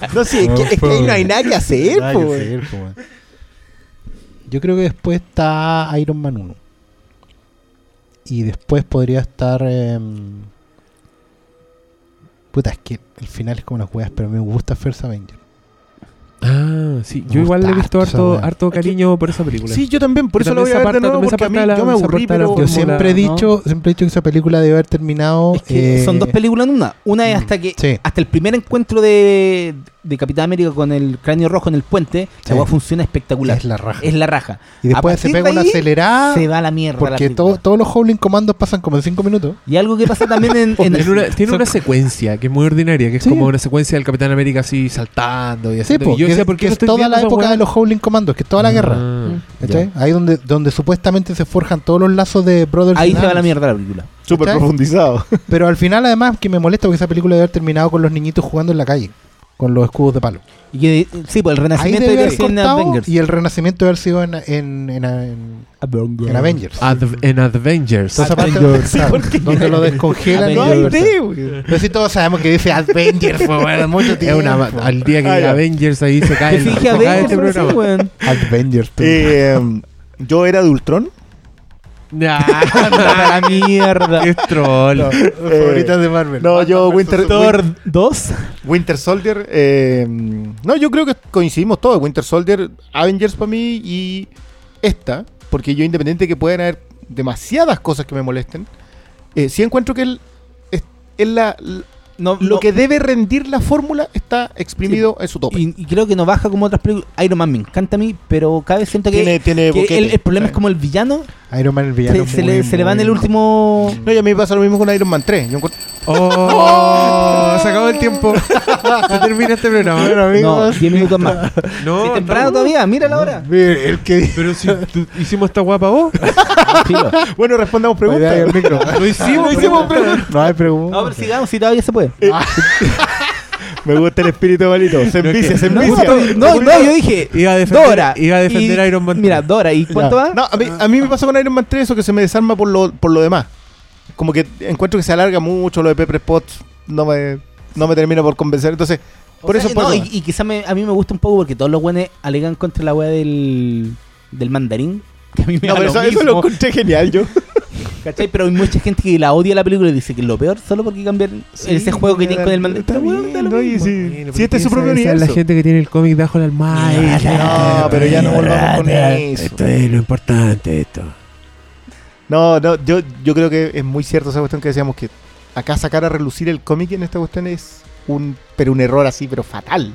no, sí, es que, es que ahí no hay nada que hacer,
nada
po,
que hacer, po. Yo creo que después está Iron Man 1. Y después podría estar. em, Puta, es que el final es como unas weas, pero me gusta First Avenger.
Ah, sí.
Me
Yo igual le he visto
harto
harto, cariño por esa película.
Sí, yo también, por eso lo voy a
esa
ver de
parte-
nuevo, porque a mí yo me aburrí, pero...
Yo siempre he dicho, siempre he dicho que esa película debe haber terminado.
Es que
eh,
son dos películas en una. Una es hasta que
sí.
hasta el primer encuentro de, de Capitán América con el cráneo rojo en el puente,
Sí.
la weá funciona espectacular.
Es la raja.
Es la raja.
Y después se pega
de
una
ahí,
acelerada.
Se va a la mierda. la
Porque todo- todos los Howling Commandos pasan como en 5 minutos.
Y algo que pasa también en. en-
Tiene una, tiene una secuencia que es muy ordinaria, que es
Sí.
como una secuencia del Capitán América así saltando y
Sí,
haciendo.
po,
y yo
que,
decía, ¿por
que
qué no
es toda la época de los Howling Commandos, que es toda la guerra.
Ah, ya.
Ahí donde, donde supuestamente se forjan todos los lazos de Brothers
ahí se va a la mierda la película.
Súper profundizado.
Pero al final, además, que me molesta porque esa película debe haber terminado con los niñitos jugando en la calle, con los escudos de palo.
Y que, sí, pues el renacimiento
debe
de
haber
en Avengers.
y el renacimiento debe haber sido en, en, en, en- en Avengers.
Adv- en Avengers.
Avengers.
claro, donde lo descongelan.
No hay
Avengers.
Pero si todos sabemos que dice Avengers, pues, bueno, mucho
Es
tiempo.
una, al día que
Ah, ya.
Avengers ahí se cae, el- se cae
Avengers,
este
sí.
Avengers. tú.
Eh, yo era de Ultron.
Nah,
a la mierda.
qué troll.
No, favoritas de Marvel.
No, yo Winter,
Thor 2.
Winter Soldier. eh, no, yo creo que coincidimos todos. Winter Soldier, Avengers para mí y esta. Porque yo, independiente de que puedan haber demasiadas cosas que me molesten, eh, sí encuentro que el, es, es la,
No,
lo
no-
que debe rendir la fórmula está exprimido en su tope.
y, y creo que no baja como otras películas. Iron Man me encanta a mí, pero cada vez siento que,
tiene tiene
que
boquete.
el, el problema es como el villano
Iron Man el villano.
se, se
muy,
le, se le va en
muy-
el último.
No, y a mí me pasa lo mismo con Iron Man 3. Yo encuentro-
Oh, se acabó el tiempo. Se termina este programa.
Bueno,
No,
amigos.
10 minutos más.
No,
Si
no.
temprano todavía, mira la hora.
El que
Pero si tú- hicimos esta guapa vos.
Bueno, respondamos
Oye,
preguntas.
el micro.
Lo hicimos,
No hicimos preguntas. No hay preguntas.
No, pero sigamos, si todavía se puede.
Me gusta el espíritu malito. Se envicia, se
No,
envicia.
no, no, yo dije.
Iba a defender,
Dora.
iba a defender
y-
a Iron Man.
Mira, Dora, ¿y cuánto va?
No, a mí, a mí me pasó con Iron Man 3 eso que se me desarma por lo, por lo demás. Como que encuentro que se alarga mucho lo de Pepper Potts. No me, no me termina por convencer. Entonces,
O
por
sea,
eso, por
no,
eso.
y, y quizá me- a mí me gusta un poco porque todos los buenos alegan contra la weá del, del mandarín. Que a mí me
No,
da
pero
lo
eso, eso
mismo,
lo encontré genial yo.
¿cachai? Pero hay mucha gente que la odia la película y dice que es lo peor solo porque cambian ese juego que tienen con el mismo.
si,
Bueno,
si este es su propio universo.
La gente que tiene el cómic bajo el almohada.
No, pero ya no volvamos con eso.
Esto es lo importante, esto.
No, no, yo, yo creo que es muy cierto esa cuestión que decíamos que acá sacar a relucir el cómic en esta cuestión es un pero un error así, pero fatal.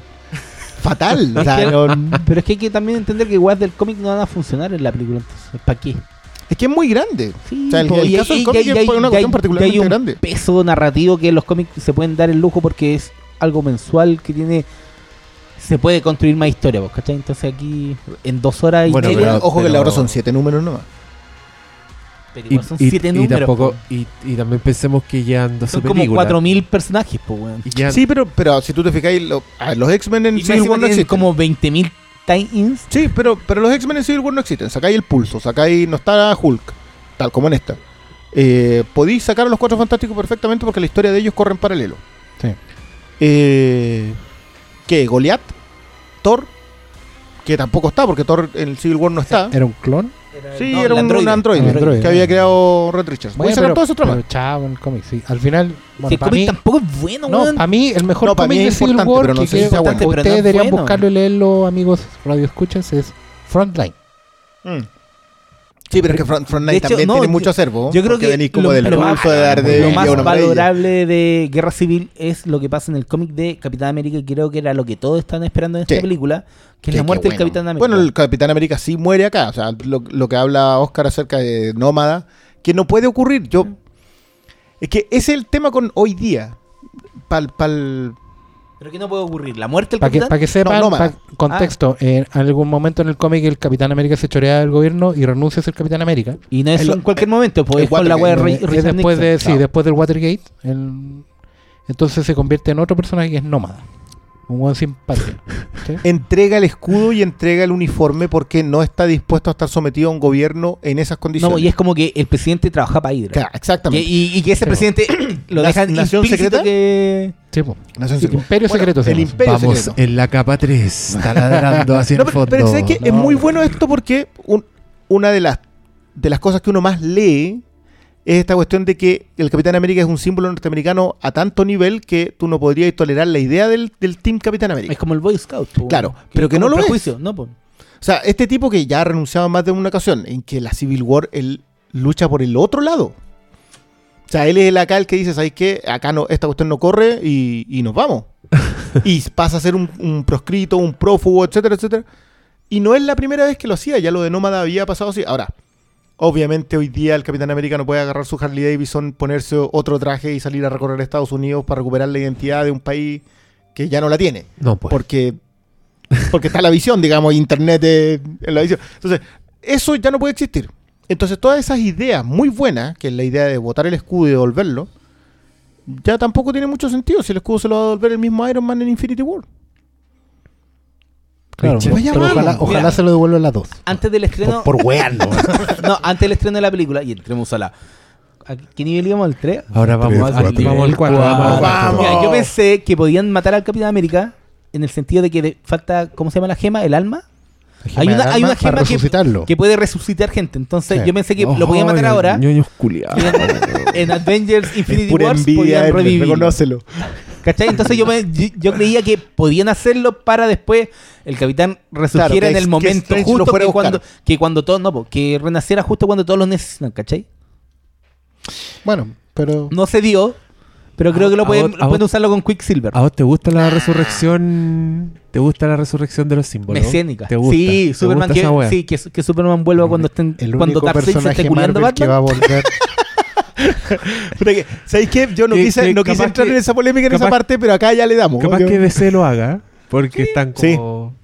Fatal. o sea, no-
Pero es que hay que también entender que weas del cómic no van a funcionar en la película. Entonces, ¿para qué?
Es que es muy grande.
Sí,
O sea, el-
po,
el
y-
caso del
y-
cómic
y-
es
y-
una
y-
cuestión
y-
particularmente
y hay un
grande.
peso narrativo que los cómics se pueden dar el lujo porque es algo mensual que tiene se puede construir más historia, ¿vos ¿cachai? Entonces aquí en dos horas y
Bueno,
media,
pero-
Ojo que la hora son siete números nomás.
pero
Y,
igual son
y-
siete
y
números.
tampoco,
po.
y, y también pensemos que llevan 12
son como
películas.
4000 personajes, pues weón.
Y
Sí, pero, pero si tú te fijáis, lo- los X-Men en
Y
Civil War no existen.
como 20.000 tie-ins.
Sí, pero, pero los X-Men en Civil War no existen. Sacáis el pulso, sacáis. No está Hulk, tal como en esta. Eh, podéis sacar a los cuatro fantásticos perfectamente porque la historia de ellos corre en paralelo.
Sí.
Eh, ¿Qué? ¿Goliath? ¿Thor? Que tampoco está porque Thor en el Civil War no está.
¿Era un clon?
Sí,
no,
era un androide,
Androide.
que había creado Red Richards. Voy a sacar todo eso otra
pero
vez.
chao el cómic, sí. Al final, bueno,
Si el cómic
mí,
tampoco es bueno,
no,
weón.
para mí el mejor
No,
cómic
mí
de
es
Civil War
pero no
que
sé si
que
bueno.
ustedes
es
deberían
bueno.
buscarlo y leerlo, amigos radio escuchas, es Frontline.
Mm. Sí, pero es que Front, Front
De
Night
hecho,
también
no,
tiene mucho acervo.
Yo creo que
venís como
lo,
del
lo más,
de
lo
y
más valorable de Guerra Civil es lo que pasa en el cómic de Capitán América, que creo que era lo que todos están esperando en esta
Sí.
película, que es la muerte del. Capitán América.
Bueno, el Capitán América sí muere acá. O sea, lo, lo que habla Oscar acerca de Nómada, que no puede ocurrir. Yo. Es que ese es el tema con hoy día. Pal, pal,
Pero que no puede ocurrir, la muerte del
Para que,
Capitán.
pa' que sepan,
no,
pa- contexto, en algún momento en el cómic el Capitán América se chorea del gobierno y renuncia a ser Capitán América.
Y no es
el-
en cualquier momento, pues es con la wea de
Eh, es después de, sí, después del Watergate, el- entonces se convierte en otro personaje que es nómada. Un buen. ¿sí?
entrega el escudo y entrega el uniforme porque no está dispuesto a estar sometido a un gobierno en esas condiciones.
No, y es como que el presidente trabaja para Hydra.
Claro,
Que-
exactamente.
y, y que ese
Sí.
presidente lo
¿Nac-
deja
nación
implícito
secreta?
que...
Sí.
Nación
Sí,
Secreta.
Imperio
Bueno,
Secreto se
El. Imperio
Vamos
Secreto.
en la capa 3, taladrando hacia
No,
el
pero,
fondo.
pero ¿sabes qué? es
No.
muy bueno esto porque un- una de las, de las cosas que uno más lee es esta cuestión de que el Capitán América es un símbolo norteamericano a tanto nivel que tú no podrías tolerar la idea del, del Team Capitán América.
Es como el Boy Scout. po,
Claro,
que
pero que no lo es.
¿no? po.
O sea, este tipo que ya ha renunciado en más de una ocasión, en que la Civil War él lucha por el otro lado. O sea, él es el acá el que dice, ¿sabes qué? Acá no, esta cuestión no corre y, y nos vamos. y pasa a ser un, un proscrito, un prófugo, etcétera, etcétera. Y no es la primera vez que lo hacía, ya lo de Nómada había pasado así. Ahora, obviamente hoy día el Capitán América no puede agarrar su Harley Davidson, ponerse otro traje y salir a recorrer Estados Unidos para recuperar la identidad de un país que ya no la tiene
No, pues.
porque porque está la visión, digamos, internet en la visión. Entonces, eso ya no puede existir. Entonces, todas esas ideas muy buenas, que es la idea de botar el escudo y devolverlo, ya tampoco tiene mucho sentido si el escudo se lo va a devolver el mismo Iron Man en Infinity War.
Claro,
Cliché.
pero ojalá,
vamos.
ojalá
Mira.
se lo devuelvan las dos.
Antes del estreno...
Por, por wearlo.
no, antes del estreno de la película, y entremos a la... ¿A qué nivel íbamos? ¿Al 3?
Ahora vamos, al,
cuatro.
vamos al cuatro,
Cuatro.
vamos al cuatro.
Vamos.
Mira, yo pensé que podían matar al Capitán América en el sentido de que de- falta, ¿cómo se llama la gema? ¿El alma? Hay una, hay una gema que, puede resucitar gente. Entonces
Sí.
yo pensé que lo podían matar ahora.
ñoños
en, en Avengers Infinity
Pura
Wars
envidia,
podían
Herbert,
revivir.
reconócelo.
¿Cachai? Entonces yo, me- yo, yo creía que podían hacerlo para después el capitán resurgiera
Claro,
en el
que
momento
Strange lo
justo que cuando, que cuando todos, no, que renaciera justo cuando todos lo necesitan, ¿cachai?
Bueno, pero
No se dio, pero creo
A-
que lo pueden,
vos- a
pueden
vos-
usarlo con Quicksilver.
¿A vos te gusta la resurrección? ¿Te gusta la resurrección de los símbolos?
Mesiánica.
¿Te gusta?
Sí,
¿Te
Superman
gusta
que, sí, que, que Superman vuelva cuando estén
el
cuando
único
Darkseid se esté culiando a
Marvel que va a volver.
¿Sabéis qué? Yo no
Que-
quise,
que
no quise entrar
que-
en esa polémica en esa
capaz-
parte, pero acá ya le damos.
Capaz
Yo-
que DC lo haga, porque están
Sí.
como...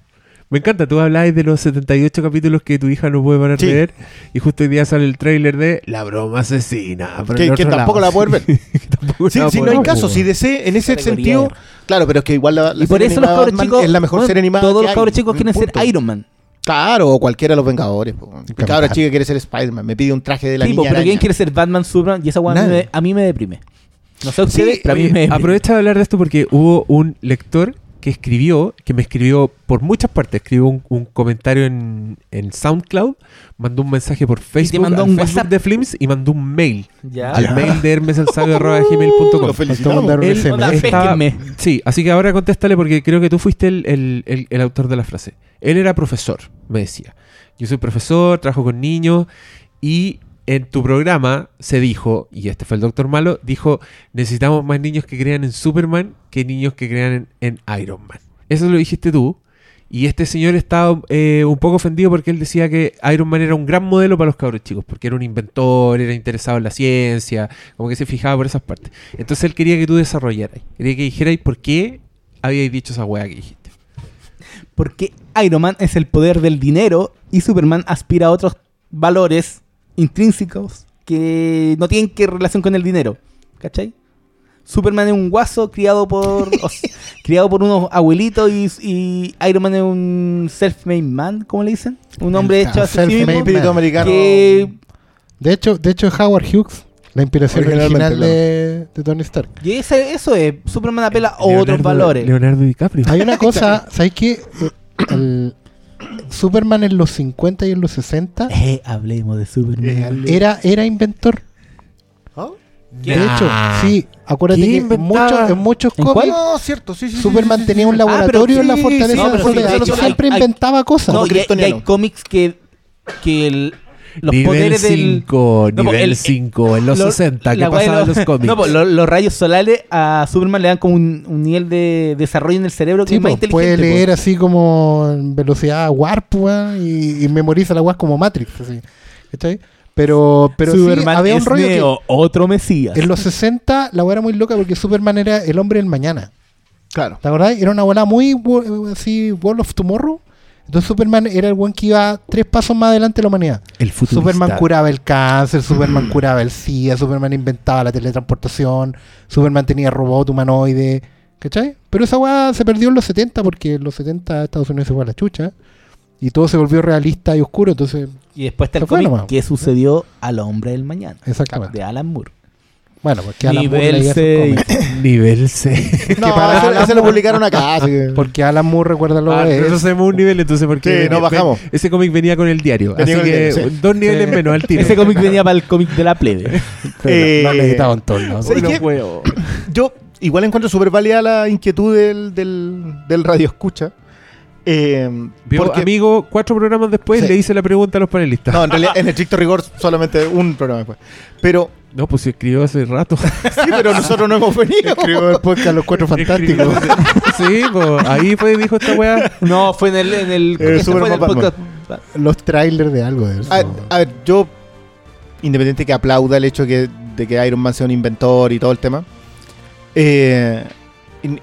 Me encanta, tú habláis de los 78 capítulos que tu hija no puede parar
Sí.
de ver, y justo hoy día sale el tráiler de La broma asesina.
Que- que tampoco
lado.
la va a poder ver.
Tampoco
Sí,
la
sí, no hay caso. Si DC en ese
Categoría
sentido.
R.
Claro, pero es que igual la, la
Y por
serie
eso los chicos,
es la mejor
bueno,
serie animada.
todos los cabros chicos quieren
punto.
ser Iron Man.
Claro, o cualquiera de los Vengadores. po.
Capitán.
cabra chica quiere ser Spider-Man. Me pide un traje de la
Sí, po,
niña
pero
araña.
¿quién quiere ser Batman, Superman? Y esa weá a, mí me- deprime. No sé
Sí,
ustedes, pero a mí
oye,
me deprime.
aprovecha de hablar de esto porque hubo un lector que escribió, que me escribió por muchas partes, escribió un, un comentario en, en SoundCloud, mandó un mensaje por Facebook,
mandó
al
un
Facebook
WhatsApp.
de Flims y mandó un mail
Ya.
al mail de
Péquenme.
Sí, así que ahora contéstale porque creo que tú fuiste el, el- el- el autor de la frase. Él era profesor, me decía. Yo soy profesor, trabajo con niños y en tu programa se dijo, y este fue el doctor Malo, dijo, necesitamos más niños que crean en Superman que niños que crean en, Iron Man. Eso lo dijiste tú. Y este señor estaba eh, un poco ofendido porque él decía que Iron Man era un gran modelo para los cabros chicos, porque era un inventor, era interesado en la ciencia, como que se fijaba por esas partes. Entonces él quería que tú desarrollaras, quería que dijerais por qué habíais dicho esa weá que dijiste.
Porque Iron Man es el poder del dinero y Superman aspira a otros valores intrínsecos que no tienen que relación con el dinero. ¿Cachai? Superman es un guaso criado por o sea, criado por unos abuelitos y, y Iron Man es un self-made man, ¿cómo le dicen? Un hombre hecho a sí
espíritu americano.
Que,
De hecho, de hecho, Howard Hughes, la inspiración original de, de Tony Stark.
y ese- eso es, Superman apela a otros valores.
Leonardo DiCaprio.
Hay una cosa, ¿sabes qué? El Superman en los 50 y en los 60
Eh, hablemos de Superman.
era, era inventor.
¿Ah?
De
Nah.
hecho, sí, acuérdate
¿Qué
que muchos, en muchos
¿En
cómics
No, cierto, sí, sí. sí,
Superman
sí, sí,
tenía un
Ah,
laboratorio en la
sí,
fortaleza
sí,
de
de hecho,
Siempre
hay-
inventaba cosas.
No, y, hay- y hay cómics que, que el- los
nivel
poderes del...
5,
No,
nivel
el-
5, en los
lo-
60, ¿qué pasaba en
los-
cómics?
No, pues, lo- los rayos solares a Superman le dan como un, un nivel de desarrollo en el cerebro que
Sí,
es más
po,
inteligente.
puede
po.
leer así como en velocidad warp y, y memoriza la weá como Matrix. Así. ¿Cachai? Pero, pero sí,
Superman
había un rollo que
Neo, otro mesías.
en los 60 la weá era muy loca porque Superman era el hombre del mañana.
Claro.
¿Te acordás? Era una bola muy así, World of Tomorrow. Entonces Superman era el buen que iba tres pasos más adelante de la humanidad.
El futurista.
Superman curaba el cáncer, Superman curaba el SIDA, Superman inventaba la teletransportación, Superman tenía robot humanoide, ¿cachai? Pero esa weá se perdió en los 70 porque en los 70 Estados Unidos se fue a la chucha y todo se volvió realista y oscuro, entonces,
Y después está el cómic que sucedió al hombre del mañana.
exactamente.
De Alan Moore.
Bueno, porque Alan Moore
Nivel
leía esos
6.
cómics.
Nivel 6.
No,
para
ese,
Alan
ese lo publicaron acá. así que-
Porque Alan Moore, recuerda lo
Ah,
que es.
nosotros sabemos un nivel, entonces porque
Sí,
venía-
no bajamos.
ven- ese cómic venía con el diario,
Venía
así que
diario, sí.
dos niveles
Sí.
menos al tiro.
Ese cómic venía para el cómic de la plebe.
Eh,
no necesitaba un tono.
¿sabes
Unos
qué?
huevos.
Yo igual encuentro súper válida la inquietud del, del, del radio escucha. Eh,
Vio,
porque-
amigo, cuatro programas después
Sí.
le hice la pregunta a los panelistas.
No, en realidad, en estricto rigor, solamente un programa después. Pero,
No, pues se escribió hace rato.
sí, pero nosotros no hemos venido.
Escribió el podcast Los Cuatro Fantásticos.
sí, pues ahí fue, dijo esta weá.
No, fue en el. En el,
Eh,
fue en el podcast.
Los trailers de algo de eso.
A, a ver, yo, independiente que aplauda el hecho que, de que Iron Man sea un inventor y todo el tema, eh,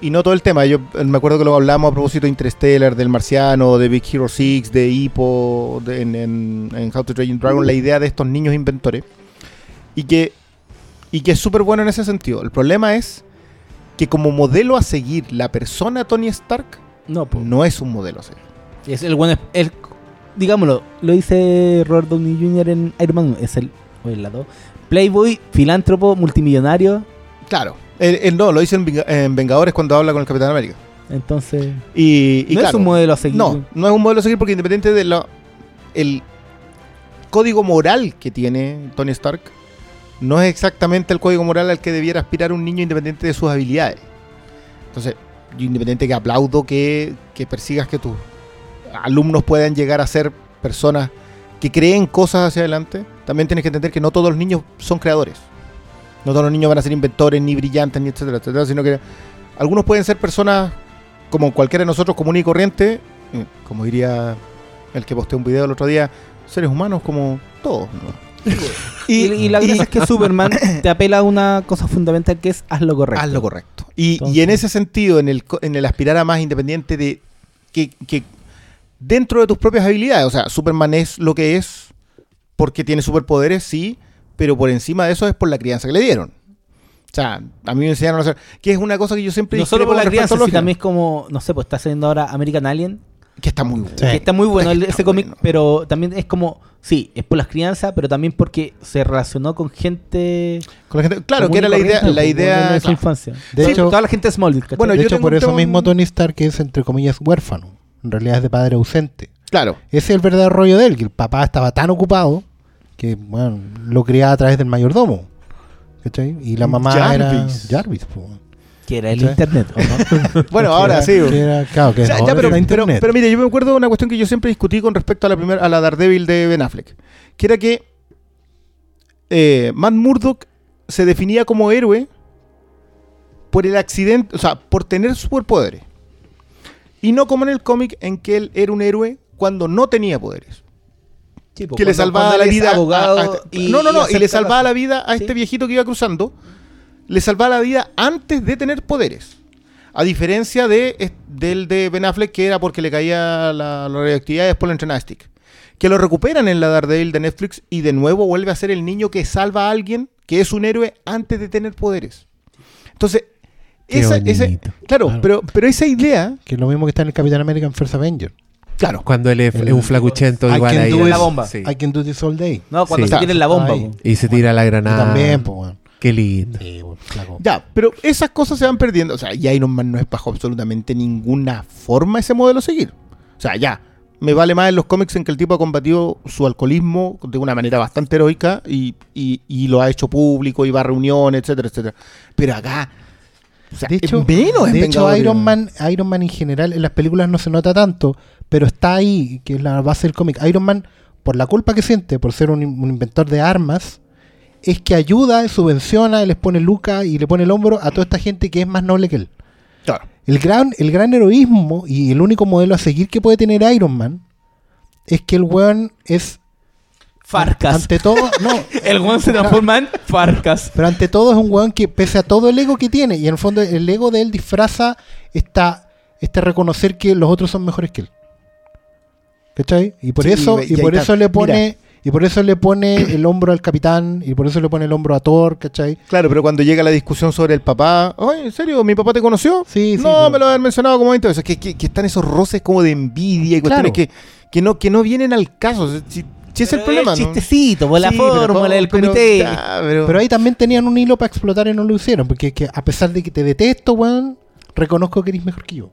y, y no todo el tema, yo eh, me acuerdo que lo hablamos a propósito de Interstellar, del Marciano, de Big Hero 6, de Hippo, de- en, en- en How to Train Your Dragon, la idea de estos niños inventores, y que, y que es súper bueno en ese sentido. El problema es que como modelo a seguir, la persona Tony Stark
No, pues.
no es un modelo a seguir.
Es el bueno. El, digámoslo, lo dice Robert Downey Jr. en Iron Man. Es el. O el lado. Playboy, filántropo, multimillonario.
Claro. Él, él no, lo dice en, Venga- en Vengadores cuando habla con el Capitán América.
Entonces.
Y, y
no
claro,
es un modelo a seguir.
No, no es un modelo a seguir porque independiente de lo, el código moral que tiene Tony Stark, no es exactamente el código moral al que debiera aspirar un niño independiente de sus habilidades. Entonces, yo independiente que aplaudo que, que persigas que tus alumnos puedan llegar a ser personas que creen cosas hacia adelante, también tienes que entender que no todos los niños son creadores. No todos los niños van a ser inventores, ni brillantes, ni etcétera, etcétera, sino que algunos pueden ser personas como cualquiera de nosotros común y corriente, eh, como diría el que posteó un video el otro día, seres humanos como todos. ¿no?
Y, y la gracia es que Superman te apela a una cosa fundamental que es haz lo correcto.
Haz lo correcto. Y,
Entonces-
y en ese sentido, en el, en el aspirar a más independiente de que, que dentro de tus propias habilidades, o sea, Superman es lo que es porque tiene superpoderes, sí, pero por encima de eso es por la crianza que le dieron. O sea, a mí me enseñaron a hacer, que es una cosa que yo siempre
No solo por la crianza, sino también es como, no sé, pues está saliendo ahora American Alien,
que está muy bueno.
Sí.
que está muy bueno
Está
ese cómic,
bueno.
pero también es como, sí, es por las crianzas, pero también porque se relacionó con gente...
Con la gente- claro, que era la idea, la
pues,
idea
de su infancia.
De
Sí,
hecho-
toda la gente de Smallville, ¿cachai?
Bueno,
de
yo
hecho, por eso mismo Tony Stark es, entre comillas, huérfano. En realidad es de padre ausente.
Claro.
Ese es el verdadero rollo de él, que el papá estaba tan ocupado que, bueno, lo criaba a través del mayordomo. ¿Cachai? Y la mamá
Jarvis.
era Jarvis. po.
que era el
Sí.
internet, ¿o no?
Bueno,
Que
ahora
era-
sí.
que era- claro, que
O sea,
ahora
ya, pero, pero mire, yo me acuerdo de una cuestión que yo siempre discutí con respecto a la primera, a la Daredevil de Ben Affleck. Que era que eh, Matt Murdock se definía como héroe por el accidente, o sea, por tener superpoderes. Y no como en el cómic en que él era un héroe cuando no tenía poderes.
Sí, pues,
que le salvaba la vida. a-
abogado
a este-
y-
no, no, no, y, le salvaba
la-
vida a
Sí.
este viejito que iba cruzando. Le salvaba la vida antes de tener poderes. A diferencia de, del de Ben Affleck, que era porque le caía la, la radioactividad y después lo entrenaba a Stick. Que lo recuperan en la Daredevil de Netflix y de nuevo vuelve a ser el niño que salva a alguien que es un héroe antes de tener poderes. Entonces, esa, claro,
Claro.
Pero, pero esa idea,
Que es lo mismo que está en el Capitán American First Avenger.
Claro,
Cuando él es,
El-
es un flacuchento
I
igual ahí.
do.
La bomba.
Sí.
I can do this all day.
No, cuando
Sí.
se tiene la bomba.
Y se tira la granada.
también, pues, weón.
Qué lindo.
Sí, flaco.
ya, pero esas cosas se van perdiendo. O sea, y Iron Man no es bajo absolutamente ninguna forma ese modelo a seguir. O sea, ya, me vale más en los cómics en que el tipo ha combatido su alcoholismo de una manera bastante heroica y, y- y lo ha hecho público y va a reuniones, etcétera, etcétera. Pero acá, o sea,
De hecho,
es menos en
de hecho. Iron Man, Iron Man en general en las películas no se nota tanto, pero está ahí, que es la base del cómic. Iron Man, por la culpa que siente por ser un, un inventor de armas, es que ayuda, subvenciona, les pone luca y le pone el hombro a toda esta gente que es más noble que él.
Claro.
El gran, el gran heroísmo y el único modelo a seguir que puede tener Iron Man es que el weón es
Farcas.
ante todo, no,
El weón se transforma en Farcas.
pero ante todo es un weón que, pese a todo el ego que tiene, y en el fondo el ego de él disfraza esta, este reconocer que los otros son mejores que él. ¿Cachai? Y por
Sí,
eso,
y
y
ahí
por eso le pone,
Mira.
y por eso le pone el hombro al capitán, y por eso le pone el hombro a Thor, ¿cachai?
Claro, pero cuando llega la discusión sobre el papá, oye, ¿en serio? ¿Mi papá te conoció?
Sí, sí,
No,
pero-
me lo habían mencionado como 20 veces. Que, que- que están esos roces como de envidia y cuestiones
Claro.
que, que, no, que no vienen al caso. Si, si es el problema, ¿no?
chistecito, por la
Sí, pero
fórmula del
Pero,
comité.
ya, pero-
Pero ahí también tenían un hilo para explotar y no lo hicieron, porque que a pesar de que te detesto, weón, reconozco que eres mejor que yo.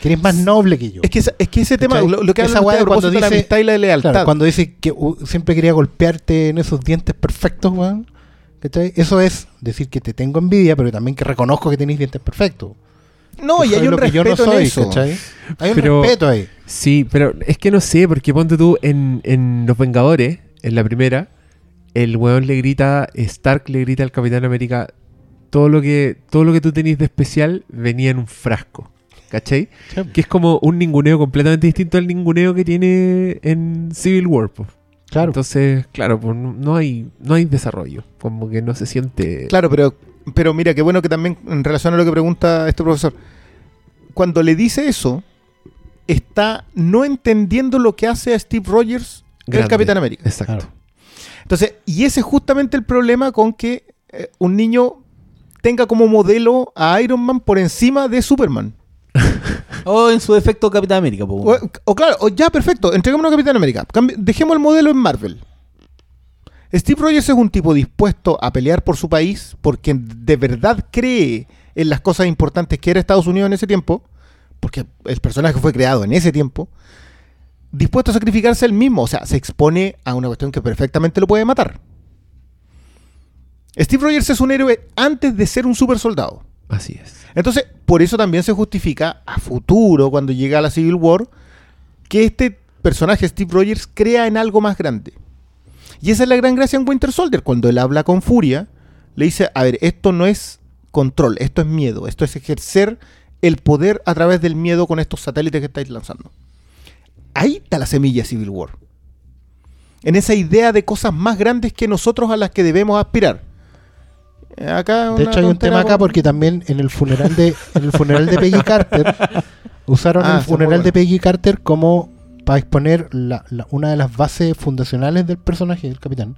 Que eres más noble que yo.
es, que, esa- es que ese tema, lo, lo que
Esa
hablan
weá
ustedes a
de cuando
de la
dice-
amistad y la lealtad.
Claro, cuando dice que uh, siempre quería golpearte en esos dientes perfectos, weón. ¿cachai? Eso es decir que te tengo envidia, pero también que reconozco que tenéis dientes perfectos.
no, y hay un respeto
no soy,
en eso.
¿cachai? Hay un respeto ahí.
Sí, pero es que no sé, porque ponte tú en, en Los Vengadores, en la primera, el weón le grita, Stark le grita al Capitán América, todo lo que, todo lo que tú tenés de especial venía en un frasco. ¿Cachai?
Sí.
Que es como un ninguneo completamente distinto al ninguneo que tiene en Civil War. po.
Claro.
Entonces, claro, pues no hay, no hay desarrollo. Como que no se siente.
Claro, pero, pero mira, qué bueno que también en relación a lo que pregunta este profesor, cuando le dice eso, está no entendiendo lo que hace a Steve Rogers el. Capitán América.
Exacto.
Claro.
Entonces, y ese es justamente el problema con que eh, un niño tenga como modelo a Iron Man por encima de Superman.
O en su defecto Capitán América.
O, claro, o ya perfecto, entreguémonos a Capitán América. Dejemos el modelo en Marvel. Steve Rogers es un tipo dispuesto a pelear por su país porque de verdad cree en las cosas importantes que era Estados Unidos en ese tiempo, porque el personaje fue creado en ese tiempo, dispuesto a sacrificarse él mismo, o sea, se expone a una cuestión que perfectamente lo puede matar. Steve Rogers es un héroe antes de ser un super soldado.
Así es.
Entonces, por eso también se justifica a futuro, cuando llega a la Civil War, que este personaje, Steve Rogers, crea en algo más grande. Y esa es la gran gracia en Winter Soldier. Cuando él habla con Furia, le dice, a ver, esto no es control, esto es miedo, esto es ejercer el poder a través del miedo con estos satélites que estáis lanzando. Ahí está la semilla Civil War. En esa idea de cosas más grandes que nosotros a las que debemos aspirar. Eh, Acá
De hecho, hay un tema acá porque también en el funeral de, en el funeral de Peggy Carter usaron
Ah,
el funeral de. Peggy Carter como para exponer la- la- una de las bases fundacionales del personaje, del capitán,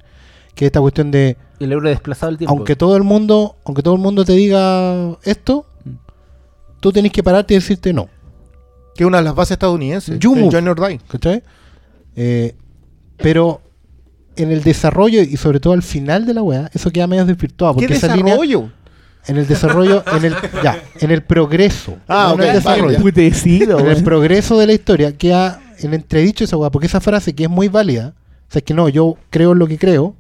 que es esta cuestión de
El héroe desplazado del tiempo.
aunque todo el mundo, aunque todo el mundo te diga esto, tú tenés que pararte y decirte no.
que es una de las bases estadounidenses.
You
el
move. ¿Cachai? Eh, pero en el desarrollo y sobre todo al final de la weá, eso queda medio desvirtuado.
¿Qué
Porque esa línea,
desarrollo?
en el desarrollo, en el, ya, en el progreso.
Ah,
no en
ok,
el desarrollo.
Putecido,
en el progreso de la historia queda en entredicho esa weá, porque esa frase que es muy válida, o sea, es que no, yo creo en lo que creo,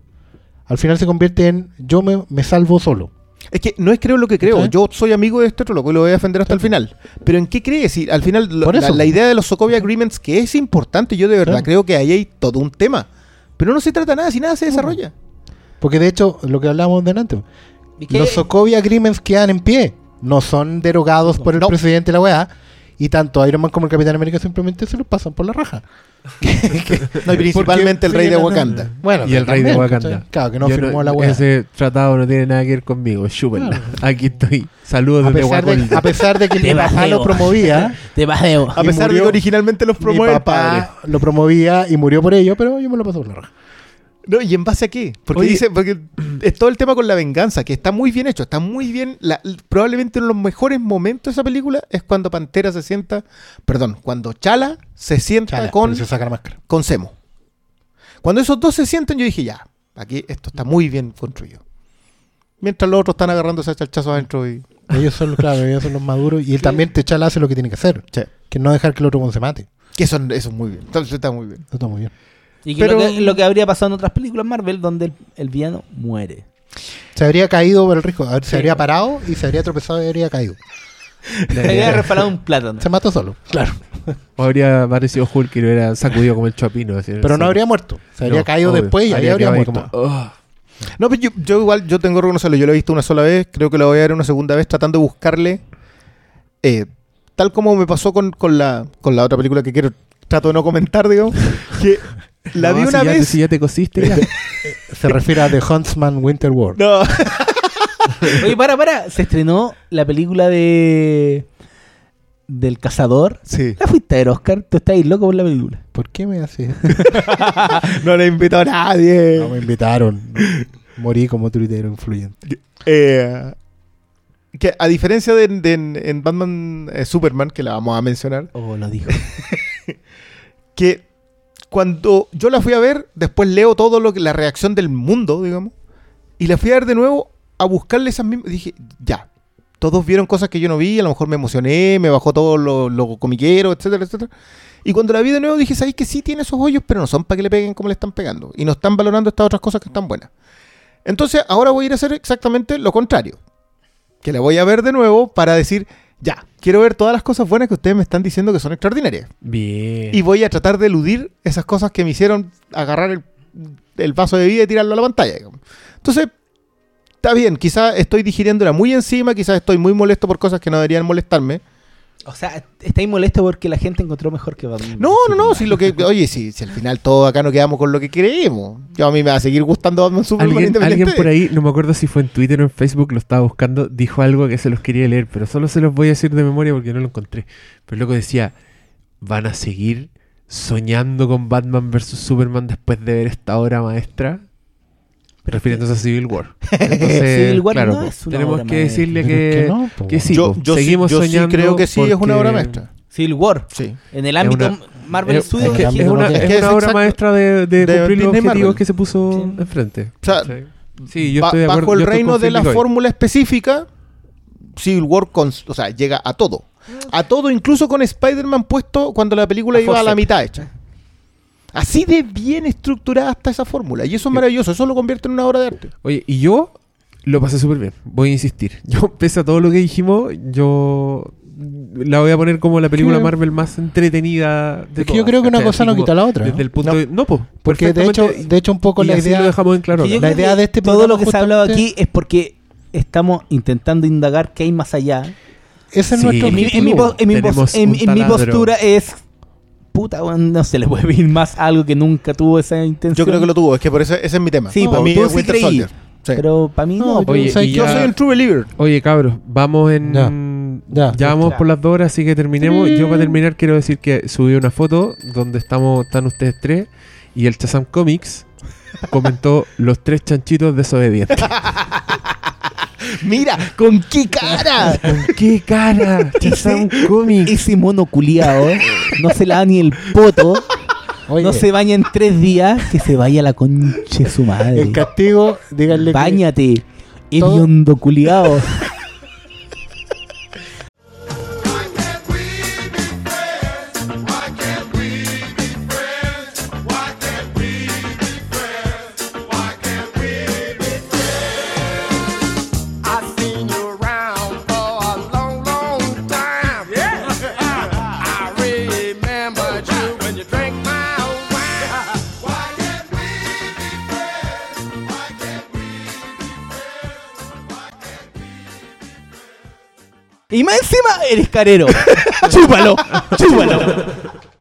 al final se convierte en yo me, me salvo solo.
Es que no es creo lo que creo. Yo soy amigo de este otro loco y lo voy a defender hasta el final. Pero ¿en qué crees? Si al final la,
eso.
la idea de los Sokovia Agreements, que es importante, yo de verdad creo que ahí hay todo un tema. Pero no se trata nada si nada se desarrolla.
Porque de hecho, lo que hablábamos delante, los Sokovia Agreements quedan en pie, no son derogados por el
No.
presidente de la weá, y tanto Iron Man como el Capitán América simplemente se los pasan por la raja.
No, y principalmente el rey de Wakanda.
Bueno,
y el rey de Wakanda.
Claro, que no
Yo
firmó la weá.
Ese tratado no tiene nada que ver conmigo. Chúpenla.
Claro.
Aquí estoy. Saludos
A
desde
pesar, de,
Wakanda.
a pesar de que mi papá lo promovía,
Te bajeo.
A pesar de que originalmente los
mi papá lo promovía y murió por ello, pero yo me lo paso por la raja.
No, ¿y en base a qué? Porque
Oye.
dice, porque es todo el tema con la venganza, que está muy bien hecho, está muy bien. la- probablemente uno de los mejores momentos de esa película es cuando Pantera se sienta, perdón, cuando Chala se sienta
Chala,
con,
se saca la máscara.
con Semo. Cuando esos dos se sienten, yo dije, ya, aquí esto está muy bien construido. Mientras los otros están agarrándose a chalchazos adentro y.
Ellos son, los- claro, ellos son los maduros. Y él también te chala hace lo que tiene que hacer.
Sí.
Que no dejar que el otro se mate.
Que eso, eso es muy bien. Entonces está muy bien.
Eso está muy bien.
Y que
Pero-
lo, que, lo que habría pasado en otras películas Marvel donde el, el villano muere.
Se habría caído por el risco. Se habría parado y se habría tropezado y habría caído.
Se había resbalado un plátano.
Se mató solo. Claro.
O habría aparecido Hulk y lo hubiera sacudido como el chapino.
Pero no habría muerto. Se habría
No,
caído
obvio.
después y ahí habría
ahí
muerto.
No, pero yo, yo igual, yo tengo que reconocerlo. Yo lo he visto una sola vez, creo que lo voy a ver una segunda vez tratando de buscarle. eh, tal como me pasó con, con la, con la otra película que quiero, trato de no comentar, digamos. Que la
No,
vi
si
una
ya te-
vez.
si ya te cosiste, ya.
Se refiere a The Huntsman Winter War.
No.
Oye, para, para. Se estrenó la película de. Del cazador.
Sí.
¿La fuiste a ver, Oscar? Tú estás ahí loco por la película.
¿Por qué me haces?
no le invitó a nadie.
No me invitaron. Morí como tuitero influyente.
Eh, que a diferencia de, de- en, en Batman eh, Superman, que la vamos a mencionar,
Oh, lo dijo.
que cuando yo la fui a ver, después leo todo lo que la reacción del mundo, digamos, y la fui a ver de nuevo a buscarle esas mismas. Dije, ya, todos vieron cosas que yo no vi, a lo mejor me emocioné, me bajó todo lo, lo comiquero, etcétera, etcétera. Y cuando la vi de nuevo dije, ¿sabéis que sí tiene esos hoyos, pero no son para que le peguen como le están pegando? Y no están valorando estas otras cosas que están buenas. Entonces, ahora voy a ir a hacer exactamente lo contrario. Que la voy a ver de nuevo para decir, ya, quiero ver todas las cosas buenas que ustedes me están diciendo que son extraordinarias.
Bien.
Y voy a tratar de eludir esas cosas que me hicieron agarrar el, el vaso de vida y tirarlo a la pantalla. digamos. Entonces, está bien, quizás estoy digiriéndola muy encima, quizás estoy muy molesto por cosas que no deberían molestarme.
O sea, estáis molesto porque la gente encontró mejor que Batman.
No, no, no, si lo que, oye, si, si al final todo acá nos quedamos con lo que creemos. Yo a mí me va a seguir gustando Batman Superman
Alguien, por ahí, no me acuerdo si fue en Twitter o en Facebook, lo estaba buscando, dijo algo que se los quería leer, pero solo se los voy a decir de memoria porque no lo encontré. Pero luego decía, van a seguir soñando con Batman vs. Superman después de ver esta obra maestra. Refiriéndose a Civil War. Entonces,
Civil War
claro,
no es una
tenemos
obra
que
maestra.
decirle
es
que,
que no, po.
que sí,
yo, yo sí-
seguimos
yo sí
soñando.
creo que sí es una obra maestra.
Civil War.
Sí.
En el ámbito
una-
Marvel
Es,
Studios.
es
ámbito
una, es
es que
una
es
obra
exacto-
maestra de, de
de
cumplir los objetivos
Marvel.
que se puso
Sí.
enfrente.
O sea,
sí, yo
Ba-
estoy de acuerdo.
bajo el
yo
reino de la
Goy.
fórmula específica, Civil War con, o sea, llega a todo. A todo, incluso con Spider-Man puesto cuando la película
A
iba a la mitad hecha. Así de bien estructurada está esa fórmula. Y eso es maravilloso. Eso lo convierte en una obra de arte.
Oye, y yo lo pasé súper bien. Voy a insistir. Yo, pese a todo lo que dijimos, yo la voy a poner como la película
Sí.
Marvel más entretenida de
Es que yo creo que una cosa no quita la otra.
Desde
¿no?
el punto
No,
de. No, po,
Porque de hecho, de hecho un poco la
así
idea...
lo dejamos en claro.
La idea de este
Todo lo que se ha hablado aquí es porque estamos intentando indagar qué hay más allá.
Ese es
Sí.
nuestro
En mi, en mi en postura es. Puta, weón, no se le puede pedir más algo que nunca tuvo esa intención.
Yo creo que lo tuvo. Es que por eso ese es mi tema.
Sí,
Para mí es Winter
creí.
Soldier. Sí.
Pero para mí no.
Oye,
o sea,
y
Yo
ya-
soy un true believer.
Oye, cabros, vamos en.
Ya.
Ya, vamos por las dos horas, así que terminemos. Yo para terminar quiero decir que subí una foto donde estamos, están ustedes tres y el Chazam Comics comentó los tres chanchitos desobedientes.
Mira, ¿con qué cara?
¿Con qué cara? Chazam Comics.
Ese mono culiao no se la da ni el poto.
Oye,
no se baña en tres días. Que se vaya la concha de su madre.
el castigo, díganle que...
Báñate.
todo-
Hediondo culiao. Y más encima eres carero. chúpalo, chúpalo.